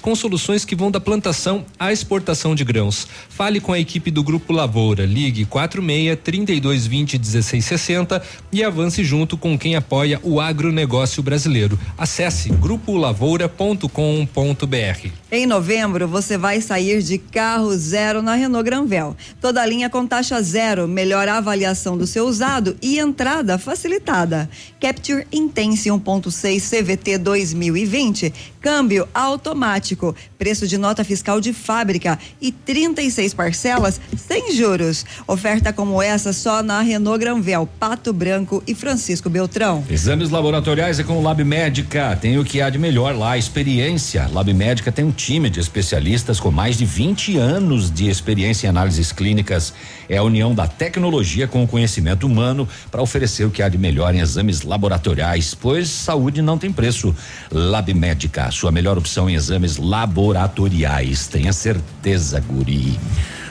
com soluções que vão da plantação à exportação de grãos. Fale com a equipe do Grupo Lavoura. Ligue 46 3220 1660 e avance junto com quem apoia o agronegócio brasileiro. Acesse grupolavoura.com.br. Em novembro, você vai sair de carro zero na Renault Granvel. Toda linha com taxa zero, melhor avaliação do seu usado e entrada facilitada. Capture Intense 1.6 CVT 2020, câmbio automático, preço de nota fiscal de fábrica e 36 parcelas parcelas sem juros. Oferta como essa só na Renault Granvel, Pato Branco e Francisco Beltrão. Exames laboratoriais é com o Lab Médica. Tem o que há de melhor lá, experiência. Lab Médica tem um time de especialistas com mais de 20 anos de experiência em análises clínicas. É a união da tecnologia com o conhecimento humano para oferecer o que há de melhor em exames laboratoriais, pois saúde não tem preço. Lab Médica, sua melhor opção em exames laboratoriais. Tenha certeza, guri.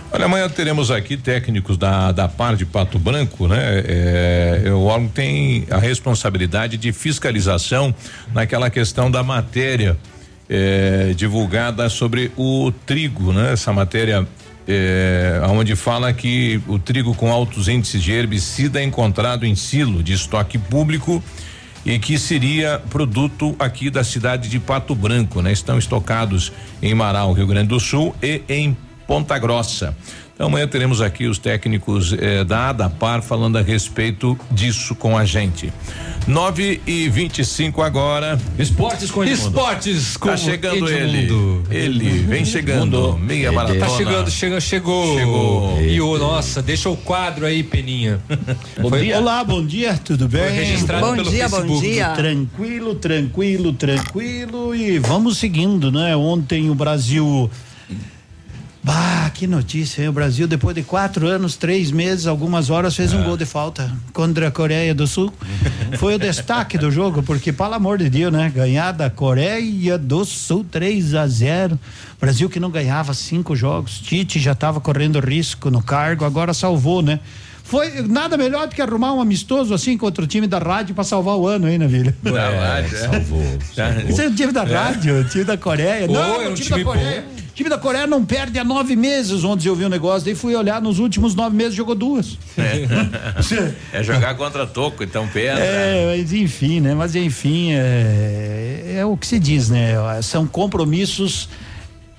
Olha, amanhã teremos aqui técnicos da, da Par de Pato Branco, né? É, o órgão tem a responsabilidade de fiscalização naquela questão da matéria é, divulgada sobre o trigo, né? Essa matéria é, onde fala que o trigo com altos índices de herbicida é encontrado em silo de estoque público e que seria produto aqui da cidade de Pato Branco, né? Estão estocados em Marau, Rio Grande do Sul e em Ponta Grossa. Então amanhã teremos aqui os técnicos eh, da ADAPAR falando a respeito disso com a gente. 9 e 25 agora. Esportes com Edmundo. Esportes com Tá chegando Edmundo. ele. Ele vem chegando. Meia maratona. Tá chegando, chega, chegou. Chegou. E o nossa, deixa o quadro aí, Peninha. Foi- Olá, bom dia, tudo bem? Foi registrado Bom pelo dia, bom Facebook. dia. Tranquilo, tranquilo, tranquilo e vamos seguindo, né? Ontem o Brasil. Bah, que notícia, hein? O Brasil, depois de quatro anos, três meses, algumas horas, fez um É. gol de falta contra a Coreia do Sul. Foi o destaque do jogo, porque, pelo amor de Deus, né? Ganhar da Coreia do Sul 3 a 0 Brasil que não ganhava cinco jogos. Tite já estava correndo risco no cargo, agora salvou, né? Foi nada melhor do que arrumar um amistoso assim contra o time da rádio para salvar o ano, hein, Navilha? É, salvou. Esse é o time da É. rádio, o time da Coreia. Pô, não, é um o time, time da Coreia. O time da Coreia não perde há nove meses. Ontem eu vi um negócio, daí fui olhar nos últimos nove meses jogou duas. É jogar contra toco, então pedra. É, mas enfim, né? Mas enfim, é, é o que se diz, né? São compromissos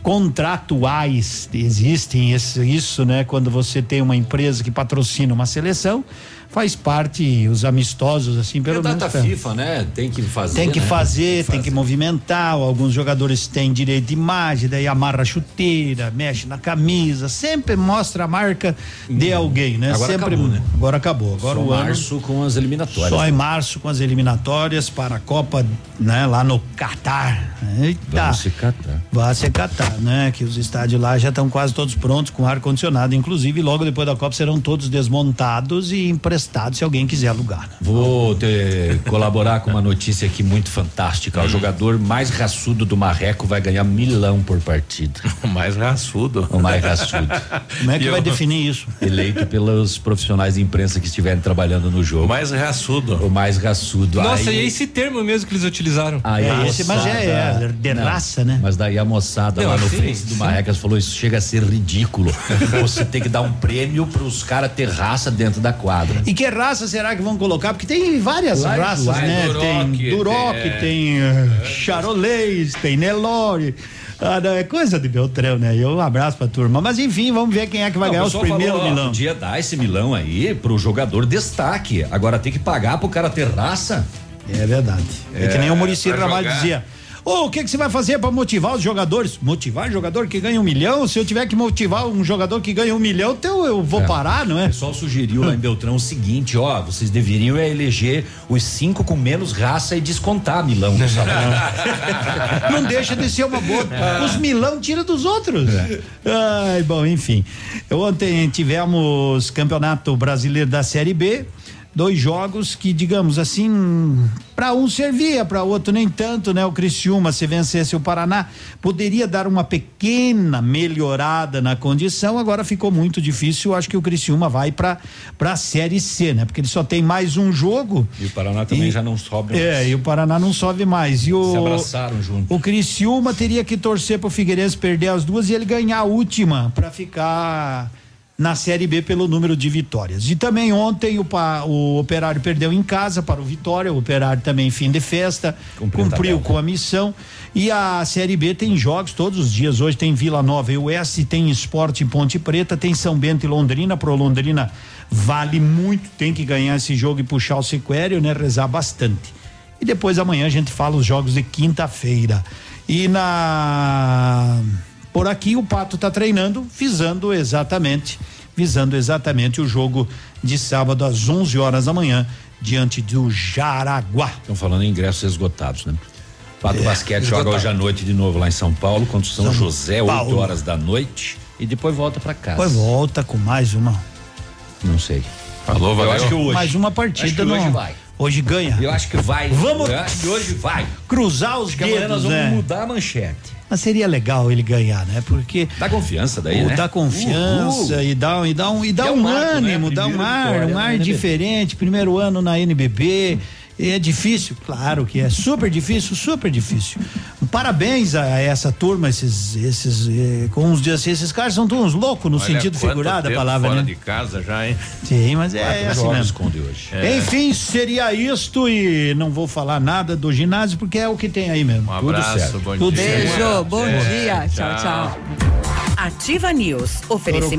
contratuais. Existem esse- isso, né? Quando você tem uma empresa que patrocina uma seleção, faz parte os amistosos, assim, pelo Pela menos. data tá. FIFA, né? Tem que fazer. Tem que né? fazer, tem que movimentar. Alguns jogadores têm direito de imagem, daí amarra a chuteira, mexe na camisa, sempre mostra a marca de alguém, né? Hum. Agora sempre. acabou, né? Agora acabou. Agora Só o ano- março com as eliminatórias. Só em março com as eliminatórias para a Copa, né? Lá no Catar. Eita. Vamos se catar. Vai se catar, né? Que os estádios lá já estão quase todos prontos com ar condicionado, inclusive logo depois da Copa serão todos desmontados e emprestados se alguém quiser alugar. né? Vou te, colaborar com uma notícia aqui muito fantástica. O jogador mais raçudo do Marreco vai ganhar milão por partida. O mais raçudo. O mais raçudo. Como é que E vai eu- definir isso? Eleito pelos profissionais de imprensa que estiverem trabalhando no jogo. O mais raçudo. O mais raçudo. Nossa, Aí- e é esse termo mesmo que eles utilizaram. Aí a esse, mas é, é de Não, raça, né? Mas daí a moçada Não, lá no sim, Face do. Marrecas falou: isso chega a ser ridículo. Você tem que dar um prêmio pros caras ter raça dentro da quadra. E que raça será que vão colocar? Porque tem várias raças, né? Duroc, tem Duroc, é. tem uh, Charolês, tem Nelore. Ah, não, é coisa de Beltrão, né? E um abraço pra turma. Mas enfim, vamos ver quem é que vai Não, ganhar o os primeiros falou, ó, milão. Podia dar esse milão aí pro jogador destaque. Agora tem que pagar pro cara ter raça. É verdade. É, que nem o Murici pra Ramalho jogar. Ô, o que que você vai fazer pra motivar os jogadores? Motivar jogador que ganha um milhão? Se eu tiver que motivar um jogador que ganha um milhão, então eu vou É. parar, não é? O pessoal sugeriu lá em Beltrão o seguinte, ó, vocês deveriam é eleger os cinco com menos raça e descontar milão. Não deixa de ser uma boa. Os milão tira dos outros. Ai, bom, enfim. Ontem tivemos campeonato brasileiro da Série B. Dois jogos que, digamos assim, para um servia, para outro nem tanto, né? O Criciúma, se vencesse o Paraná, poderia dar uma pequena melhorada na condição. Agora ficou muito difícil. Acho que o Criciúma vai para para a Série C, né? Porque ele só tem mais um jogo. E o Paraná também E- já não sobe É, mais. e o Paraná não sobe mais. E o, Se abraçaram junto. o Criciúma teria que torcer pro Figueirense perder as duas e ele ganhar a última para ficar na Série B pelo número de vitórias. E também ontem o, o Operário perdeu em casa para o Vitória, o Operário também fim de festa, Cumpriu com a missão. E a Série B tem jogos todos os dias. Hoje tem Vila Nova e Oeste, tem Esporte e Ponte Preta, tem São Bento e Londrina. Pro Londrina vale muito, tem que ganhar esse jogo e puxar o sequério, né? Rezar bastante. E depois amanhã a gente fala os jogos de quinta-feira. E na por aqui o Pato está treinando, visando exatamente, visando exatamente o jogo de sábado às 11 horas da manhã diante do Jaraguá. Estão falando em ingressos esgotados, né? Pato É, Basquete esgotado. joga hoje à noite de novo lá em São Paulo contra o São, São José, 8 Paulo. horas da noite. E depois volta pra casa. Depois volta com mais uma. Não sei. Falou, Eu valeu. acho que hoje. Mais uma Acho partida que hoje não. vai. Hoje ganha. Eu acho que vai. Vamos- Eu acho que hoje vai. Cruzar os Acho que amanhã nós dedos, vamos né? mudar a manchete. Mas seria legal ele ganhar, né? Porque Dá confiança daí, né? dá confiança Uhul. e dá, e dá um, e dá E é um marco, né? ânimo, dá um ar, vitória um ar diferente. Primeiro ano na NBB. É difícil, claro que é super difícil, super difícil. Parabéns a essa turma, esses, esses, eh, como uns dias assim, esses caras são todos loucos no Olha sentido figurado da palavra, fora né? de casa já, hein? Sim, mas é, Quatro é assim mesmo. esconde hoje. É. Enfim, seria isto e não vou falar nada do ginásio porque é o que tem aí mesmo. Um Tudo abraço, certo. bom Tudo dia. Beijo, bom É, dia. Tchau, tchau. tchau. Ativa News. Oferecimento.